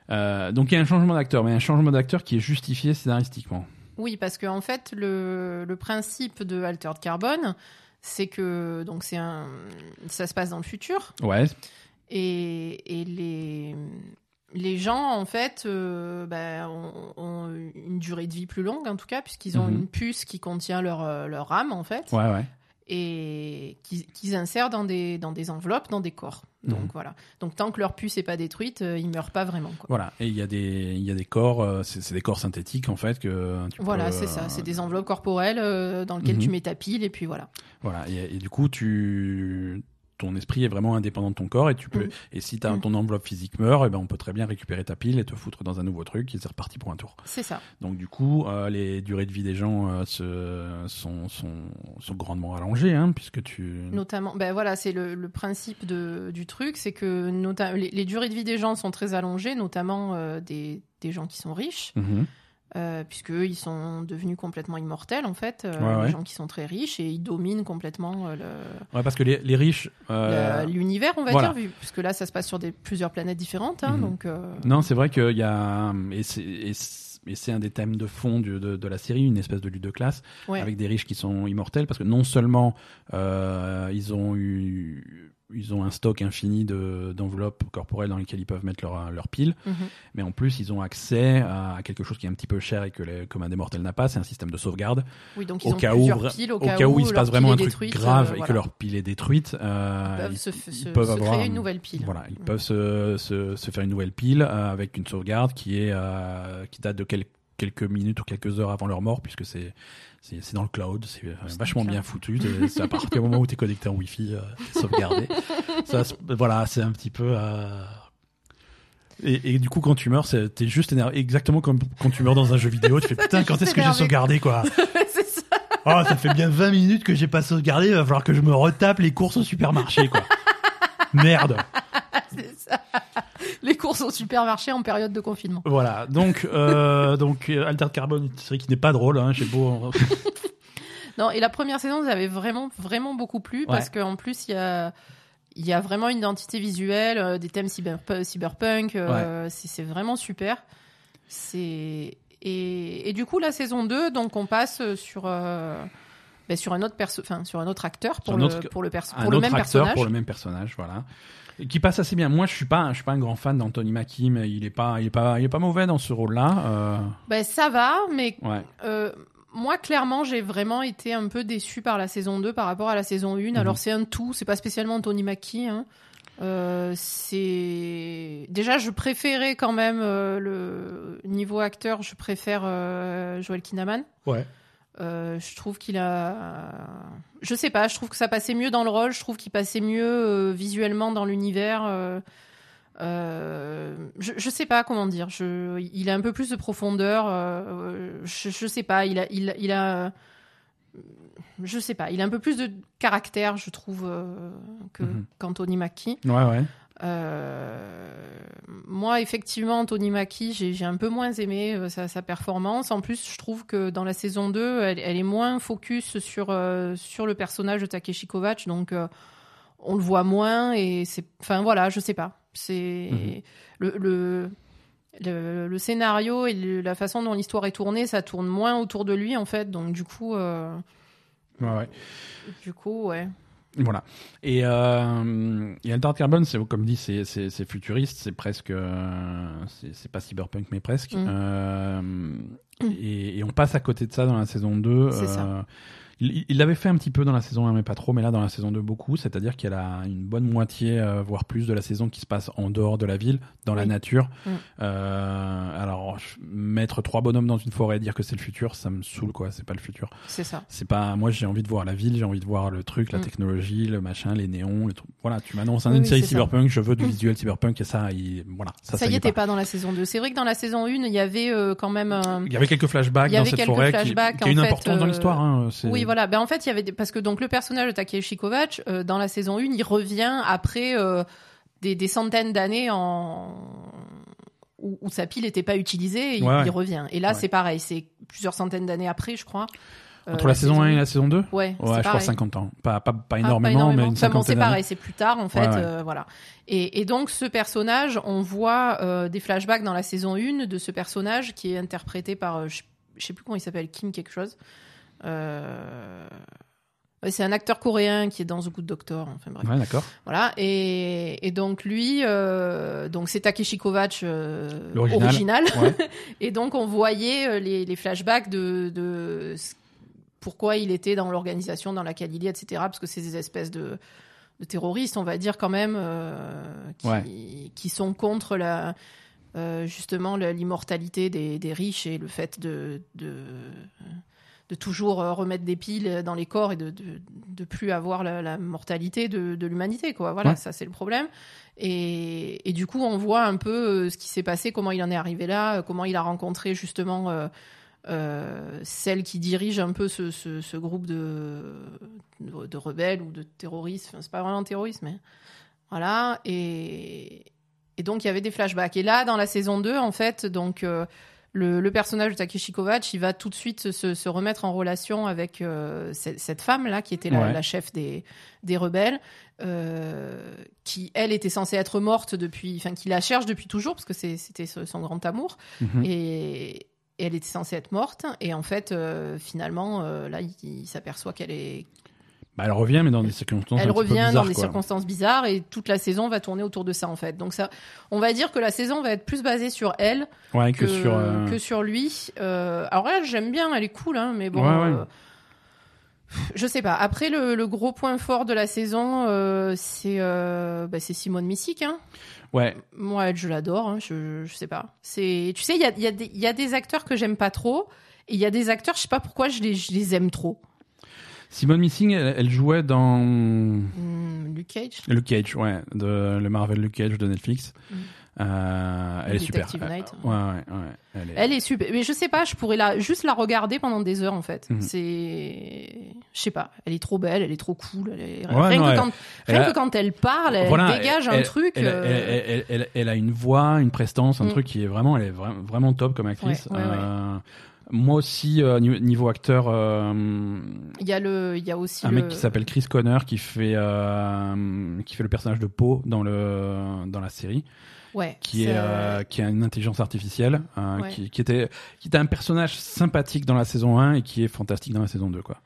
Euh, donc il y a un changement d'acteur, mais un changement d'acteur qui est justifié scénaristiquement. Oui, parce que en fait, le, le principe de Altered Carbone, c'est que donc c'est un, ça se passe dans le futur Ouais, et, et les les gens en fait euh, ben, ont, ont une durée de vie plus longue en tout cas puisqu'ils ont Mhm. une puce qui contient leur leur âme en fait ouais, ouais. Et qu'ils qu'ils insèrent dans des dans des enveloppes dans des corps. Donc Mhm. voilà. Donc tant que leur puce n'est pas détruite, euh, ils meurent pas vraiment quoi. Voilà. Et il y a des, il y a des corps, euh, c'est des corps synthétiques en fait que tu Voilà, c'est ça. euh, C'est des enveloppes corporelles euh, dans lesquelles Mhm. tu mets ta pile et puis voilà. Voilà. Et, et du coup, tu, ton esprit est vraiment indépendant de ton corps et tu peux, Mhm. et si ta, Mhm. ton enveloppe physique meurt, et ben on peut très bien récupérer ta pile et te foutre dans un nouveau truc et c'est reparti pour un tour. C'est ça. Donc du coup, euh, les durées de vie des gens euh, se, sont, sont, sont grandement allongées, hein, puisque tu. Notamment, ben voilà, c'est le, le principe de, du truc, c'est que les, les durées de vie des gens sont très allongées, notamment euh, des, des gens qui sont riches, Mhm. Euh, puisqu'ils sont devenus complètement immortels en fait, euh, Ouais, les ouais. gens qui sont très riches et ils dominent complètement euh, le- Ouais, parce que les, les riches. euh, l'univers, on va voilà. dire, vu, puisque là ça se passe sur des, plusieurs planètes différentes, hein, Mhm. donc euh, Non, c'est vrai qu'il y a. Et c'est, et un des thèmes de fond du- de, de la série, une espèce de lutte de classe, ouais. avec des riches qui sont immortels, parce que non seulement euh, ils ont eu. Ils ont un stock infini de, d'enveloppes corporelles dans lesquelles ils peuvent mettre leur, leur pile, Mhm. mais en plus ils ont accès à, à quelque chose qui est un petit peu cher et que les, comme un des mortels n'a pas, c'est un système de sauvegarde. Oui, donc Au ils ont cas, où, piles, au, au cas, cas où il se passe vraiment un truc détruite, grave euh, et que leur pile est détruite, euh, Ils peuvent ils- se, ils se- peuvent se avoir créer un- une nouvelle pile. Voilà, ils Mm. peuvent se, se, se faire une nouvelle pile euh, avec une sauvegarde qui est euh, qui date de quel- quelques minutes ou quelques heures avant leur mort puisque c'est c'est dans le cloud, c'est euh, vachement bien foutu. C'est- à partir du moment où tu es connecté en Wi-Fi, euh, t'es sauvegardé. Ça, voilà, c'est un petit peu. euh, Et, et du coup, quand tu meurs, c'est- t'es juste énervé, exactement comme quand tu meurs dans un jeu vidéo. Tu fais putain, quand est-ce que j'ai sauvegardé quoi ça. Oh, ça fait bien 20 minutes que j'ai pas sauvegardé, il va falloir que je me retape les courses au supermarché quoi. Merde. Ça. Les courses au supermarché en période de confinement. Voilà, donc, euh, donc euh, Altered Carbon, une série qui n'est pas drôle, hein, j'ai beau. Non, et la première saison, vous avez vraiment, vraiment beaucoup plu parce qu'en plus, il y a, il y a vraiment une identité visuelle, euh, des thèmes cyber, cyberpunk. euh, c'est, c'est vraiment super. C'est et, et du coup, la saison 2, donc on passe sur. euh, ben, sur un autre perso, enfin sur un autre acteur pour un le autre- pour le perso, un pour le même acteur personnage. pour le même personnage, voilà. Et Qui passe assez bien. Moi, je suis pas, je suis pas un grand fan d'Anthony Mackie, mais il est pas, il est pas, il est pas mauvais dans ce rôle-là. Euh, Ben ça va, mais ouais. euh, moi, clairement, j'ai vraiment été un peu déçue par la saison 2 par rapport à la saison 1. Mhm. Alors, c'est un tout, c'est pas spécialement Tony Mackie. Hein. Euh, c'est déjà, je préférais quand même euh, le niveau acteur, je préfère euh, Joel Kinnaman. Ouais. Euh, je trouve qu'il a, je sais pas, je trouve que ça passait mieux dans le rôle, je trouve qu'il passait mieux euh, visuellement dans l'univers. euh, je, je sais pas comment dire. Je, il a un peu plus de profondeur. je, je sais pas. Il a, il, il a, je sais pas. Il a un peu plus de caractère, je trouve, que Mhm. qu'Anthony Mackie. Ouais, ouais. Euh, moi, effectivement, Anthony Mackie, j'ai un peu moins aimé euh, sa, sa performance. En plus, je trouve que dans la saison 2, elle, elle est moins focus sur, euh, sur le personnage de Takeshi Kovacs. Donc, on le voit moins et c'est. Enfin, voilà, je sais pas. C'est. Mhm. Le. le le, le scénario et le- la façon dont l'histoire est tournée, ça tourne moins autour de lui en fait. Donc du coup, euh, Ouais, ouais. du coup, ouais. Voilà. Et, euh, et Altered Carbon, c'est comme dit, c'est c'est- c'est futuriste, c'est presque, euh, c'est c'est pas cyberpunk mais presque. Mm. Euh, et, et on passe à côté de ça dans la saison 2. C'est ça. Euh, il l'avait fait un petit peu dans la saison 1, mais pas trop, mais là dans la saison 2 beaucoup, c'est-à-dire qu'il y a une bonne moitié, euh, voire plus de la saison qui se passe en dehors de la ville, dans la nature. Mm. Euh, alors, mettre trois bonhommes dans une forêt et dire que c'est le futur, ça me saoule quoi, c'est pas le futur. C'est ça. C'est pas moi j'ai envie de voir la ville, j'ai envie de voir le truc, la Mm. technologie, le machin, les néons, les trucs. Voilà, tu m'annonces Oui, une oui, série ça. cyberpunk, je veux du Mm. visuel cyberpunk et ça, il, voilà, ça, Ça, ça y est était pas. pas dans la saison 2. C'est vrai que dans la saison 1, il y avait euh, quand même un... Il y avait quelques flashbacks Il y dans avait cette quelques forêt qui, qui a une importance dans euh, l'histoire. Hein, voilà. Ben, en fait, il y avait des... parce que donc le personnage de Takeshi Kovacs euh, dans la saison 1, il revient après euh, des, des centaines d'années en où, où sa pile n'était pas utilisée, et il, Ouais, ouais. il revient. Et là, Ouais. c'est pareil, c'est plusieurs centaines d'années après, je crois. Euh, Entre la, saison 1 et la saison 2 Ouais, Ouais, je crois pareil. 50 ans. Pas, pas, pas Ah, énormément, mais une Enfin, bon, c'est pareil, c'est plus tard en fait, Ouais, ouais. euh, voilà. Et, et donc ce personnage, on voit euh, des flashbacks dans la saison 1 de ce personnage qui est interprété par, euh, je, je sais plus comment il s'appelle, Kim quelque chose. Euh, ouais, c'est un acteur coréen qui est dans The Good Doctor. Enfin bref. Ouais, d'accord. Voilà. Et, et donc lui, euh, donc c'est Takeshi Kovacs euh, L'original. original. Ouais. Et donc on voyait les, les flashbacks de, pourquoi il était dans l'organisation dans laquelle il est, etc. Parce que c'est des espèces de, de terroristes, on va dire quand même, euh, qui, sont contre la justement l'immortalité des, des riches et le fait de, de, de toujours euh, remettre des piles dans les corps et de, de, de plus avoir la, la mortalité de, de l'humanité. Quoi. Voilà, Ouais. ça c'est le problème. Et, et du coup, on voit un peu euh, ce qui s'est passé, comment il en est arrivé là, euh, comment il a rencontré justement euh, euh, celle qui dirige un peu ce, ce, ce groupe de, de, de rebelles ou de terroristes. Enfin, c'est pas vraiment terroriste, mais voilà. Et, et donc, il y avait des flashbacks. Et là, dans la saison 2, en fait, donc. euh, le, le personnage de Takeshi Kovacs, il va tout de suite se, se remettre en relation avec euh, cette, cette femme-là, qui était la, Ouais. la chef des, des rebelles, euh, qui, elle, était censée être morte depuis, enfin, qui la cherche depuis toujours, parce que c'était son grand amour, Mhm. et, et elle était censée être morte, et en fait, euh, finalement, euh, là, il, il s'aperçoit qu'elle est, Bah, elle revient, mais dans des circonstances elle un petit peu revient bizarres, dans des quoi. circonstances bizarres, et toute la saison va tourner autour de ça, en fait. Donc ça, on va dire que la saison va être plus basée sur elle Ouais, que, que, sur. euh, que sur lui. Euh, alors elle, j'aime bien, elle est cool, hein, mais bon. Ouais, ouais. euh, je sais pas. Après, le, le gros point fort de la saison, euh, c'est euh, bah, Simone Missick. Hein. Ouais, Moi, elle, je l'adore. hein, je, je sais pas. C'est, tu sais, il y a, il y, a des- il y a des acteurs que j'aime pas trop, et il y a des acteurs, je sais pas pourquoi, je les, je les aime trop. Simone Missing, elle, elle jouait dans Hmm, Luke Cage? Luke Cage, ouais, de le Marvel Luke Cage de Netflix. Mm. Euh, elle est super. Euh, ouais, ouais, ouais. Elle est... Elle est super, mais je sais pas, je pourrais la, juste la regarder pendant des heures en fait. Mhm. C'est, je sais pas, elle est trop belle, elle est trop cool. Elle est... Ouais, rien non, que quand, elle rien a- que quand elle parle, elle Voilà, dégage un truc. Elle, euh, elle- a une voix, une prestance, un Mm. truc qui est vraiment, elle est vra- vraiment top comme actrice. Moi aussi, euh, niveau, acteur, euh, Il y a le, il y a aussi un le... mec qui s'appelle Chris Connor qui fait euh, qui fait le personnage de Poe dans le dans la série, ouais, qui est euh, qui a une intelligence artificielle, euh, Ouais. qui, qui était qui était un personnage sympathique dans la saison 1 et qui est fantastique dans la saison 2 quoi.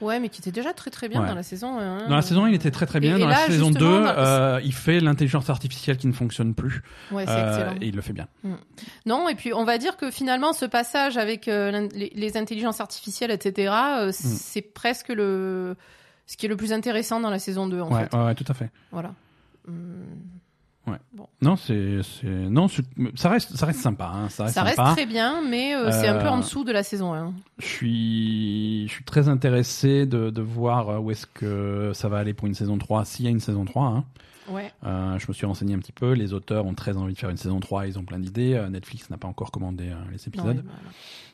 Ouais, mais qui était déjà très très bien Ouais. dans la saison 1. Dans la saison 1, il était très très bien. Et- dans et la là, saison justement, 2, dans- euh, il fait l'intelligence artificielle qui ne fonctionne plus. Ouais, c'est Euh, excellent. et il le fait bien. Non, et puis on va dire que finalement, ce passage avec euh, les, les intelligences artificielles, etc., Mm. euh, c'est presque le ce qui est le plus intéressant dans la saison 2, en Ouais, fait. ouais, ouais, tout à fait. Voilà. Hum, Non, c'est, non, ça reste, ça reste sympa. Hein, ça reste Ça reste sympa. très bien, mais euh, c'est un peu Euh, en dessous de la saison 1. Je suis, je suis très intéressé de, de voir euh, où est-ce que ça va aller pour une saison 3, s'il y a une saison 3. Hein. Ouais. Euh, je me suis renseigné un petit peu. Les auteurs ont très envie de faire une saison 3. Ils ont plein d'idées. Euh, Netflix n'a pas encore commandé euh, les Non, épisodes. voilà.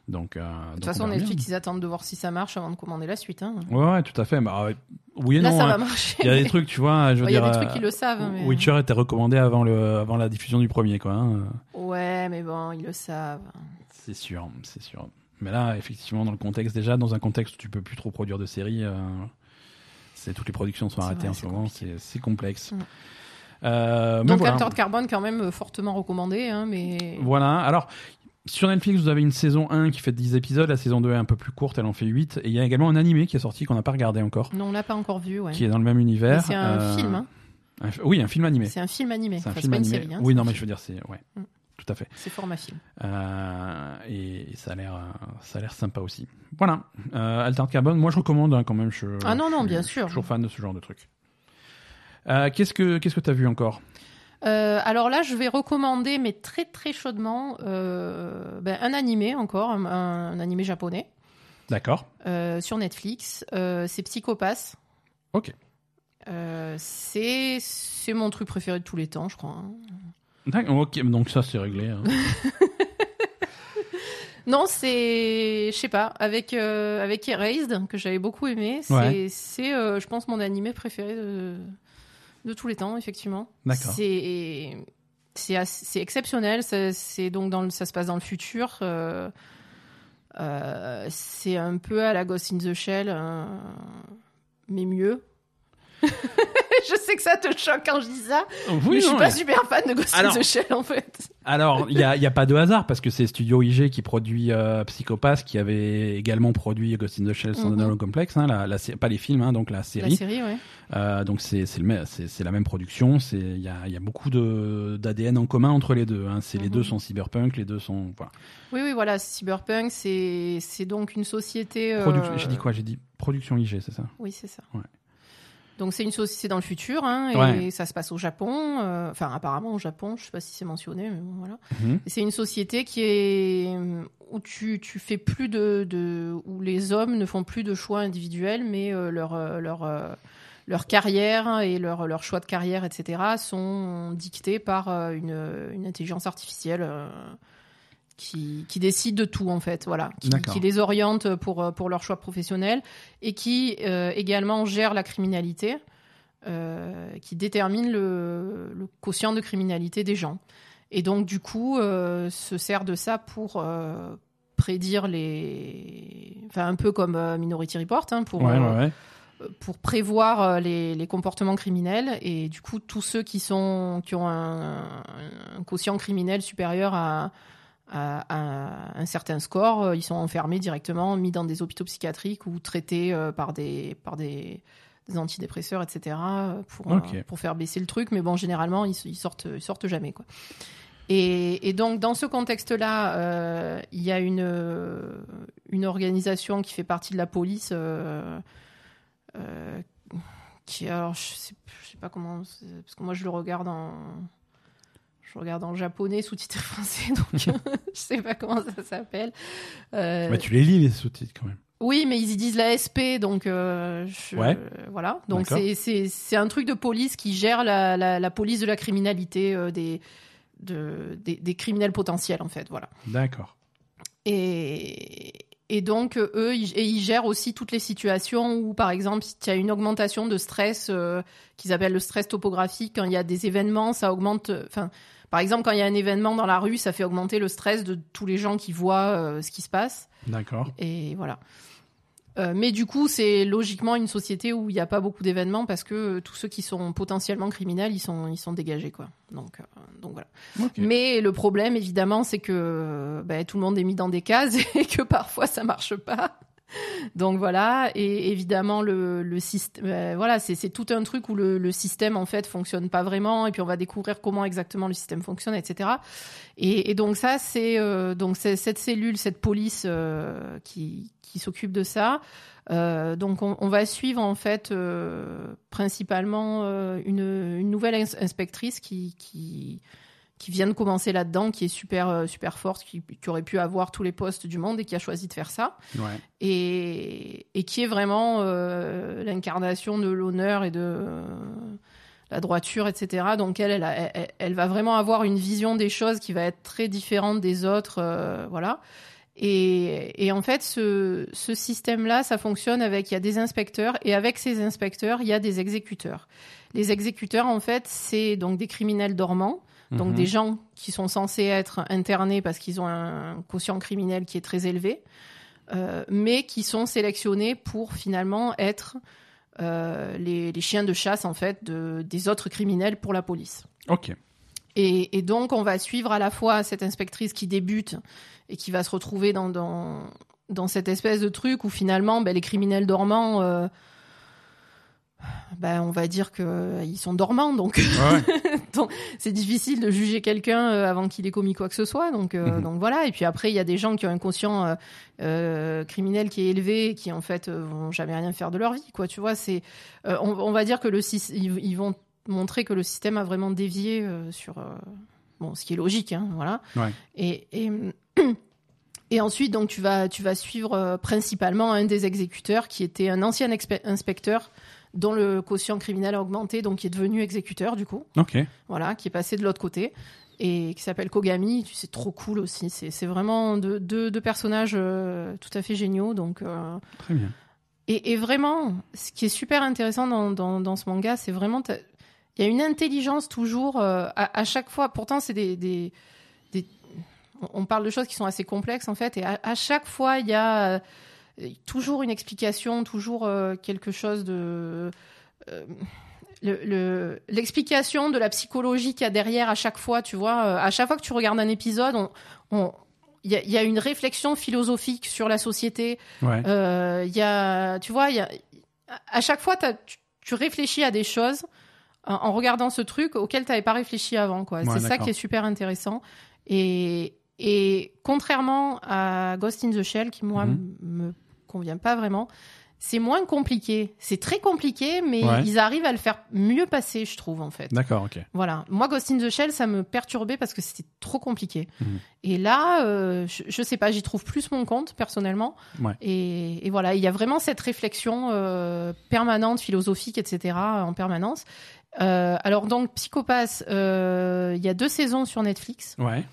Donc, euh, De toute façon, on Netflix, ils attendent de voir si ça marche avant de commander la suite. Hein. Ouais, ouais, tout à fait. Bah, oui et Là, non. ça hein. va marcher. Il y a des trucs, tu vois. Je veux Ouais, Il y a des trucs euh, qui le savent. mais- Witcher était recommandé avant, le, avant la diffusion du premier, quoi. hein. Ouais, mais bon, ils le savent. C'est sûr, c'est sûr. Mais là, effectivement, dans le contexte déjà, dans un contexte où tu peux plus trop produire de séries, euh, c'est toutes les productions sont arrêtées vrai, en ce moment, c'est complexe. Mm. Euh, Donc, voilà. Altered Carbone, quand même, fortement recommandé. Hein, mais... Voilà. Alors, sur Netflix, vous avez une saison 1 qui fait 10 épisodes, la saison 2 est un peu plus courte, elle en fait 8. Et il y a également un animé qui est sorti qu'on n'a pas regardé encore, Non, on l'a pas encore vu. Ouais. qui est dans le même univers. C'est un Euh, film. Hein. un oui, un film animé. C'est un film animé. C'est un Enfin, film pas une animé. série. hein, oui, non, mais je veux dire, c'est. Ouais, Mm. tout à fait. C'est format film. Euh, et, et ça a l'air, euh, ça a l'air sympa aussi. Voilà. Euh, Altered Carbone, moi je recommande hein, quand même. Je, Ah non, non, je- bien je suis sûr. toujours fan de ce genre de truc. Qu'est-ce que qu'est-ce que t'as vu encore? Euh, alors là, je vais recommander, mais très très chaudement, euh, ben, un animé encore, un, un animé japonais D'accord. euh, sur Netflix. C'est Psychopass. Ok. C'est c'est mon truc préféré de tous les temps, je crois. hein. D'accord, Ok, donc ça c'est réglé. hein. Non, c'est je sais pas avec euh, avec Erased que j'avais beaucoup aimé. C'est Ouais. c'est euh, je pense mon animé préféré de de tous les temps effectivement. D'accord. C'est c'est exceptionnel. ça- C'est donc dans le, ça se passe dans le futur. euh, euh, c'est un peu à la Ghost in the Shell, euh, mais mieux. je sais que ça te choque quand je dis ça, Oui, mais je suis pas mais- super fan de Ghost Alors- in the Shell en fait. Alors, il n'y a, y a pas de hasard parce que c'est Studio IG qui produit euh, Psychopath, qui avait également produit Ghost in the Shell Standalone Mhm. Complex, hein, la, la sé- pas les films, hein, donc la La série. série, ouais. Euh, donc c'est c'est le même- c'est c'est la même production. C'est il y a, y a beaucoup de d'ADN en commun entre les deux. Hein. C'est les Mhm. deux sont cyberpunk, les deux sont voilà. Oui, oui, voilà, Cyberpunk, c'est c'est donc une société. euh, J'ai dit quoi? J'ai dit production IG, c'est ça? Oui, c'est ça. Ouais. Donc c'est une société dans le futur, hein, et Ouais. ça se passe au Japon. euh, Enfin, apparemment au Japon, je sais pas si c'est mentionné, mais bon, voilà. Mhm. C'est une société qui est où tu, tu fais plus de, de où les hommes ne font plus de choix individuels, mais euh, leur euh, leur euh, leur carrière et leur leur choix de carrière, etc. sont dictés par euh, une, une intelligence artificielle. Qui, qui décide de tout en fait, voilà, qui, les oriente pour, euh, pour leur choix professionnel et qui euh, également gère la criminalité, euh, qui détermine le, le quotient de criminalité des gens. Et donc du coup, euh, se sert de ça pour prédire les, enfin un peu comme Minority Report, hein, pour Ouais, ouais, ouais. pour prévoir les, les comportements criminels et du coup tous ceux qui sont qui ont un, un quotient criminel supérieur à, à- à un certain score, euh, ils sont enfermés directement, mis dans des hôpitaux psychiatriques ou traités euh, par des par des, des antidépresseurs, etc. euh, pour euh, pour faire baisser le truc. Mais bon, généralement ils, ils sortent ils sortent jamais quoi. Et, et donc, dans ce contexte-là, euh, il y a une, euh, une organisation qui fait partie de la police, euh, euh, qui, alors, je sais, je sais pas comment, parce que moi, je le regarde en, je regarde en japonais sous-titré français, donc je sais pas comment ça s'appelle. Euh, Bah, tu les lis les sous-titres quand même. oui, mais ils y disent la SP, donc euh, je- Ouais. voilà. Donc c'est un truc de police qui gère la, la, la police de la criminalité euh, des, de, des des criminels potentiels en fait, voilà. D'accord. Et et donc eux ils, et ils gèrent aussi toutes les situations où par exemple si tu as une augmentation de stress euh, qu'ils appellent le stress topographique quand il y a des événements, ça augmente enfin par exemple quand il y a un événement dans la rue, ça fait augmenter le stress de tous les gens qui voient euh, ce qui se passe. D'accord. Et voilà. Euh, mais du coup, c'est logiquement une société où il n'y a pas beaucoup d'événements parce que euh, tous ceux qui sont potentiellement criminels, ils sont, ils sont dégagés, quoi. Donc, euh, donc voilà. Mais le problème, évidemment, c'est que ben, tout le monde est mis dans des cases et que parfois ça marche pas. Donc voilà, et évidemment le, le système, euh, voilà, c'est tout un truc où le, le système en fait fonctionne pas vraiment, et puis on va découvrir comment exactement le système fonctionne, etc. Et, donc ça, c'est euh, donc cette cellule, cette police euh, qui qui s'occupe de ça. Euh, donc on, va suivre en fait principalement une, une nouvelle ins- inspectrice qui qui vient de commencer là-dedans, qui est super euh, super forte, qui, qui aurait pu avoir tous les postes du monde et qui a choisi de faire ça Ouais. et, et qui est vraiment euh, l'incarnation de l'honneur et de euh, la droiture, etc. Donc elle, elle, a- elle, elle va vraiment avoir une vision des choses qui va être très différente des autres, euh, voilà. Et, et en fait, ce, ce système-là, ça fonctionne avec il y a des inspecteurs et avec ces inspecteurs, il y a des exécuteurs. Les exécuteurs, en fait, c'est donc des criminels dormants, donc Mhm. des gens qui sont censés être internés parce qu'ils ont un quotient criminel qui est très élevé, euh, mais qui sont sélectionnés pour finalement être euh, les, les chiens de chasse en fait de, des autres criminels pour la police. Ok. Et, et donc on va suivre à la fois cette inspectrice qui débute et qui va se retrouver dans, dans, dans cette espèce de truc où finalement ben, les criminels dormants, euh, ben, on va dire qu'ils sont dormants, donc Ouais, c'est difficile de juger quelqu'un euh, avant qu'il ait commis quoi que ce soit. Donc, euh, Mhm. donc voilà. Et puis après, il y a des gens qui ont un conscient euh, euh, criminel qui est élevé, et qui en fait euh, vont jamais rien faire de leur vie. Quoi, tu vois, c'est, euh, on, on va dire que le ils, ils vont montrer que le système a vraiment dévié euh, sur, euh, bon, ce qui est logique, hein, voilà. Ouais. Et, et et ensuite, donc tu vas tu vas suivre euh, principalement un des exécuteurs qui était un ancien inspecteur dont le quotient criminel a augmenté, donc qui est devenu exécuteur du coup Ok. voilà, qui est passé de l'autre côté et qui s'appelle Kogami. Sais, trop cool aussi. C'est c'est vraiment deux, deux, deux personnages euh, tout à fait géniaux. Donc, euh, Très bien. et, et vraiment, ce qui est super intéressant dans, dans, dans ce manga, c'est vraiment. Il y a une intelligence toujours euh, à, à chaque fois. Pourtant, c'est des, des, des- On parle de choses qui sont assez complexes en fait, et à, à chaque fois, il y a toujours une explication, toujours euh, quelque chose de. euh, le- le- l'explication de la psychologie qu'il y a derrière à chaque fois, tu vois, euh, à chaque fois que tu regardes un épisode, on, on- il y, a, il y a une réflexion philosophique sur la société. Ouais. Euh, y a, tu vois, il y a, à chaque fois, tu, tu réfléchis à des choses en, en regardant ce truc auquel tu n'avais pas réfléchi avant. quoi. Ouais, C'est ça qui est super intéressant. Et, et contrairement à Ghost in the Shell, qui moi Mhm. me convient pas vraiment, c'est moins compliqué. C'est très compliqué, mais Ouais. ils arrivent à le faire mieux passer, je trouve, en fait. D'accord, ok. Voilà. Moi, Ghost in the Shell, ça me perturbait parce que c'était trop compliqué. Mhm. Et là, euh, je, je sais pas, j'y trouve plus mon compte, personnellement. Ouais. Et, et voilà, il y a vraiment cette réflexion euh, permanente, philosophique, etc., en permanence. Euh, alors, donc, Psychopath, euh, il y a deux saisons sur Netflix. Ouais.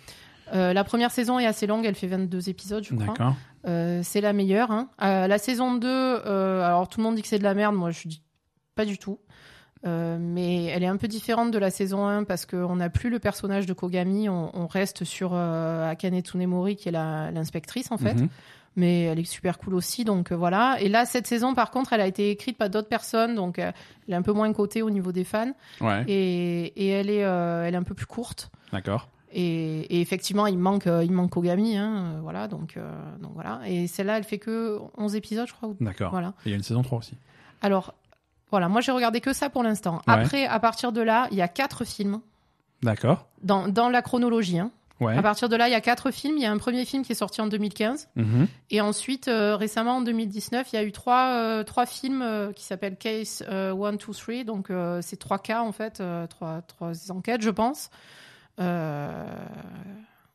Euh, la première saison est assez longue, elle fait 22 épisodes, je crois. Euh, c'est la meilleure. hein. Euh, la saison 2, euh, alors tout le monde dit que c'est de la merde, moi je dis pas du tout. Mais elle est un peu différente de la saison 1 parce qu'on n'a plus le personnage de Kogami, on, on reste sur Akane Tsunemori qui est l'inspectrice en fait. Mhm. Mais elle est super cool aussi, donc voilà. Et là, cette saison, par contre, elle a été écrite par d'autres personnes, donc elle est un peu moins cotée au niveau des fans. Ouais. Et, et elle, est, elle est un peu plus courte. D'accord. Et, et effectivement, il manque, euh, il manque Kogami, hein, euh, voilà, donc, euh, donc voilà. Et celle-là, elle fait que 11 épisodes, je crois. D'accord. Voilà. Et il y a une saison 3 aussi. Alors, voilà, moi j'ai regardé que ça pour l'instant. Ouais. Après, à partir de là, il y a quatre films D'accord. dans, dans la chronologie. hein. Ouais. À partir de là, il y a quatre films. Il y a un premier film qui est sorti en 2015. Mhm. Et ensuite, euh, récemment, en 2019, il y a eu trois, euh, trois films euh, qui s'appellent Case 1, 2, 3. Donc, c'est trois cas, en fait, trois, trois enquêtes, je pense. Euh,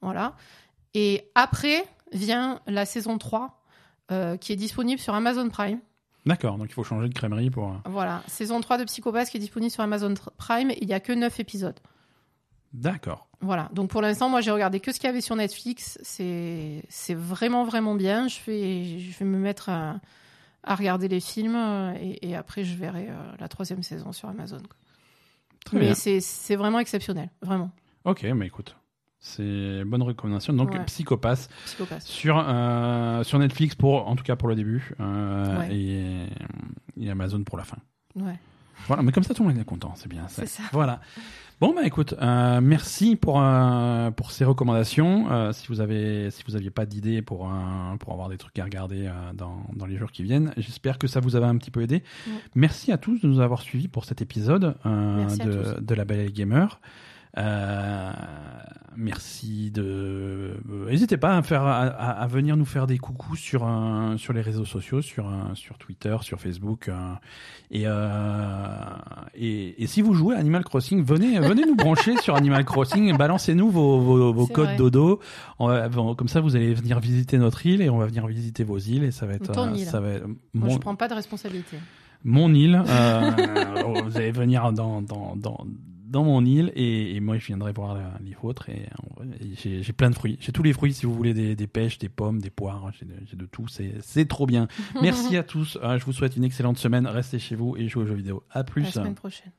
voilà. Et après vient la saison 3, euh, qui est disponible sur Amazon Prime. D'accord. Donc il faut changer de crèmerie pour. euh, Voilà. Saison 3 de Psychopath qui est disponible sur Amazon Prime. Il n'y a que 9 épisodes. D'accord. Voilà. Donc, pour l'instant, moi, j'ai regardé que ce qu'il y avait sur Netflix. C'est vraiment, vraiment bien. Je vais, je vais me mettre à, à regarder les films et, et après, je verrai la troisième saison sur Amazon. Très Mais c'est vraiment exceptionnel. Vraiment. Ok, mais écoute. C'est bonne recommandation. Donc Ouais. Psychopath Psychopath. sur euh, sur Netflix pour en tout cas pour le début euh, Ouais. et, et Amazon pour la fin. Ouais. Voilà, mais comme ça tout le monde est content, c'est bien. C'est ça. Voilà. Bon bah écoute, euh, merci pour euh, pour ces recommandations. Euh, si vous avez si vous aviez pas d'idées pour pour avoir des trucs à regarder dans dans les jours qui viennent, j'espère que ça vous avait un petit peu aidé. Ouais. Merci à tous de nous avoir suivis pour cet épisode de de la Belle Gamer. Euh, merci de. euh, N'hésitez pas à faire à, à- à venir nous faire des coucous sur un- sur les réseaux sociaux, sur un- sur Twitter, sur Facebook. euh, et, euh, et et si vous jouez à Animal Crossing, venez venez nous brancher sur Animal Crossing, et balancez-nous vos vos, vos C'est codes vrai. dodo. Va- comme ça, vous allez venir visiter notre île et on va venir visiter vos îles et ça va être Ton euh, île. ça va être Moi, mon- je prends pas de responsabilité. mon île. euh, vous allez venir dans, dans, dans, dans mon île et, et moi je viendrai voir la- les vôtres et, et j'ai plein de fruits. J'ai tous les fruits si vous voulez des, des pêches, des pommes, des poires, j'ai de, tout. C'est trop bien. Merci à tous. Euh, je vous souhaite une excellente semaine. Restez chez vous et jouez aux jeux vidéo. À La plus. semaine prochaine.